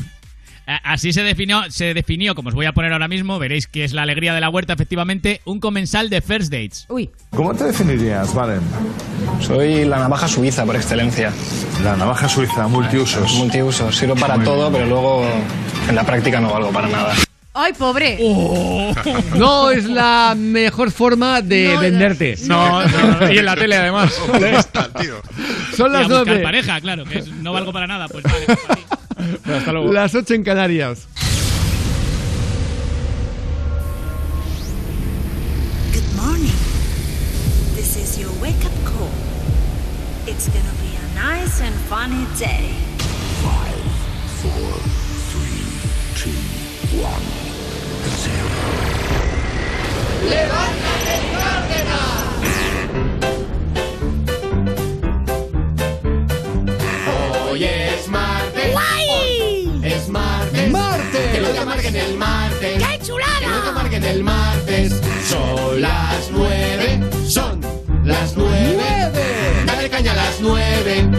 Así se definió, se definió, como os voy a poner ahora mismo, veréis que es la alegría de la huerta, efectivamente, un comensal de First Dates. Uy. ¿Cómo te definirías, Valen? Soy la navaja suiza por excelencia. La navaja suiza, multiusos. Multiusos. Sirvo para Muy todo, bien. pero luego en la práctica no valgo para nada. ¡Ay, pobre! [LAUGHS] No es la mejor forma de No, venderte. No, no, [LAUGHS] y en la tele además. [LAUGHS] Son las a buscar nueve. pareja, claro, que es- no valgo para nada, pues vale. Hasta luego. Las 8 en Canarias. Good morning. This is your wake up call. It's gonna be a nice and funny day. Five, four, three, two, one, zero. ¡Levántate, el martes. ¡Qué chulada! Que no te amarguen el martes. Son las nueve. Son las nueve. ¡Nueve! Dale caña a las nueve.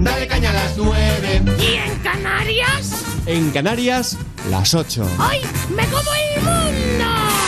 Dale caña a las nueve. ¿Y en Canarias? En Canarias, las 8. ¡Ay! ¡Me como el mundo!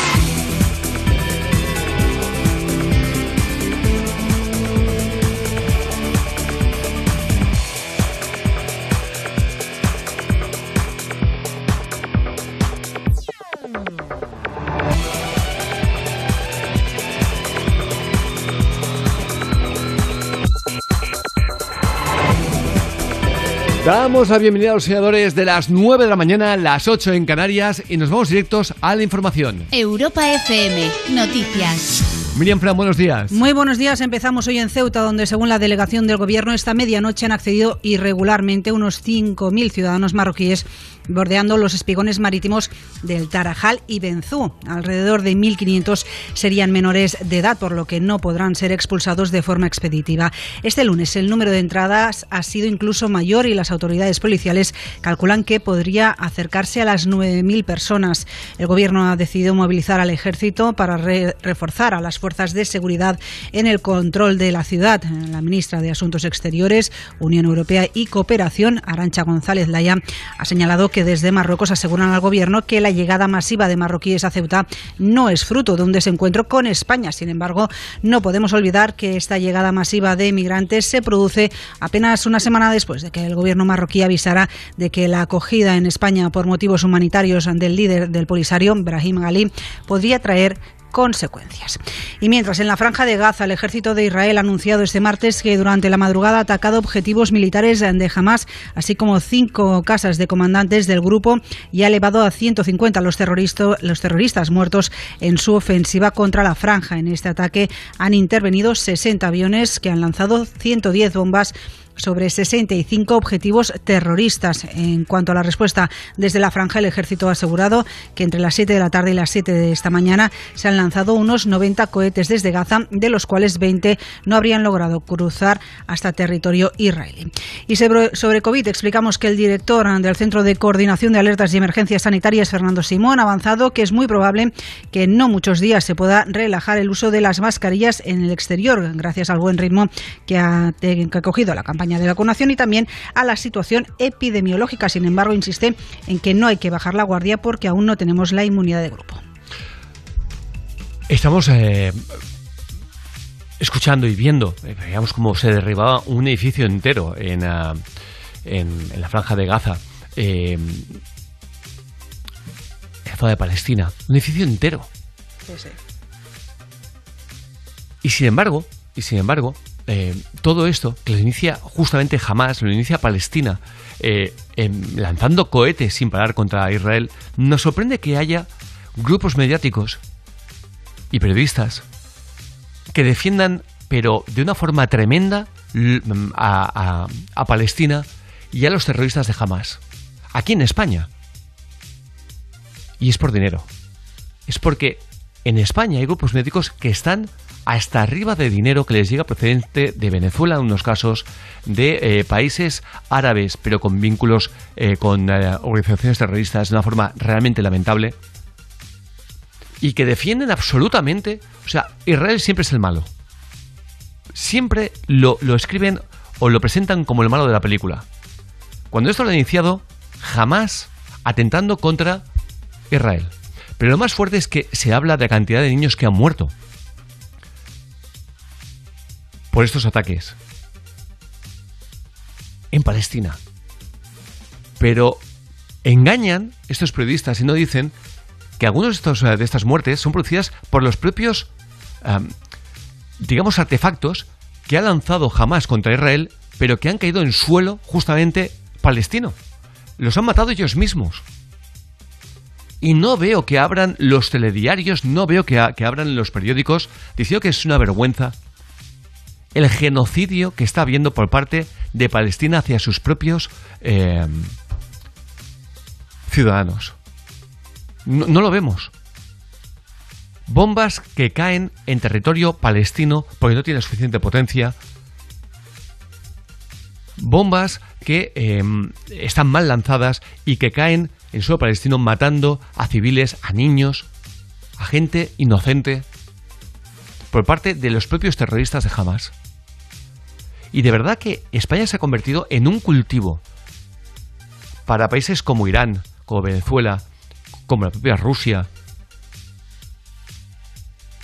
Damos la bienvenida a los seguidores de las 9 de la mañana, las 8 en Canarias, y nos vamos directos a la información. Europa FM, noticias. Miriam Fran, buenos días. Muy buenos días. Empezamos hoy en Ceuta, donde según la delegación del gobierno esta medianoche han accedido irregularmente unos 5.000 ciudadanos marroquíes bordeando los espigones marítimos del Tarajal y Benzú. Alrededor de 1.500 serían menores de edad, por lo que no podrán ser expulsados de forma expeditiva. Este lunes el número de entradas ha sido incluso mayor y las autoridades policiales calculan que podría acercarse a las 9.000 personas. El Gobierno ha decidido movilizar al ejército para re- reforzar a las fuerzas de seguridad en el control de la ciudad. La ministra de Asuntos Exteriores, Unión Europea y Cooperación, Arancha González Laya, ha señalado que desde Marruecos aseguran al Gobierno que la llegada masiva de marroquíes a Ceuta no es fruto de un desencuentro con España. Sin embargo, no podemos olvidar que esta llegada masiva de migrantes se produce apenas una semana después de que el Gobierno marroquí avisara de que la acogida en España por motivos humanitarios del líder del Polisario, Brahim Ghali, podría traer consecuencias. Y mientras en la franja de Gaza el ejército de Israel ha anunciado este martes que durante la madrugada ha atacado objetivos militares de Hamas, así como cinco casas de comandantes del grupo y ha elevado a 150 los, los terroristas muertos en su ofensiva contra la franja. En este ataque han intervenido 60 aviones que han lanzado 110 bombas sobre 65 objetivos terroristas. En cuanto a la respuesta desde la franja, el ejército ha asegurado que entre las 7 de la tarde y las 7 de esta mañana se han lanzado unos 90 cohetes desde Gaza, de los cuales 20 no habrían logrado cruzar hasta territorio israelí. Y sobre COVID, explicamos que el director del Centro de Coordinación de Alertas y Emergencias Sanitarias, Fernando Simón, ha avanzado que es muy probable que en no muchos días se pueda relajar el uso de las mascarillas en el exterior, gracias al buen ritmo que ha, que ha cogido la campaña de vacunación y también a la situación epidemiológica. Sin embargo, insiste en que no hay que bajar la guardia porque aún no tenemos la inmunidad de grupo. Estamos eh, escuchando y viendo, eh, veíamos cómo se derribaba un edificio entero en, ah, en, en la franja de Gaza, eh, en la zona de Palestina. Un edificio entero. Y sin embargo, y sin embargo, eh, todo esto que lo inicia justamente jamás, lo inicia Palestina, eh, em, lanzando cohetes sin parar contra Israel, nos sorprende que haya grupos mediáticos y periodistas que defiendan, pero de una forma tremenda, mm, a, Palestina y a los terroristas de Hamas. Aquí en España. Y es por dinero. Es porque en España hay grupos mediáticos que están hasta arriba de dinero que les llega procedente de Venezuela en unos casos, de eh, países árabes, pero con vínculos eh, con eh, organizaciones terroristas de una forma realmente lamentable y que defienden absolutamente, o sea, Israel siempre es el malo. Siempre lo, lo escriben o lo presentan como el malo de la película. Cuando esto lo han iniciado, jamás atentando contra Israel. Pero lo más fuerte es que se habla de la cantidad de niños que han muerto por estos ataques en Palestina. Pero engañan estos periodistas y no dicen que estos, eh, de estas muertes son producidas por los propios, am, digamos, artefactos que ha lanzado jamás contra Israel, pero que han caído en suelo justamente palestino. Los han matado ellos mismos. Y no veo que abran los telediarios, no veo que abran los periódicos diciendo que es una vergüenza el genocidio que está habiendo por parte de Palestina hacia sus propios eh, ciudadanos. No, lo vemos. Bombas que caen en territorio palestino porque no tiene suficiente potencia. Bombas que eh, están mal lanzadas y que caen en suelo palestino matando a civiles, a niños, a gente inocente por parte de los propios terroristas de Hamas. Y de verdad que España se ha convertido en un cultivo para países como Irán, como Venezuela, como la propia Rusia.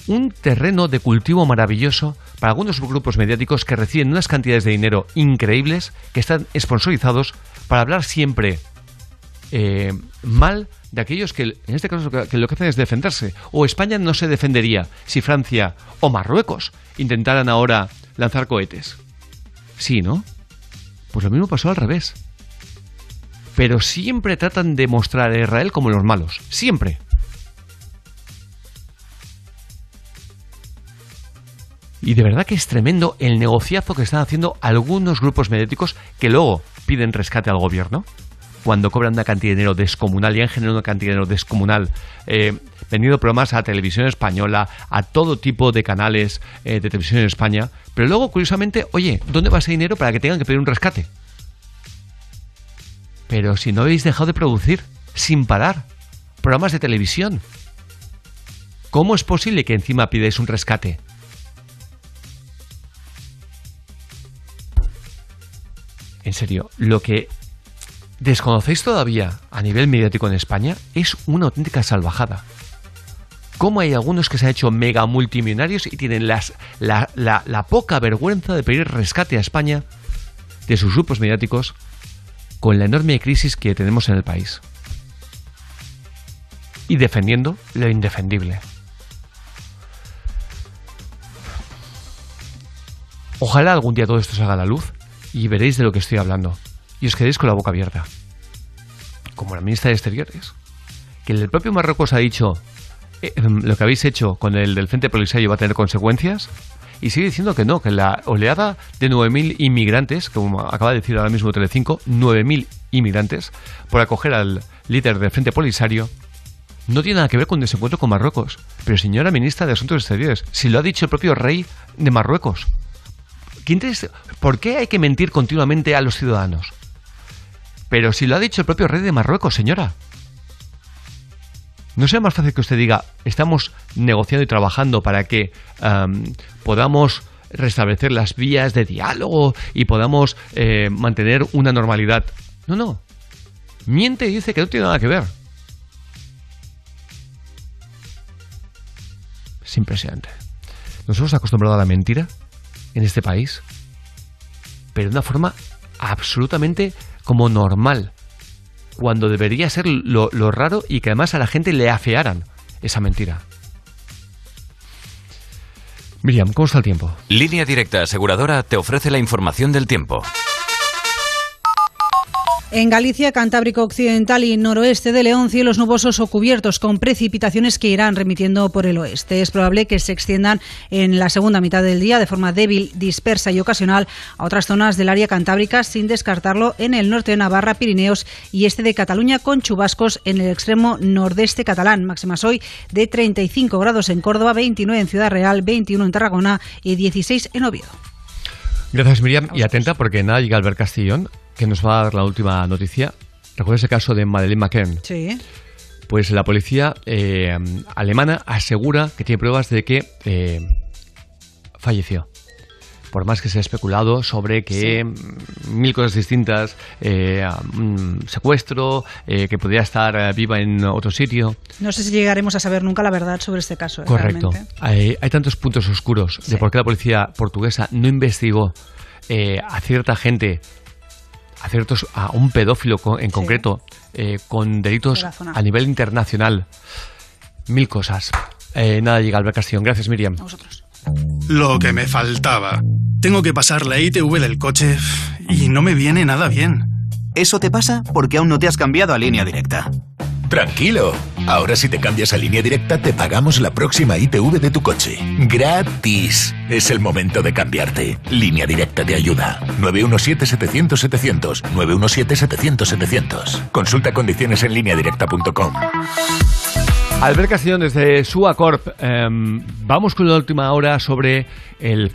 Un terreno de cultivo maravilloso para algunos grupos mediáticos que reciben unas cantidades de dinero increíbles que están sponsorizados para hablar siempre eh, mal de aquellos que, en este caso, que lo que hacen es defenderse. O España no se defendería si Francia o Marruecos intentaran ahora lanzar cohetes. Sí, ¿no? Pues lo mismo pasó al revés. Pero siempre tratan de mostrar a Israel como los malos. Siempre. Y de verdad que es tremendo el negociazo que están haciendo algunos grupos mediáticos que luego piden rescate al gobierno. Cuando cobran una cantidad de dinero descomunal y han generado una cantidad de dinero descomunal, eh, vendiendo programas a televisión española, a todo tipo de canales eh, de televisión en España, pero luego, curiosamente, oye, ¿dónde va ese dinero para que tengan que pedir un rescate? Pero si no habéis dejado de producir, sin parar, programas de televisión, ¿cómo es posible que encima pidáis un rescate? En serio, lo que desconocéis todavía a nivel mediático en España es una auténtica salvajada. ¿Cómo hay algunos que se han hecho mega multimillonarios y tienen la- la poca vergüenza de pedir rescate a España de sus grupos mediáticos con la enorme crisis que tenemos en el país? Y defendiendo lo indefendible. Ojalá algún día todo esto salga a la luz y veréis de lo que estoy hablando. Y os quedéis con la boca abierta. Como la ministra de Exteriores. Que el propio Marruecos ha dicho eh, em, lo que habéis hecho con el del Frente Polisario va a tener consecuencias. Y sigue diciendo que no, que la oleada de 9.000 inmigrantes, como acaba de decir ahora mismo Telecinco, 9.000 inmigrantes, por acoger al líder del Frente Polisario, no tiene nada que ver con desencuentro con Marruecos. Pero señora ministra de Asuntos Exteriores, si lo ha dicho el propio rey de Marruecos, ¿Qué interés- ¿Por qué hay que mentir continuamente a los ciudadanos? Pero si lo ha dicho el propio rey de Marruecos, señora. ¿No sería más fácil que usted diga, estamos negociando y trabajando para que am, podamos restablecer las vías de diálogo y podamos eh, mantener una normalidad? No, no. Miente y dice que no tiene nada que ver. Es impresionante. Nos hemos acostumbrado a la mentira en este país, pero de una forma absolutamente como normal, cuando debería ser lo, raro y que además a la gente le afearan esa mentira. Miriam, ¿cómo está el tiempo? Línea Directa Aseguradora te ofrece la información del tiempo. En Galicia, Cantábrico Occidental y noroeste de León, cielos nubosos o cubiertos con precipitaciones que irán remitiendo por el oeste. Es probable que se extiendan en la segunda mitad del día de forma débil, dispersa y ocasional a otras zonas del área cantábrica, sin descartarlo en el norte de Navarra, Pirineos y este de Cataluña, con chubascos en el extremo nordeste catalán. Máximas hoy de 35 grados en Córdoba, 29 en Ciudad Real, 21 en Tarragona y 16 en Oviedo. Gracias, Miriam. Y atenta porque nada llega Albert Castillón, que nos va a dar la última noticia. ¿Recuerdas el caso de Madeleine McCann? Sí. Pues la policía eh, alemana asegura que tiene pruebas de que eh, falleció. Por más que se ha especulado sobre que mil cosas distintas, eh, secuestro, eh, que podría estar eh, viva en otro sitio. No sé si llegaremos a saber nunca la verdad sobre este caso. Correcto. Hay, hay tantos puntos oscuros de por qué la policía portuguesa no investigó eh, a cierta gente, a ciertos, a un pedófilo en concreto, con delitos a nivel internacional. Mil cosas. Nada llega Albert Castillón. Gracias, Miriam. Lo que me faltaba. Tengo que pasar la ITV del coche y no me viene nada bien. Eso te pasa porque aún no te has cambiado a línea directa. Tranquilo. Ahora si te cambias a línea directa te pagamos la próxima ITV de tu coche. Gratis. Es el momento de cambiarte. Línea directa te ayuda. 917-700-700. 917-700-700. Consulta condiciones en lineadirecta.com. Albert Castillón desde Suacorp. Em, vamos con la última hora sobre el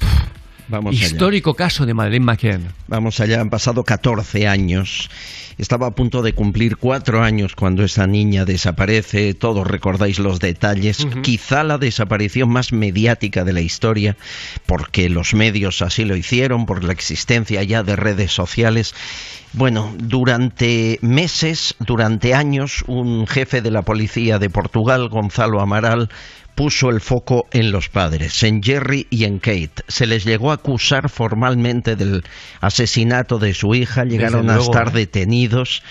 allá. histórico caso de Madeleine McCann. Vamos allá, han pasado 14 años. Estaba a punto de cumplir cuatro años cuando esa niña desaparece. Todos recordáis los detalles. Quizá la desaparición más mediática de la historia, porque los medios así lo hicieron, por la existencia ya de redes sociales. Bueno, durante meses, durante años, un jefe de la policía de Portugal, Gonzalo Amaral, puso el foco en los padres, en Jerry y en Kate. Se les llegó a acusar formalmente del asesinato de su hija, llegaron a estar ¿eh? detenidos.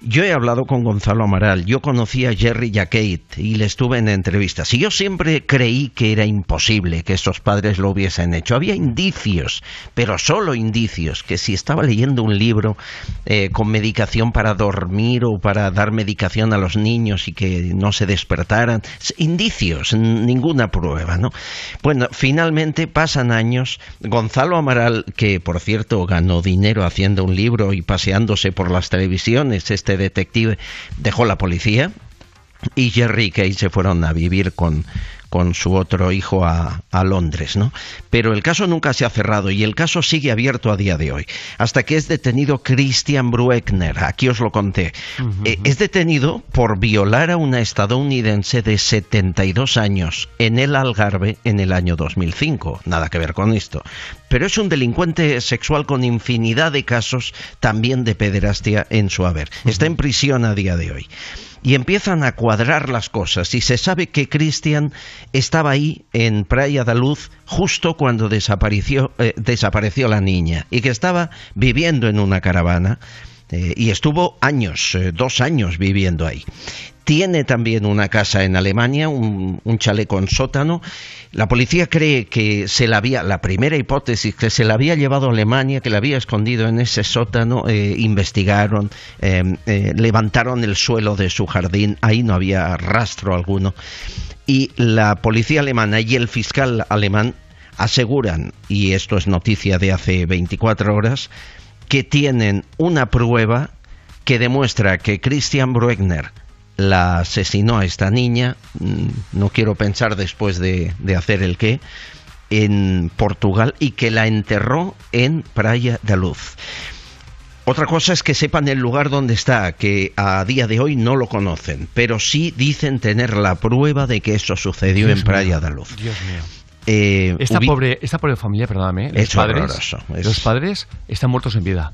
Yo he hablado con Gonzalo Amaral, yo conocí a Jerry Jacquet y le estuve en entrevistas. Y yo siempre creí que era imposible que estos padres lo hubiesen hecho. Había indicios, pero solo indicios, que si estaba leyendo un libro eh, con medicación para dormir o para dar medicación a los niños y que no se despertaran, indicios, ninguna prueba, ¿no? Bueno, finalmente pasan años. Gonzalo Amaral, que por cierto ganó dinero haciendo un libro y paseándose por las televisiones, este detective dejó la policía y Jerry y Kay se fueron a vivir con, con su otro hijo a, a, Londres, ¿no? Pero el caso nunca se ha cerrado y el caso sigue abierto a día de hoy, hasta que es detenido Christian Brueckner, aquí os lo conté. Uh -huh. eh, es detenido por violar a una estadounidense de 72 años en el Algarve en el año 2005, nada que ver con esto. Pero es un delincuente sexual con infinidad de casos también de pederastia en su haber. Uh -huh. Está en prisión a día de hoy y empiezan a cuadrar las cosas. Y se sabe que Cristian estaba ahí en Praia da Luz justo cuando desapareció, eh, desapareció la niña y que estaba viviendo en una caravana eh, y estuvo años, eh, dos años viviendo ahí. Tiene también una casa en Alemania, un, un chaleco en sótano. La policía cree que se la había, la primera hipótesis, que se la había llevado a Alemania, que la había escondido en ese sótano. Eh, investigaron, eh, levantaron el suelo de su jardín, ahí no había rastro alguno. Y la policía alemana y el fiscal alemán aseguran, y esto es noticia de hace 24 horas, que tienen una prueba que demuestra que Christian Bruegner la asesinó a esta niña, no quiero pensar después de, de, hacer el qué, en Portugal y que la enterró en Praia da Luz. Otra cosa es que sepan el lugar donde está, que a día de hoy no lo conocen, pero sí dicen tener la prueba de que eso sucedió Dios en Praia da Luz. Dios mío. Eh, esta, pobre, esta pobre familia, perdóname, los es padres, es... los padres están muertos en vida.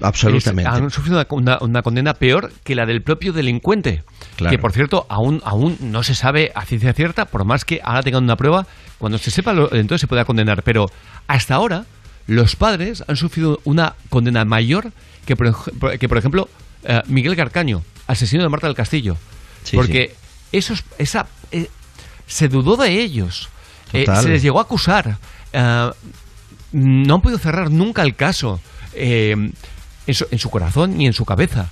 Absolutamente. han sufrido una, una, una, condena peor que la del propio delincuente. Claro. Que, por cierto, aún, aún no se sabe a ciencia cierta, por más que ahora tengan una prueba, cuando se sepa, lo, entonces se pueda condenar. Pero hasta ahora, los padres han sufrido una condena mayor que, por, que, por ejemplo, eh, Miguel Garcaño, asesino de Marta del Castillo. Sí, porque sí. Esos, esa, eh, se dudó de ellos. Eh, se les llegó a acusar. Eh, no han podido cerrar nunca el caso. Eh, en su, en su, corazón ni en su cabeza.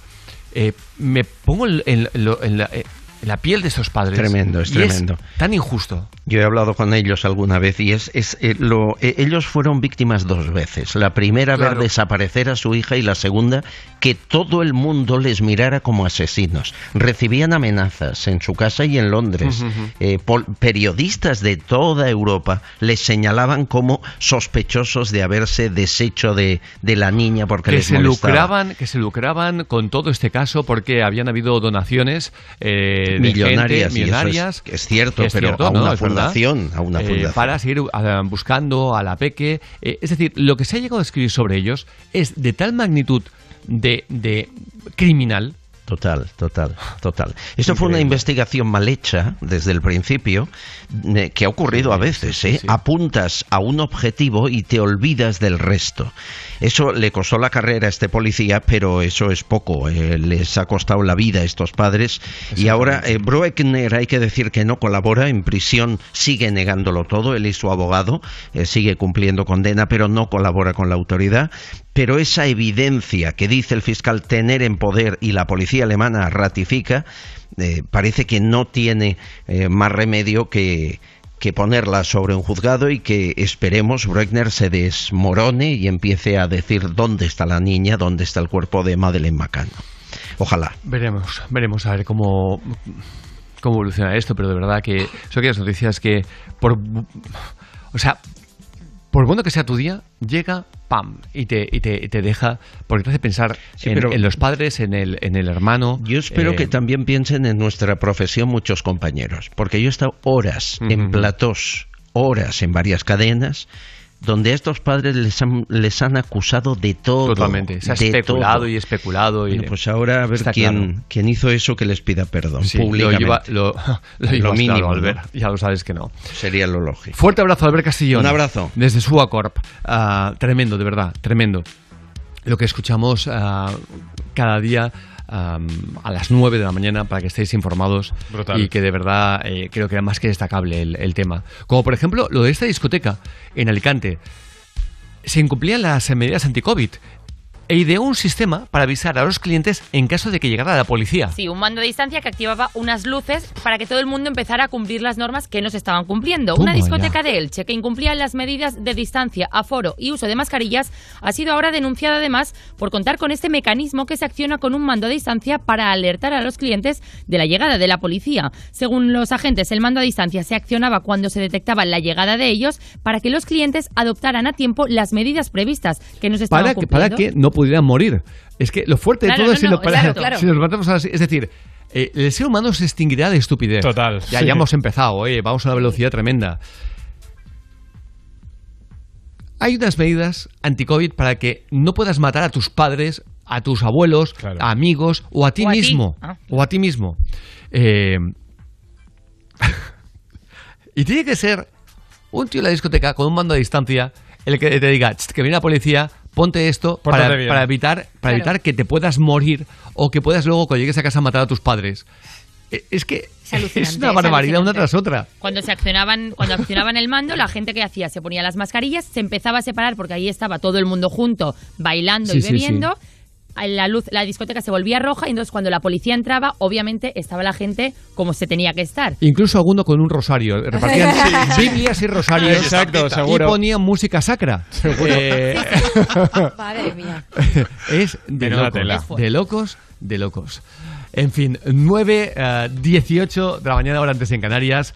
Eh, me pongo en, en, en, la, piel de esos padres. Tremendo, es tremendo. Es tan injusto. Yo he hablado con ellos alguna vez y es, es eh, lo, eh, ellos fueron víctimas dos veces. La primera claro. ver desaparecer a su hija y la segunda que todo el mundo les mirara como asesinos. Recibían amenazas en su casa y en Londres. Uh -huh. eh, periodistas de toda Europa les señalaban como sospechosos de haberse deshecho de, de la niña porque que les se molestaba. lucraban que se lucraban con todo este caso porque habían habido donaciones millonarias, de gente, millonarias es, es, cierto, es pero cierto, a una ¿no? Fundación, a una fundación. Eh, para seguir uh, buscando a la peque. Eh, es decir, lo que se ha llegado a escribir sobre ellos es de tal magnitud de, de criminal Total, total, total. Esto fue una investigación mal hecha desde el principio, eh, que ha ocurrido a veces, ¿eh? Apuntas a un objetivo y te olvidas del resto. Eso le costó la carrera a este policía, pero eso es poco. Eh, les ha costado la vida a estos padres. Y ahora, eh, hay que decir que no colabora, en prisión sigue negándolo todo, él y su abogado, eh, sigue cumpliendo condena, pero no colabora con la autoridad. Pero esa evidencia que dice el fiscal tener en poder y la policía alemana ratifica, eh, parece que no tiene eh, más remedio que, que, ponerla sobre un juzgado y que esperemos Bruckner se desmorone y empiece a decir dónde está la niña, dónde está el cuerpo de Madeleine McCann. Ojalá. Veremos, veremos a ver cómo, cómo evoluciona esto, pero de verdad que son aquellas noticias que por... O sea, por bueno que sea tu día, llega, pam, y te, y te, y te deja, porque te hace pensar Sí, en, pero- en los padres, en el, en el hermano. Yo espero eh, que también piensen en nuestra profesión muchos compañeros, porque yo he estado horas en platós, horas en varias cadenas, donde a estos padres les han, les han acusado de todo. Totalmente. Se ha de especulado todo. y especulado. Y Bueno, pues ahora a ver quién, claro. quién hizo eso que les pida perdón Sí, lo públicamente. lleva- lo- [LAUGHS] lo llevas mínimo, claro, ¿no? Albert. Ya lo sabes que no. Sería lo lógico. Fuerte abrazo, Albert Castillón. Un abrazo. Desde Suacorp. Ah, tremendo, de verdad, tremendo. Lo que escuchamos ah, cada día a las 9 de la mañana para que estéis informados Brutal. y que de verdad eh, creo que era más que destacable el, el tema. Como por ejemplo lo de esta discoteca en Alicante. Se incumplían las medidas anti-COVID e ideó un sistema para avisar a los clientes en caso de que llegara la policía. Sí, un mando a distancia que activaba unas luces para que todo el mundo empezara a cumplir las normas que no se estaban cumpliendo. Una discoteca ya. de Elche que incumplía las medidas de distancia, aforo y uso de mascarillas ha sido ahora denunciada además por contar con este mecanismo que se acciona con un mando a distancia para alertar a los clientes de la llegada de la policía. Según los agentes, el mando a distancia se accionaba cuando se detectaba la llegada de ellos para que los clientes adoptaran a tiempo las medidas previstas que no se estaban para que, para cumpliendo. que no pudieran morir. Es que lo fuerte de Claro, todo no, es si, no, lo- para- claro, claro. si nos matamos así. Es decir, eh, el ser humano se extinguirá de estupidez. Total, Ya, sí. ya hemos empezado, eh, vamos a una velocidad tremenda. Hay unas medidas anti-COVID para que no puedas matar a tus padres, a tus abuelos, a amigos o a ti O a ti. mismo. Ah. O a ti mismo. Eh, [LAUGHS] y tiene que ser un tío en la discoteca con un mando a distancia el que te diga "Ch, que viene la policía, ponte esto para, bien". para evitar, para Claro. evitar que te puedas morir o que puedas luego cuando llegues a casa matar a tus padres. Eh, Es que es, una es barbaridad una tras otra. Cuando se accionaban, cuando accionaban el mando, la gente que hacía se ponía las mascarillas, se empezaba a separar porque ahí estaba todo el mundo junto, bailando Sí, y sí, bebiendo. La luz, la discoteca se volvía roja y entonces cuando la policía entraba, obviamente estaba la gente como se tenía que estar. Incluso alguno con un rosario. Repartían [LAUGHS] Sí. Biblias y rosarios. Exacto, seguro. Y ponían música sacra. Eh, [LAUGHS] Madre mía. es de locos, tela. de locos, de locos. En fin, 9, eh, 18 de la mañana, hora antes en Canarias.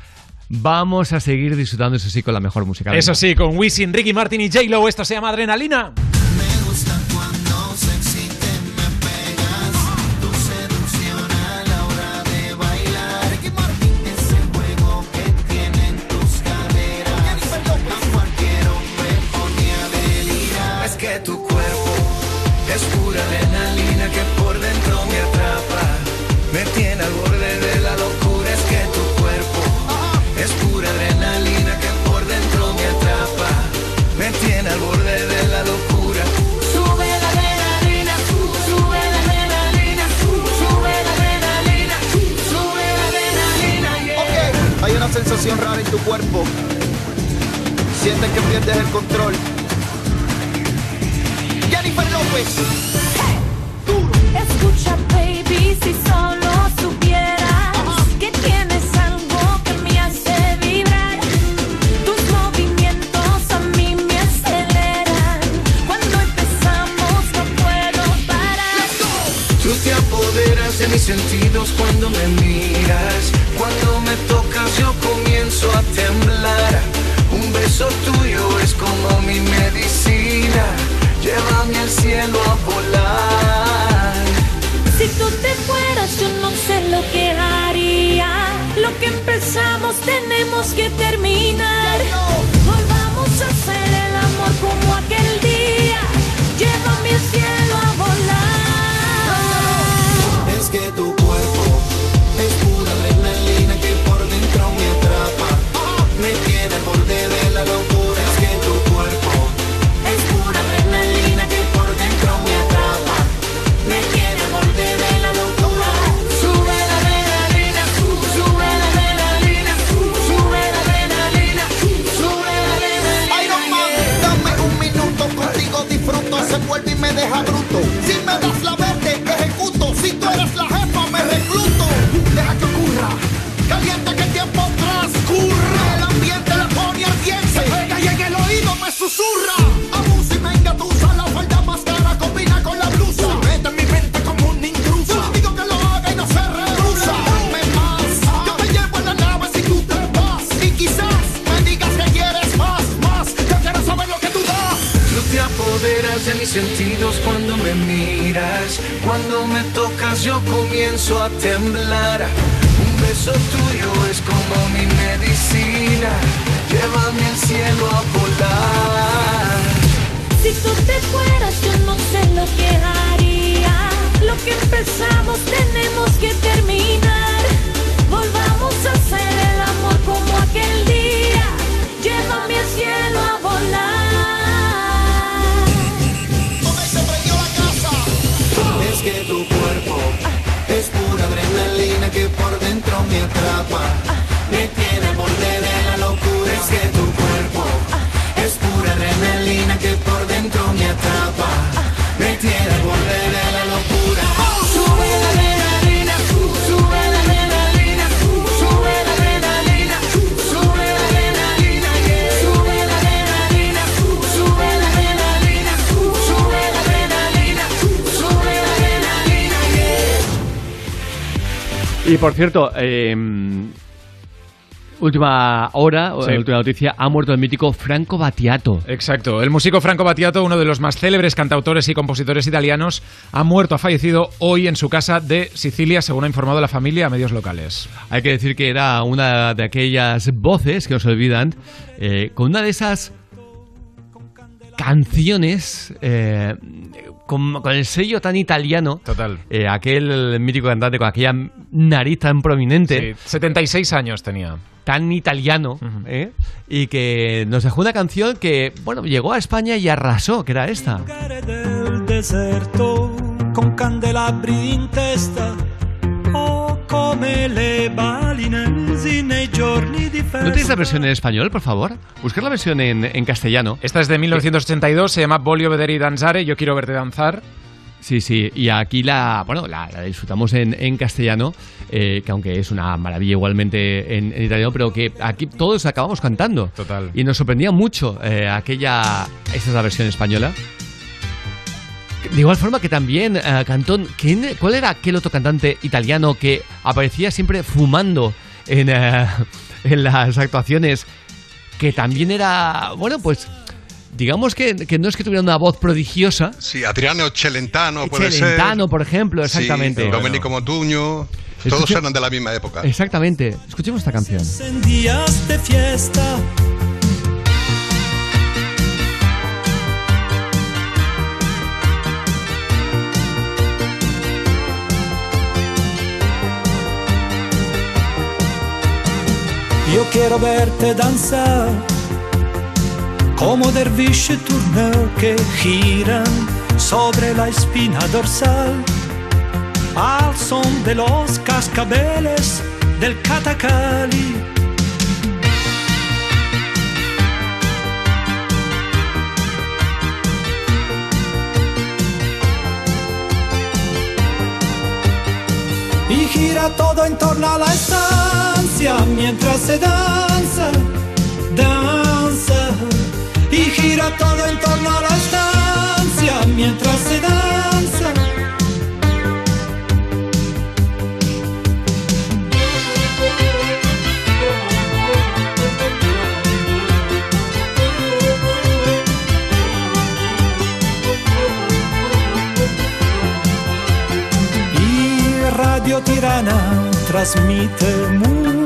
Vamos a seguir disfrutando, eso sí, con la mejor música. Eso sí, con Wisin, Ricky Martin y J-Lo, esto se llama Adrenalina. Me gusta sensación rara en tu cuerpo. Sientes que pierdes el control. Jennifer López. Escucha, baby, si solo supieras que tienes algo que me hace vibrar. Tus movimientos a mí me aceleran. Cuando empezamos no puedo parar. Tú te apoderas de mis sentidos cuando me miras. Me tocas yo comienzo a temblar. Un beso tuyo es como mi medicina. Llévame al cielo a volar. Si tú te fueras, yo no sé lo que haría. Lo que empezamos tenemos que terminar. Volvamos a hacer el amor como aquel día. Llévame al cielo de mis sentidos cuando me miras. Cuando me tocas yo comienzo a temblar. Un beso tuyo es como mi medicina. Llévame al cielo a volar. Si tú te fueras, yo no sé lo que haría. Lo que empezamos tenemos que terminar. Y por cierto, eh, última hora, o Sí. última noticia, ha muerto el mítico Franco Battiato. Exacto. El músico Franco Battiato, uno de los más célebres cantautores y compositores italianos, ha muerto, ha fallecido hoy en su casa de Sicilia, según ha informado la familia a medios locales. Hay que decir que era una de aquellas voces que nos olvidan, eh, con una de esas canciones eh, con, con el sello tan italiano. Total. Eh, aquel mítico cantante con aquella nariz tan prominente. Sí, 76 años tenía. Tan italiano, ¿eh? y que nos dejó una canción que, bueno, llegó a España y arrasó, que era esta. del deserto con candelabri in testa o come le balinesi nei giorni di ¿No festa tienes la versión en español, por favor? Buscar la versión en, en castellano. Esta es de 1982, se llama Voglio vedere danzare, yo quiero verte danzar. Sí, sí, y aquí la, bueno, la, la disfrutamos en, en castellano, eh, que aunque es una maravilla igualmente en, en italiano, pero que aquí todos acabamos cantando. Total. Y nos sorprendía mucho eh, aquella, esta es la versión española. De igual forma que también eh, cantó, ¿quién, ¿cuál era aquel otro cantante italiano que aparecía siempre fumando en, eh, [LAUGHS] en las actuaciones? Que también era, bueno, pues digamos que, que no es que tuviera una voz prodigiosa, Sí, Adriano Celentano puede Celentano, por ejemplo, ser. exactamente. Sí, Domenico Modugno. Todos eran de la misma época. Exactamente. Escuchemos esta canción. en días de fiesta Yo quiero verte danzar como derviche turneo que giran sobre la espina dorsal al son de los cascabeles del catacali. Y gira todo en torno a la mientras se danza, danza. Y gira todo en torno a la estancia mientras se danza. Y Radio Tirana transmite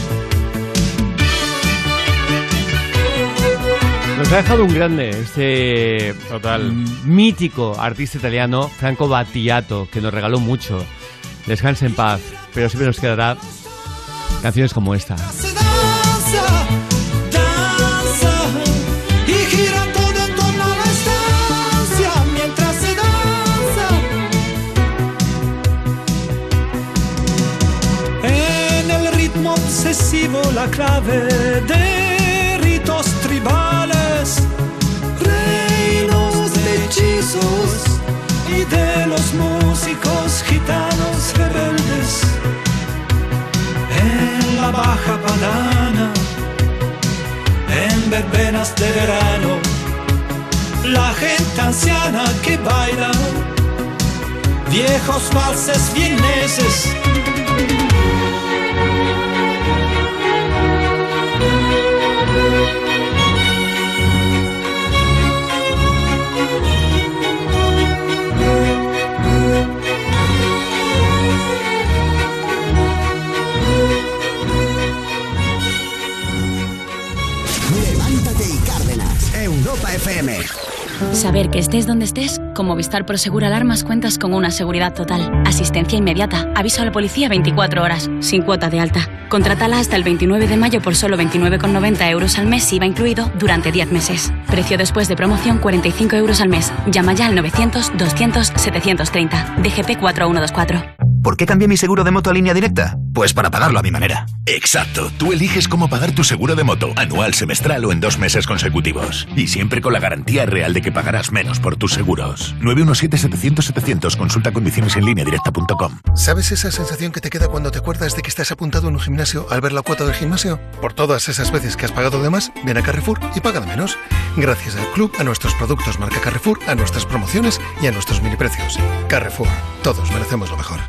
Nos ha dejado un grande, este total mítico artista italiano, Franco Battiato, que nos regaló mucho. Descanse en paz, pero siempre nos quedará canciones como esta. se danza, danza y gira todo en torno a la estancia mientras se danza. En el ritmo obsesivo la clave de hechizos y de los músicos gitanos rebeldes en la baja padana, en verbenas de verano, la gente anciana que baila, viejos valses vieneses. FM. Saber que estés donde estés, con Movistar Prosegur Alarmas cuentas con una seguridad total, asistencia inmediata, aviso a la policía 24 horas, sin cuota de alta. Contrátala hasta el 29 de mayo por solo 29,90 euros al mes, IVA incluido, durante 10 meses. Precio después de promoción 45 euros al mes. Llama ya al 900-200-730. DGP 4124. ¿Por qué cambié mi seguro de moto a línea directa? Pues para pagarlo a mi manera. Exacto, tú eliges cómo pagar tu seguro de moto, anual, semestral o en dos meses consecutivos. Y siempre con la garantía real de que pagarás menos por tus seguros. 917-700-700, consulta condiciones en línea directa.com. ¿Sabes esa sensación que te queda cuando te acuerdas de que estás apuntado en un gimnasio al ver la cuota del gimnasio? Por todas esas veces que has pagado de más, ven a Carrefour y paga de menos. Gracias al club, a nuestros productos marca Carrefour, a nuestras promociones y a nuestros mini precios. Carrefour, todos merecemos lo mejor.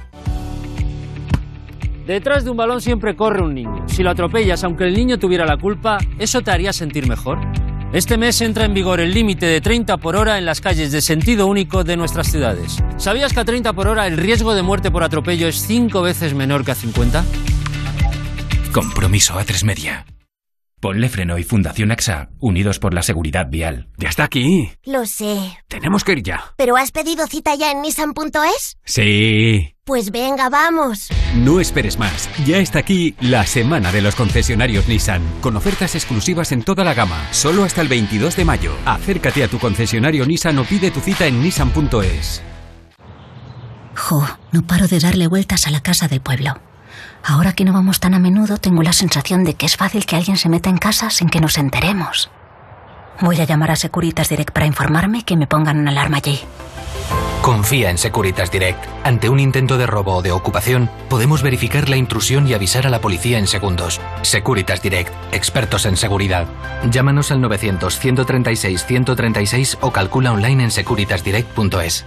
Detrás de un balón siempre corre un niño. Si lo atropellas, aunque el niño tuviera la culpa, ¿eso te haría sentir mejor? Este mes entra en vigor el límite de 30 por hora en las calles de sentido único de nuestras ciudades. ¿Sabías que a 30 por hora el riesgo de muerte por atropello es 5 veces menor que a 50? Compromiso A3 Media. Ponle Freno y Fundación AXA, unidos por la seguridad vial. Ya está aquí. Lo sé. Tenemos que ir ya. ¿Pero has pedido cita ya en nissan.es? Sí. Pues venga, vamos. No esperes más. Ya está aquí la semana de los concesionarios Nissan, con ofertas exclusivas en toda la gama, solo hasta el 22 de mayo. Acércate a tu concesionario Nissan o pide tu cita en nissan.es. Jo, no paro de darle vueltas a la casa del pueblo. Ahora que no vamos tan a menudo, tengo la sensación de que es fácil que alguien se meta en casa sin que nos enteremos. Voy a llamar a Securitas Direct para informarme que me pongan una alarma allí. Confía en Securitas Direct. Ante un intento de robo o de ocupación, podemos verificar la intrusión y avisar a la policía en segundos. Securitas Direct, expertos en seguridad. Llámanos al 900-136-136 o calcula online en securitasdirect.es.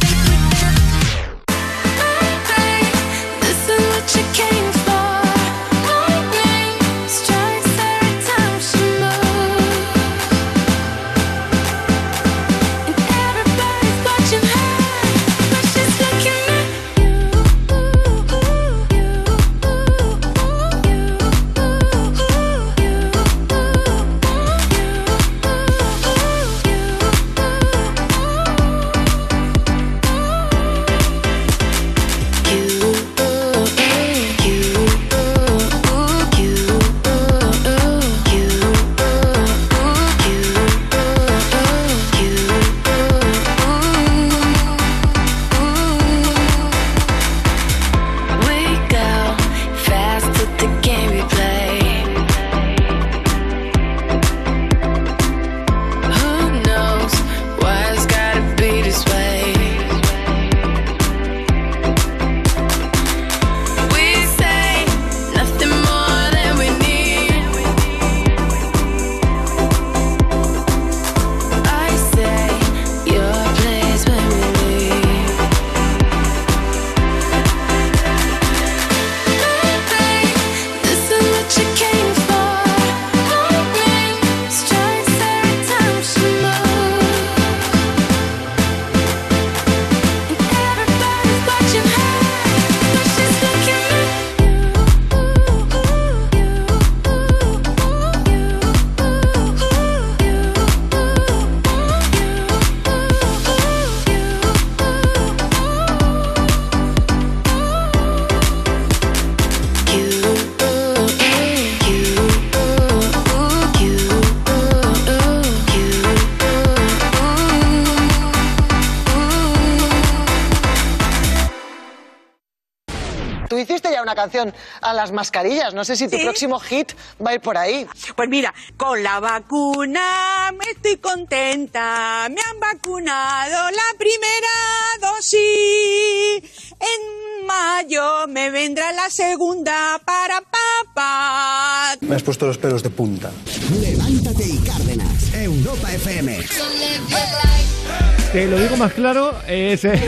Canción a las mascarillas. No sé si tu próximo hit va a ir por ahí. Pues mira, con la vacuna me estoy contenta. Me han vacunado la primera dosis. En mayo me vendrá la segunda para papá. Me has puesto los pelos de punta. Levántate y Cárdenas. Europa FM. Te lo digo más claro, es... eh, [LAUGHS]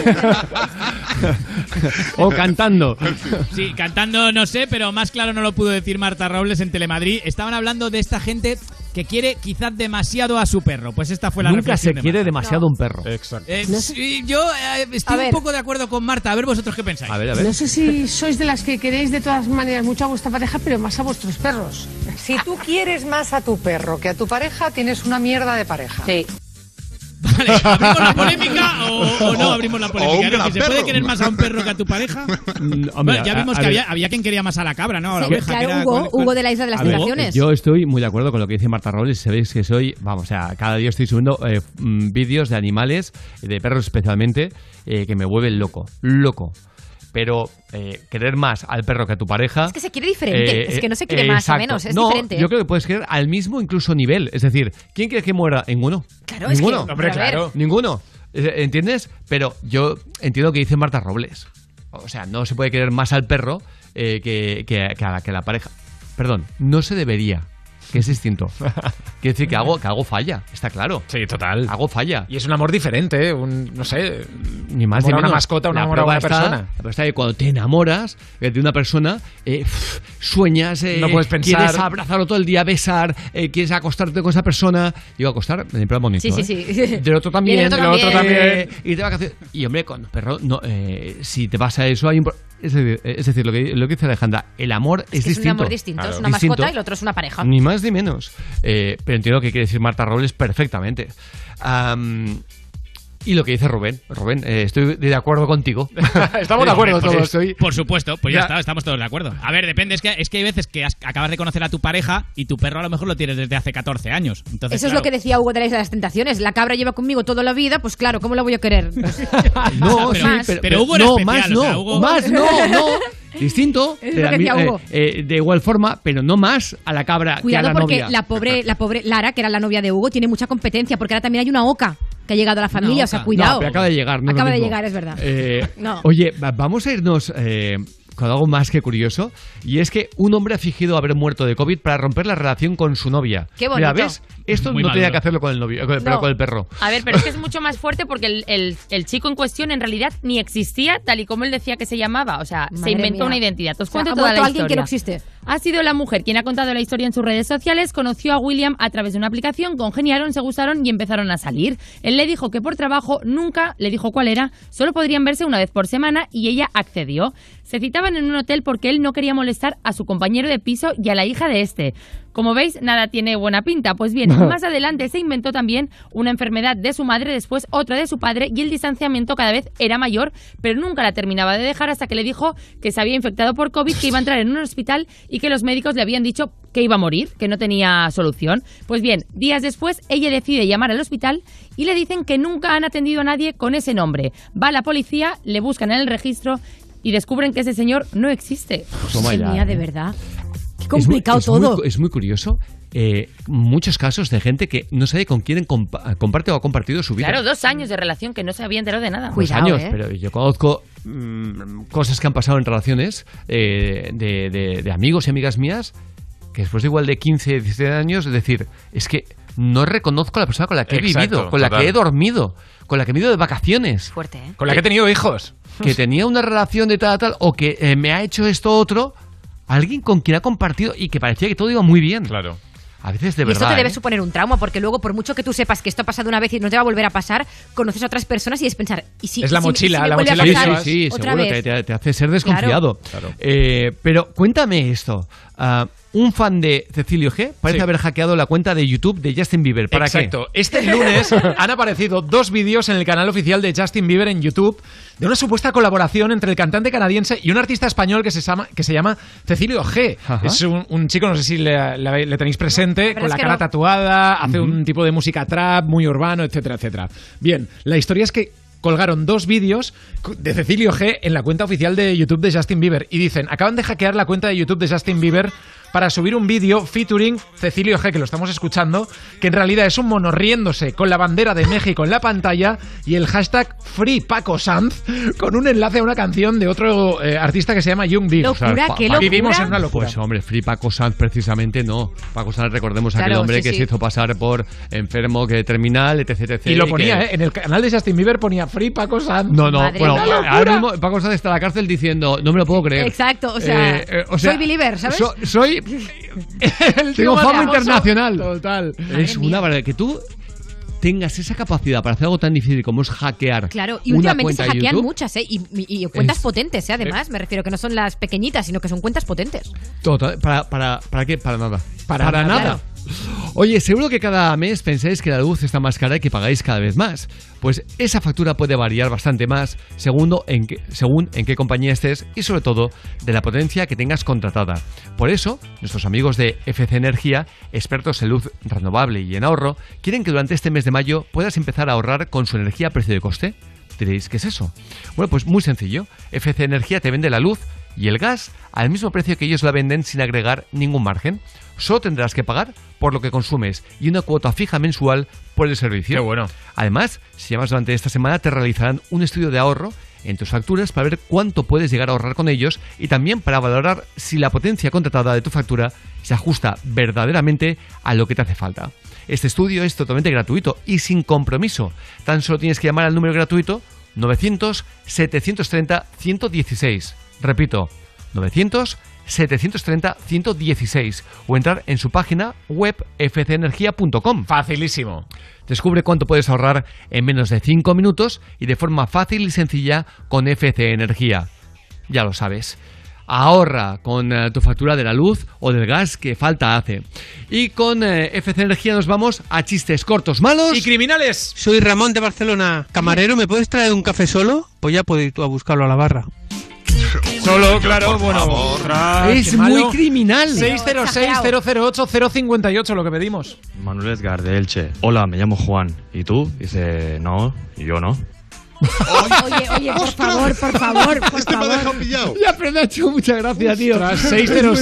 o cantando. Sí, cantando no sé, pero más claro no lo pudo decir Marta Robles en Telemadrid. Estaban hablando de esta gente que quiere quizás demasiado a su perro. Pues esta fue la Nunca se de quiere Marta. demasiado un perro. Exacto. Eh, sí, yo eh, estoy A un ver. poco de acuerdo con Marta. A ver vosotros qué pensáis. A ver, No sé si sois de las que queréis de todas maneras mucho a vuestra pareja, pero más a vuestros perros. Si tú quieres más a tu perro que a tu pareja, tienes una mierda de pareja. Sí. [LAUGHS] ¿Abrimos la polémica o, o no abrimos la polémica? Decir, ¿Se puede querer más a un perro que a tu pareja? [LAUGHS] Mm, hombre, Bueno, ya vimos a que había, había quien quería más a la cabra, ¿no? A la Sí, oveja. claro, era- Hugo, ¿cuál- cuál- Hugo de la Isla de las Tentaciones. Yo estoy muy de acuerdo con lo que dice Marta Robles. Sabéis que soy, vamos, o sea, cada día estoy subiendo eh, mm, vídeos de animales, de perros especialmente, eh, que me vuelven loco, loco. Pero eh, querer más al perro que a tu pareja. Es que se quiere diferente, eh, es que no se quiere eh, más o menos, es no, diferente. Yo creo que puedes querer al mismo incluso nivel. Es decir, ¿quién quiere que muera? Ninguno. Claro, es que- Ninguno. Hombre, claro. Ninguno. Eh, ¿Entiendes? Pero yo entiendo lo que dice Marta Robles. O sea, no se puede querer más al perro eh, que, que, que a la, que a la pareja. Perdón, no se debería. Que es distinto. [LAUGHS] Quiere decir que algo, que algo falla, está claro. Sí, total. Algo falla. Y es un amor diferente, ¿eh? un, no sé, Ni más amor ni a una menos. mascota, un La amor a una está- persona. La está que cuando te enamoras eh, de una persona, eh, pff, sueñas, eh, No puedes pensar- quieres abrazarlo todo el día, besar, eh, quieres acostarte con esa persona. Digo, acostar, en plan bonito. Sí, sí, ¿eh? sí. [LAUGHS] Del otro también. del otro también. eh, y de vacaciones. Y hombre, con perro, no, eh, si te pasa eso, hay un. Es decir, es decir, lo, que, lo que dice Alejandra, el amor es, Es que es un distinto. amor distinto, es Claro. una Distinto. mascota y el otro es una pareja. Ni más ni menos. Eh, pero entiendo que quiere decir Marta Robles perfectamente. Am, y lo que dice Rubén. Rubén, eh, estoy de acuerdo contigo. [LAUGHS] Estamos de acuerdo Por- todos. por- Por supuesto, pues ya, Ya. está, estamos todos de acuerdo. A ver, depende, es que, es que hay veces que has- acabas de conocer a tu pareja y tu perro a lo mejor lo tienes desde hace 14 años. Entonces, Eso es lo que decía Hugo de la Isla de las Tentaciones. La cabra lleva conmigo toda la vida, pues claro, ¿cómo la voy a querer? [LAUGHS] Pues, No, Pues [LAUGHS] sí, más. pero, Pero Hugo era no, especial, más o no, sea, Hugo- más no, no. Distinto, Es de, lo que mi- decía Hugo. eh, eh, de igual forma, pero no más a la cabra Cuidado que a la porque novia. la pobre, la pobre Lara, que era la novia de Hugo, tiene mucha competencia, porque ahora también hay una oca que ha llegado a la familia, o sea, No, cuidado. pero acaba de llegar. no Acaba de llegar, es verdad. Eh, No. Oye, va- vamos a irnos eh, con algo más que curioso. Y es que un hombre ha fingido haber muerto de COVID para romper la relación con su novia. Qué bonito. Mira, ¿ves? Esto Muy no tenía que hacerlo con el novio, con el, pero No. con el perro. A ver, pero es que es [LAUGHS] mucho más fuerte porque el, el- el chico en cuestión en realidad ni existía tal y como él decía que se llamaba. O sea, se inventó mía. una identidad. Os O sea, cuento toda la alguien que no historia. existe. Ha sido la mujer quien ha contado la historia en sus redes sociales, conoció a William a través de una aplicación, congeniaron, se gustaron y empezaron a salir. Él le dijo que por trabajo nunca le dijo cuál era, solo podrían verse una vez por semana y ella accedió. Se citaban en un hotel porque él no quería molestar a su compañero de piso y a la hija de este. Como veis, nada tiene buena pinta. Pues bien, [LAUGHS] más adelante se inventó también una enfermedad de su madre, después otra de su padre y el distanciamiento cada vez era mayor, pero nunca la terminaba de dejar hasta que le dijo que se había infectado por COVID, que iba a entrar en un hospital y que los médicos le habían dicho que iba a morir, que no tenía solución. Pues bien, días después ella decide llamar al hospital y le dicen que nunca han atendido a nadie con ese nombre. Va la policía, le buscan en el registro y descubren que ese señor no existe. Ya, mía, de ¿eh? verdad. Qué Es muy- complicado es muy todo. cu- es muy curioso. eh, muchos casos de gente que no sabe con quién compa- comparte o ha compartido su vida. Claro, dos años de relación que no se había enterado de nada. Dos años, pero yo conozco mm, cosas que han pasado en relaciones eh, de, de- de amigos y amigas mías que después de igual de 15, 16 años, es decir, es que no reconozco a la persona con la que he Exacto, vivido, con la total. que he dormido, con la que me he ido de vacaciones. Fuerte, ¿eh? Con la que he tenido hijos. Que tenía una relación de tal, tal, o que eh, me ha hecho esto otro, alguien con quien ha compartido y que parecía que todo iba muy bien. Claro. A veces de y verdad. esto te debe ¿eh? suponer un trauma, porque luego, por mucho que tú sepas que esto ha pasado una vez y no te va a volver a pasar, conoces a otras personas y es pensar, ¿y si, Es la si- mochila, si me la a mochila pasar llevas. Sí, sí, otra seguro, te, vez? te- te hace ser desconfiado. Claro. Eh, pero cuéntame esto. Ah, un fan de Cecilio G parece haber hackeado la cuenta de YouTube de Justin Bieber. ¿Para Exacto. qué? Este lunes han aparecido dos vídeos en el canal oficial de Justin Bieber en YouTube de una supuesta colaboración entre el cantante canadiense y un artista español que se llama, que se llama Cecilio G. Ajá. Es un, un chico, no sé si le, le- le tenéis presente, pero con la cara no. tatuada, hace un tipo de música trap, muy urbano, etcétera, etcétera. Bien, la historia es que colgaron dos vídeos de Cecilio G en la cuenta oficial de YouTube de Justin Bieber y dicen, acaban de hackear la cuenta de YouTube de Justin Bieber para subir un vídeo featuring Cecilio G, que lo estamos escuchando, que en realidad es un mono riéndose con la bandera de México en la pantalla y el hashtag Free Paco Sanz con un enlace a una canción de otro eh, artista que se llama Young Big. Locura, qué pa- locura. Vivimos en una locura. Pues hombre, Free Paco Sanz precisamente no. Paco Sanz, recordemos aquel Claro, hombre sí, que sí. se hizo pasar por enfermo, que terminal, etc. etc, y lo que- ponía, ¿eh? En el canal de Justin Bieber ponía Free Paco Sanz. No, no, Madre bueno, ahora mismo Paco Sanz está en la cárcel diciendo, no me lo puedo creer. Exacto, o sea, Eh, eh, o sea, soy believer, ¿sabes? so- soy. [LAUGHS] El tío Tengo fama internacional. Total. Es una barbaridad. Que tú tengas esa capacidad para hacer algo tan difícil como es hackear. Claro, y una últimamente cuenta se hackean YouTube, muchas, ¿eh? Y, y- y cuentas Es- potentes, ¿eh? Además, me refiero que no son las pequeñitas, sino que son cuentas potentes. Total, para, para, ¿Para qué? Para nada. Para nada. Claro. Oye, seguro que cada mes pensáis que la luz está más cara y que pagáis cada vez más. Pues esa factura puede variar bastante más según en qué, compañía estés y sobre todo de la potencia que tengas contratada. Por eso, nuestros amigos de FC Energía, expertos en luz renovable y en ahorro, quieren que durante este mes de mayo puedas empezar a ahorrar con su energía a precio de coste. Diréis, ¿qué es eso? Bueno, pues muy sencillo. FC Energía te vende la luz y el gas al mismo precio que ellos la venden sin agregar ningún margen. Solo tendrás que pagar por lo que consumes y una cuota fija mensual por el servicio. Qué bueno. Además, si llamas durante esta semana te realizarán un estudio de ahorro en tus facturas para ver cuánto puedes llegar a ahorrar con ellos y también para valorar si la potencia contratada de tu factura se ajusta verdaderamente a lo que te hace falta. Este estudio es totalmente gratuito y sin compromiso. Tan solo tienes que llamar al número gratuito 900 730 116. Repito, 900 730 116 o entrar en su página web fcenergia.com. Facilísimo. Descubre cuánto puedes ahorrar en menos de 5 minutos y de forma fácil y sencilla con FC Energía. Ya lo sabes. Ahorra con eh, tu factura de la luz o del gas que falta hace. Y con eh, FC Energía nos vamos a chistes cortos, malos y criminales. Soy Ramón de Barcelona. Camarero, ¿me puedes traer un café solo? Pues ya puedes ir tú a buscarlo a la barra. Solo, claro, bueno. ostras, Es qué muy malo. criminal. 606-008-058, lo que pedimos. Manuel Edgar de Elche. Hola, me llamo Juan. ¿Y tú? Dice, no, y yo no. Oye, oye, por favor, por favor, por favor. Ya, pero me ha hecho mucha gracia, tío. Ostras, Es muy divertido.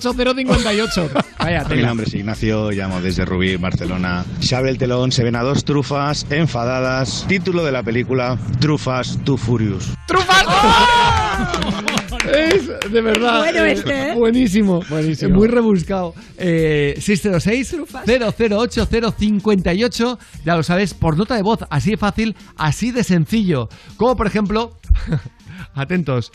606-008-058. Vaya, Mi nombre es Ignacio, llamo desde Rubí, Barcelona. Se abre el telón, se ven a dos trufas enfadadas. Título de la película, Trufas Too Furious. Es de verdad. Bueno este, ¿eh? Buenísimo. Buenísimo. Muy rebuscado. Eh, 606-008-058. Ya lo sabes, por nota de voz. Así de fácil, así de sencillo. Como por ejemplo, [LAUGHS] atentos.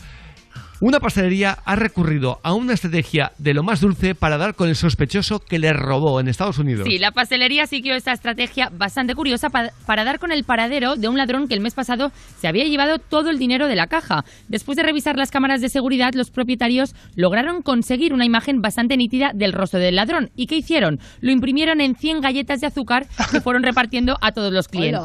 Una pastelería ha recurrido a una estrategia de lo más dulce para dar con el sospechoso que le robó en Estados Unidos. Sí, la pastelería siguió esta estrategia bastante curiosa pa- para dar con el paradero de un ladrón que el mes pasado se había llevado todo el dinero de la caja. Después de revisar las cámaras de seguridad, los propietarios lograron conseguir una imagen bastante nítida del rostro del ladrón. ¿Y qué hicieron? Lo imprimieron en 100 galletas de azúcar que fueron [LAUGHS] repartiendo a todos los clientes.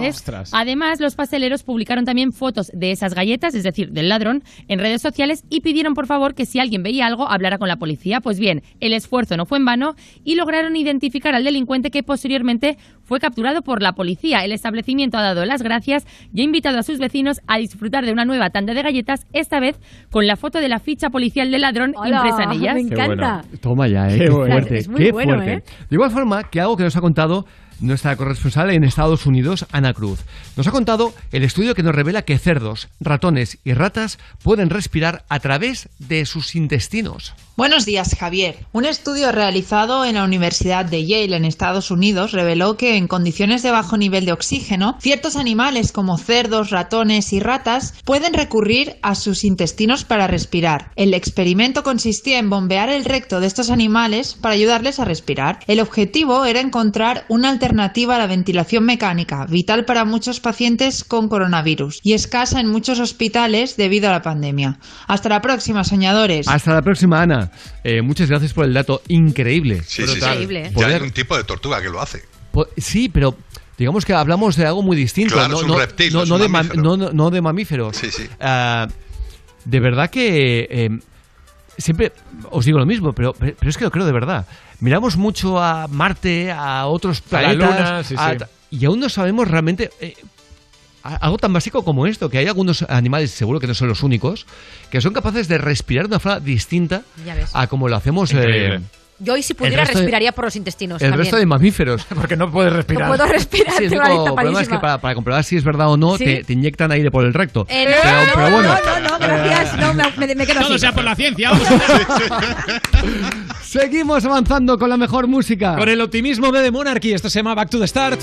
Además, los pasteleros publicaron también fotos de esas galletas, es decir, del ladrón, en redes sociales y pidieron por favor que si alguien veía algo hablara con la policía. Pues bien, el esfuerzo no fue en vano y lograron identificar al delincuente que posteriormente fue capturado por la policía. El establecimiento ha dado las gracias y ha invitado a sus vecinos a disfrutar de una nueva tanda de galletas, esta vez con la foto de la ficha policial del ladrón Hola, impresa en ellas. me encanta. Toma ya, eh. Qué Qué, bueno. fuerte. Es muy qué bueno, fuerte. ¿eh? De igual forma que algo que nos ha contado nuestra corresponsal en Estados Unidos, Ana Cruz. Nos ha contado el estudio que nos revela que cerdos, ratones y ratas pueden respirar a través de sus intestinos. Buenos días, Javier. Un estudio realizado en la Universidad de Yale en Estados Unidos reveló que en condiciones de bajo nivel de oxígeno, ciertos animales como cerdos, ratones y ratas pueden recurrir a sus intestinos para respirar. El experimento consistía en bombear el recto de estos animales para ayudarles a respirar. El objetivo era encontrar una alternativa a la ventilación mecánica, vital para muchos pacientes con coronavirus y escasa en muchos hospitales debido a la pandemia. Hasta la próxima, soñadores. Hasta la próxima, Ana. Eh, muchas gracias por el dato increíble. Sí, sí, sí. Increíble, ¿eh? Ya hay un tipo de tortuga que lo hace. po- sí, pero digamos que hablamos de algo muy distinto. Claro, no, es un no- reptil, no- es no un de no- no- no de mamíferos. Sí, sí. Ah, de verdad que eh, siempre os digo lo mismo, pero, pero es que lo creo de verdad. Miramos mucho a Marte, a otros A la planetas, Luna, sí, a- sí. y aún no sabemos realmente eh, a- algo tan básico como esto, que hay algunos animales, seguro que no son los únicos, que son capaces de respirar de una forma distinta a como lo hacemos. Eh, Yo hoy si pudiera resto respiraría por los intestinos el también. resto de mamíferos. [LAUGHS] Porque no puedes respirar. No puedo respirar, Sí, el tengo problema es que para, para comprobar si es verdad o no, ¿Sí? te, te inyectan aire por el recto. Eh, no, pero, no, pero bueno. no, no, no, gracias. No, me, me- quedo Todo así. sea por la ciencia. [LAUGHS] vamos a Seguimos avanzando con la mejor música. Con el optimismo de The Monarchy, esto se llama Back to the Start.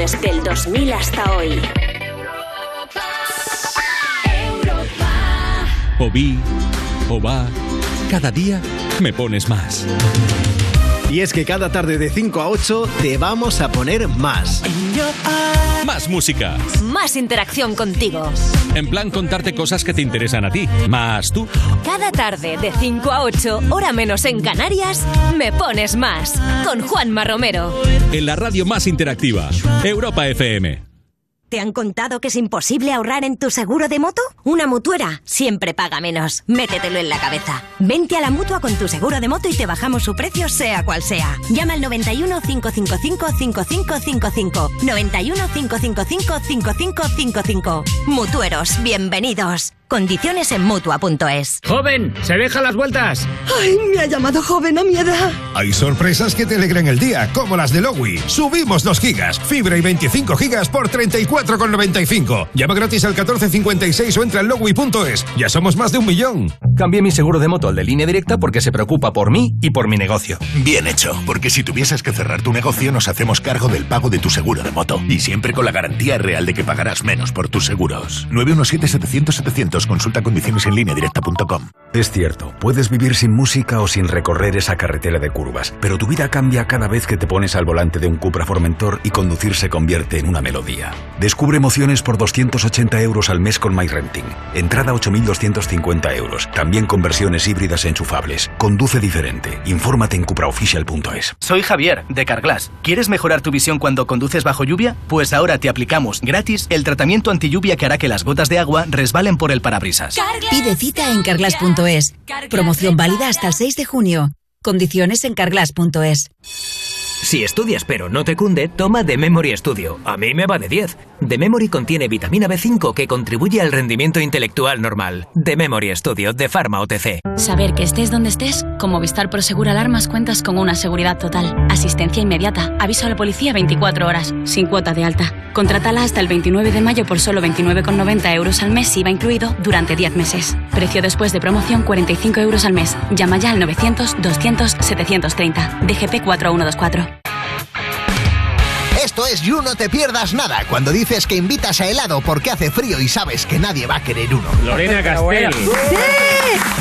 Canciones del 2000 hasta hoy. O vi, o va. Cada día me pones más. Y es que cada tarde de 5 a 8 te vamos a poner más. Más música. Más interacción contigo. En plan contarte cosas que te interesan a ti. Más tú. Cada tarde de 5 a 8, hora menos en Canarias, me pones más. Con Juanma Romero. En la radio más interactiva. Europa FM. ¿Te han contado que es imposible ahorrar en tu seguro de moto? Una mutuera siempre paga menos. Métetelo en la cabeza. Vente a la mutua con tu seguro de moto y te bajamos su precio, sea cual sea. Llama al 91 555 5555. 91 555 5555. Mutueros, bienvenidos. Condiciones en mutua.es. ¡Joven! ¡Se deja las vueltas! ¡Ay, me ha llamado joven a mi edad! Hay sorpresas que te alegran el día, como las de Lowy. Subimos 2 gigas, fibra y 25 gigas por 34,95. Llama gratis al 1456 o entra en lowy.es. Ya somos más de un millón. Cambié mi seguro de moto al de línea directa porque se preocupa por mí y por mi negocio. Bien hecho, porque si tuvieses que cerrar tu negocio nos hacemos cargo del pago de tu seguro de moto y siempre con la garantía real de que pagarás menos por tus seguros. 917-700-700, consulta condiciones en línea directa.com. Es cierto, puedes vivir sin música o sin recorrer esa carretera de curvas, pero tu vida cambia cada vez que te pones al volante de un Cupra Formentor y conducir se convierte en una melodía. Descubre emociones por 280 euros al mes con MyRenting. Entrada 8.250 euros. También con versiones híbridas enchufables. Conduce diferente. Infórmate en cupraofficial.es. Soy Javier, de Carglass. ¿Quieres mejorar tu visión cuando conduces bajo lluvia? Pues ahora te aplicamos gratis el tratamiento anti lluvia que hará que las gotas de agua resbalen por el parabrisas. Pide cita en carglass.es. Promoción válida hasta el 6 de junio. Condiciones en carglass.es. Si estudias pero no te cunde, toma The Memory Studio. A mí me va de 10. The Memory contiene vitamina B5 que contribuye al rendimiento intelectual normal. The Memory Studio de Pharma OTC. Saber que estés donde estés, con Movistar Prosegur Alarmas cuentas con una seguridad total. Asistencia inmediata, aviso a la policía 24 horas, sin cuota de alta. Contrátala hasta el 29 de mayo por solo 29,90 euros al mes, IVA incluido, durante 10 meses. Precio después de promoción 45 euros al mes. Llama ya al 900 200 730. DGP 4124. Esto es You No Te Pierdas Nada, cuando dices que invitas a helado porque hace frío y sabes que nadie va a querer uno. Lorena Castell. ¡Sí!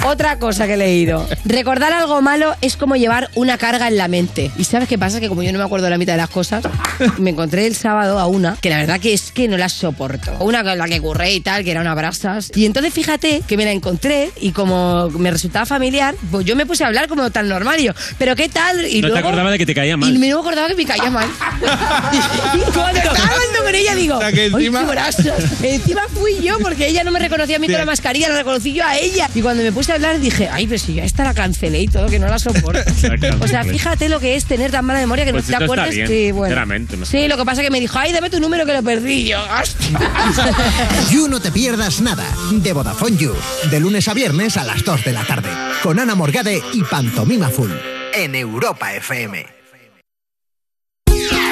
Otra cosa que he leído. Recordar algo malo es como llevar una carga en la mente. ¿Y sabes qué pasa? Que como yo no me acuerdo de la mitad de las cosas, [LAUGHS] me encontré el sábado a una que la verdad que es que no la soporto. Una con la que curré y tal, que era una brasas. Y entonces fíjate que me la encontré y como me resultaba familiar, pues yo me puse a hablar como tan normal y yo, ¿pero qué tal? Y no te luego- acordaba de que te caía mal. Y me no acordaba que me caía mal. [LAUGHS] y [LAUGHS] cuando estaba hablando con ella digo, O sea, que "Ay, encima- qué brasas". Encima fui yo porque ella no me reconocía a mí con la mascarilla, la reconocí yo a ella. Y cuando me puse a hablar dije, ay, pero si ya esta la cancelé y todo, que no la soporto. o sea, fíjate lo que es tener tan mala memoria que Pues no te está acuerdes bien, que, bueno. no. Sí, lo que pasa es que me dijo, ay, dame tu número que lo perdí yo. [LAUGHS] You No Te Pierdas Nada, de Vodafone You, de lunes a viernes a las 2 de la tarde, con Ana Morgade y Pantomima Full, en Europa FM.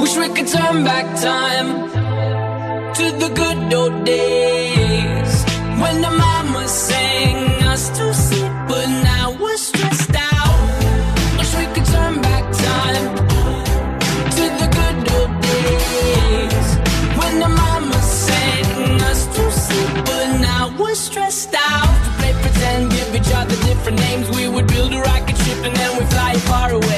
Wish we could turn back time to the good old days when the mama sang us to sleep, but now we're stressed out. Wish we could turn back time to the good old days when the mama sang us to sleep, but now we're stressed out. To play pretend, give each other different names. We would build a rocket ship and then we fly far away.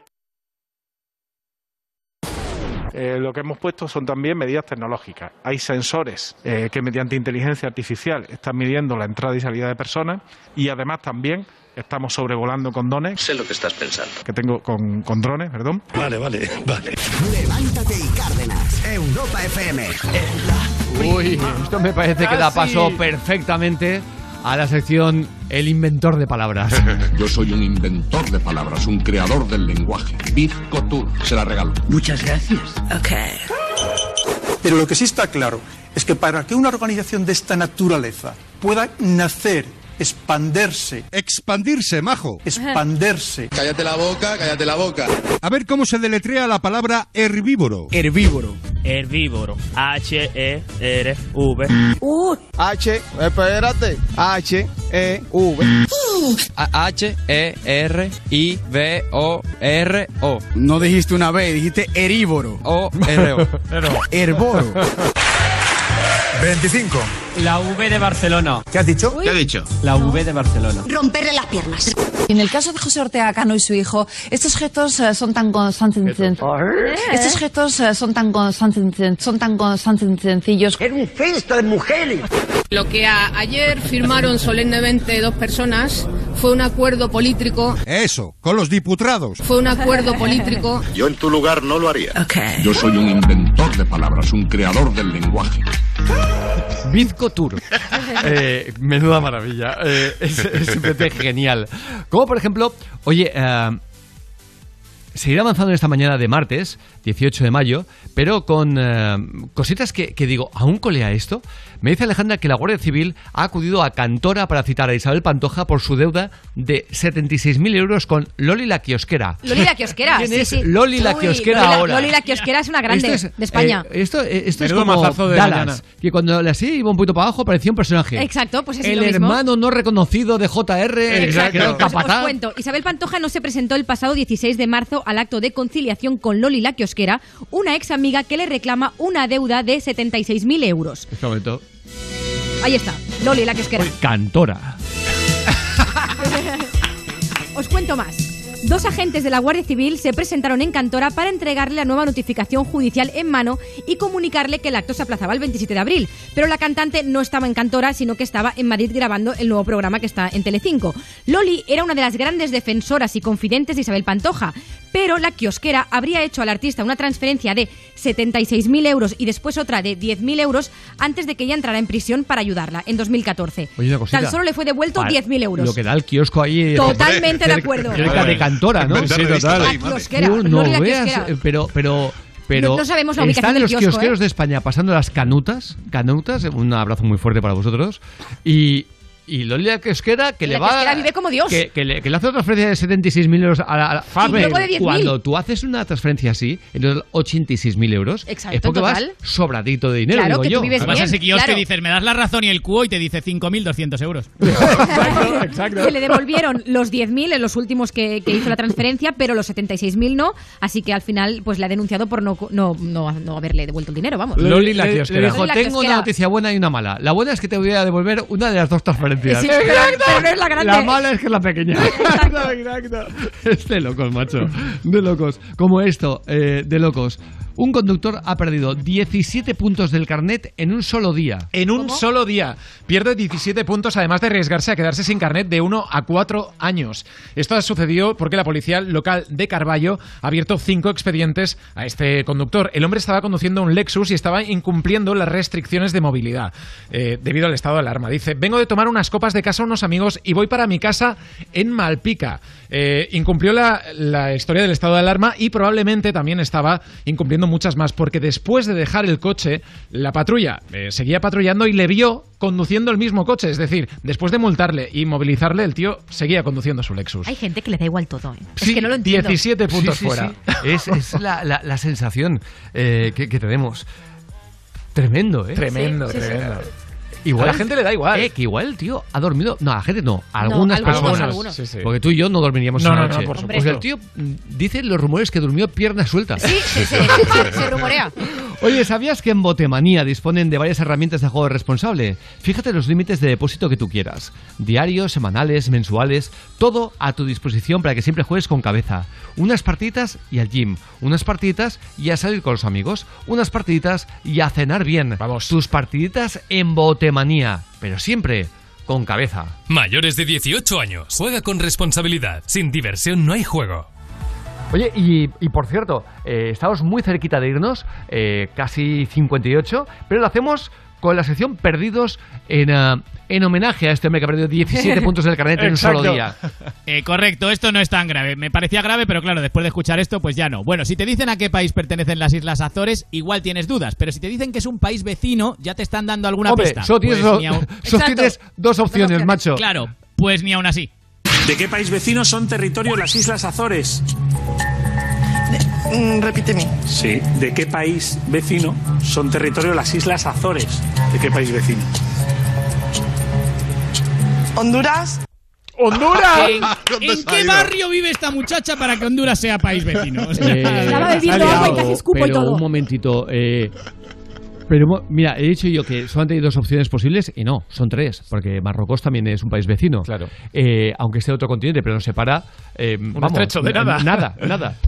Eh, lo que hemos puesto son también medidas tecnológicas. Hay sensores eh, que mediante inteligencia artificial están midiendo la entrada y salida de personas y además también estamos sobrevolando con drones. Sé lo que estás pensando. Que tengo con, con drones, perdón. Vale, vale, vale. Levántate y Cárdenas. Europa FM. Uy, esto me parece que da Casi. paso perfectamente a la sección El inventor de palabras. [LAUGHS] Yo soy un inventor de palabras, un creador del lenguaje. Bizco Tour, se la regalo. Muchas gracias. Pero lo que sí está claro es que para que una organización de esta naturaleza pueda nacer, expandirse. Expandirse, majo. Expandirse. Cállate la boca, cállate la boca. A ver cómo se deletrea la palabra herbívoro. Herbívoro. Herbívoro. H-E-R-V. Uh. H, espérate. H, E, V. H E R I V O R O. No dijiste una B, dijiste herbívoro. O R O. [LAUGHS] Herboro. 25. La V de Barcelona. ¿Qué has dicho? ¿Qué ha dicho? La V de Barcelona. Romperle las piernas. En el caso de José Ortega Cano y su hijo, estos gestos eh, son tan constantes. Estos gestos eh, son tan constantes, son tan constantes y sencillos. Era un cesto de mujeres. Lo que a- ayer firmaron solemnemente dos personas fue un acuerdo político. Eso, con los diputrados. Fue un acuerdo político. Yo en tu lugar no lo haría. Yo soy un inventor de palabras, un creador del lenguaje. Bizco Tour. Eh, menuda maravilla. Eh, es, simplemente genial. Como por ejemplo, oye, eh, seguir avanzando en esta mañana de martes, 18 de mayo, pero con cositas que, que digo, ¿aún colea esto? Me dice Alejandra que la Guardia Civil ha acudido a Cantora para citar a Isabel Pantoja por su deuda de 76.000 euros con Loli la kiosquera. Loli la kiosquera. ¿Quién sí, es sí. Loli la kiosquera Loli la- ahora? Loli la kiosquera es una grande Esto es, de España. eh, esto esto es como mazazo de Dallas, que cuando le así iba un poquito para abajo parecía un personaje. Exacto, pues es El lo mismo. hermano no reconocido de JR, el Pues os cuento, Isabel Pantoja no se presentó el pasado 16 de marzo al acto de conciliación con Loli la kiosquera, una ex amiga que le reclama una deuda de 76.000 euros. Este momento. Ahí está, Loli la kiosquera. Cantora. [LAUGHS] Os cuento más. Dos agentes de la Guardia Civil se presentaron en Cantora para entregarle la nueva notificación judicial en mano y comunicarle que el acto se aplazaba el 27 de abril. Pero la cantante no estaba en Cantora, sino que estaba en Madrid grabando el nuevo programa que está en Telecinco. Loli era una de las grandes defensoras y confidentes de Isabel Pantoja, pero la kiosquera habría hecho al artista una transferencia de 76.000 euros y después otra de 10.000 euros antes de que ella entrara en prisión para ayudarla en 2014. Oye, una cosita. Tan solo le fue devuelto Para 10.000 euros. Lo que da el kiosco ahí. Totalmente de [LAUGHS] acuerdo. Cerca de Cantora, ¿no? Sí, total. La kiosquera, Tú no la veas, kiosquera. eh, pero, pero, pero No- no sabemos la ubicación están del los kiosco, kiosqueros ¿eh? de España pasando las canutas, canutas, un abrazo muy fuerte para vosotros, y, y Loli la kiosquera que le va... kiosquera vive como Dios. Que, que le, que le hace una transferencia de 76.000 euros a la... a la- Y luego de 10.000. Cuando tú haces una transferencia así, en los 86.000 euros, Exacto, es porque total. vas sobradito de dinero, Claro, digo que tú yo. vives Además, bien, ese kiosque claro. dices, me das la razón y el cubo y te dice 5.200 euros. [LAUGHS] que le devolvieron los 10.000 en los últimos que, que hizo la transferencia, pero los 76.000 no, así que al final pues la ha denunciado por no, no, no, no haberle devuelto el dinero, vamos. Loli la kiosquera. dijo, Loli la tengo una kiosquera". noticia buena y una mala. La buena es que te voy a devolver una de las dos transferencias. Sí, pero- pero no es la grande. La mala es que es la pequeña. [LAUGHS] Es de locos, macho. De locos. Como esto, eh, de locos. Un conductor ha perdido 17 puntos del carnet en un solo día. En un solo día. Pierde 17 puntos, además de arriesgarse a quedarse sin carnet de 1 a 4 años. Esto ha sucedido porque la policía local de Carballo ha abierto cinco expedientes a este conductor. El hombre estaba conduciendo un Lexus y estaba incumpliendo las restricciones de movilidad eh, debido al estado de alarma. Dice, vengo de tomar unas copas de casa a unos amigos y voy para mi casa en Malpica. Eh, incumplió la, la historia del estado de alarma y probablemente también estaba incumpliendo muchas más, porque después de dejar el coche, la patrulla eh, seguía patrullando y le vio conduciendo el mismo coche. Es decir, después de multarle y movilizarle, el tío seguía conduciendo su Lexus. Hay gente que le da igual todo, ¿eh? Sí, es que no lo entiendo. 17 puntos Sí, sí, fuera. sí. Es, es [LAUGHS] la, la- la sensación eh, que, que tenemos. Tremendo, ¿eh? Tremendo, Sí, sí, sí. tremendo. Igual, A la gente le da igual. Eh, que igual el tío ha dormido. No, a la gente no. A algunas algunos, personas. algunos. Sí, sí. Porque tú y yo no dormiríamos No, no, noche. no, por Pues supuesto. el tío mm, dice los rumores que durmió pierna suelta. Sí, se, se- [LAUGHS] se rumorea. Oye, ¿sabías que en Botemanía disponen de varias herramientas de juego responsable? Fíjate los límites de depósito que tú quieras. Diarios, semanales, mensuales, todo a tu disposición para que siempre juegues con cabeza. Unas partiditas y al gym, unas partiditas y a salir con los amigos, unas partiditas y a cenar bien. Vamos. Tus partiditas en Botemanía, pero siempre con cabeza. Mayores de 18 años. Juega con responsabilidad. Sin diversión no hay juego. Oye, y, y por cierto, eh, estamos muy cerquita de irnos, eh, casi 58, pero lo hacemos con la sección Perdidos en, ah, en homenaje a este hombre que ha perdido 17 [LAUGHS] puntos del carnet en un solo día. Eh, correcto, esto no es tan grave. Me parecía grave, pero claro, después de escuchar esto, pues ya no. Bueno, si te dicen a qué país pertenecen las Islas Azores, igual tienes dudas. Pero si te dicen que es un país vecino, ya te están dando alguna Hombre, pista. solo tienes, Pues do- ni [LAUGHS] aun- solo tienes dos opciones, macho. Claro, pues ni aún así. ¿De qué país vecino son territorio las Islas Azores? Repíteme. Sí. ¿De qué país vecino son territorio las Islas Azores? ¿De qué país vecino? Honduras. ¡Honduras! [LAUGHS] ¿En, en qué barrio vive esta muchacha para que Honduras sea país vecino? O sea, Eh, [LAUGHS] Estaba bebiendo agua y casi escupo y pero todo. un momentito. eh, pero mira, he dicho yo que solamente hay dos opciones posibles y no, son tres, porque Marruecos también es un país vecino. Claro. aunque esté de otro continente, pero nos separa. eh, vamos, estrecho de nada. Nada, nada. [LAUGHS]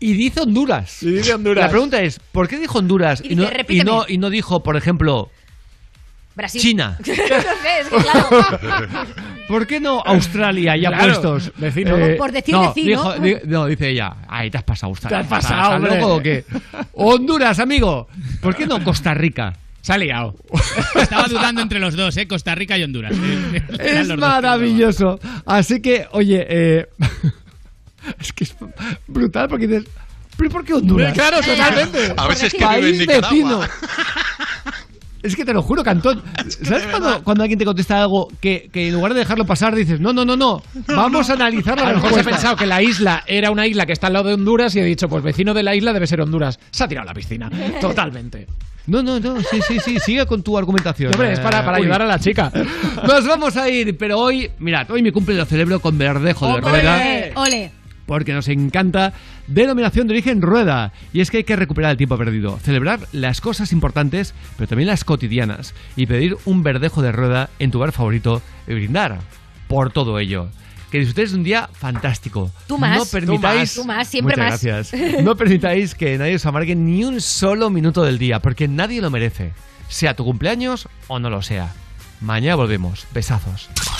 Y dice Honduras. Y dice Honduras. La pregunta es, ¿por qué dijo Honduras Y y, no, y, no, y no dijo, por ejemplo, Brasil. China? [LAUGHS] no sé, es que claro. [LAUGHS] ¿Por qué no Australia ya Claro, puestos? vecino. Por- por decir no, vecino. Dijo, di- no, dice ella. Ahí te has pasado, Australia. Te has pasado, ¿Estás loco o qué? Honduras, amigo. ¿Por qué no Costa Rica? Se ha liado. [LAUGHS] Estaba dudando entre los dos, ¿eh? Costa Rica y Honduras. Es maravilloso. Así que, oye, eh, [LAUGHS] es que es brutal porque dices, ¿pero por qué Honduras? Claro, totalmente. A veces que vive en Nicaragua. [LAUGHS] Es que te lo juro, Cantón. [LAUGHS] ¿Sabes cuando, cuando alguien te contesta algo que, que en lugar de dejarlo pasar dices, no, no, no, no, vamos a analizar la A lo mejor se ha respuesta"? pensado que la isla era una isla que está al lado de Honduras y he dicho, pues vecino de la isla debe ser Honduras. Se ha tirado a la piscina. Totalmente. No, no, no, sí, sí, sí, sigue con tu argumentación. Hombre, es para, para Uy. ayudar a la chica. Nos vamos a ir, pero hoy, mirad, hoy mi cumple lo celebro con verdejo de ¡Ole! rueda. Ole. Porque nos encanta denominación de origen rueda. Y es que hay que recuperar el tiempo perdido, celebrar las cosas importantes, pero también las cotidianas, y pedir un verdejo de rueda en tu bar favorito y brindar por todo ello. Que disfrutéis de un día fantástico. Tú más, No tú permitáis, más, tú más, siempre Muchas más. gracias. [LAUGHS] No permitáis que nadie os amargue ni un solo minuto del día, porque nadie lo merece. Sea tu cumpleaños o no lo sea. Mañana volvemos. Besazos.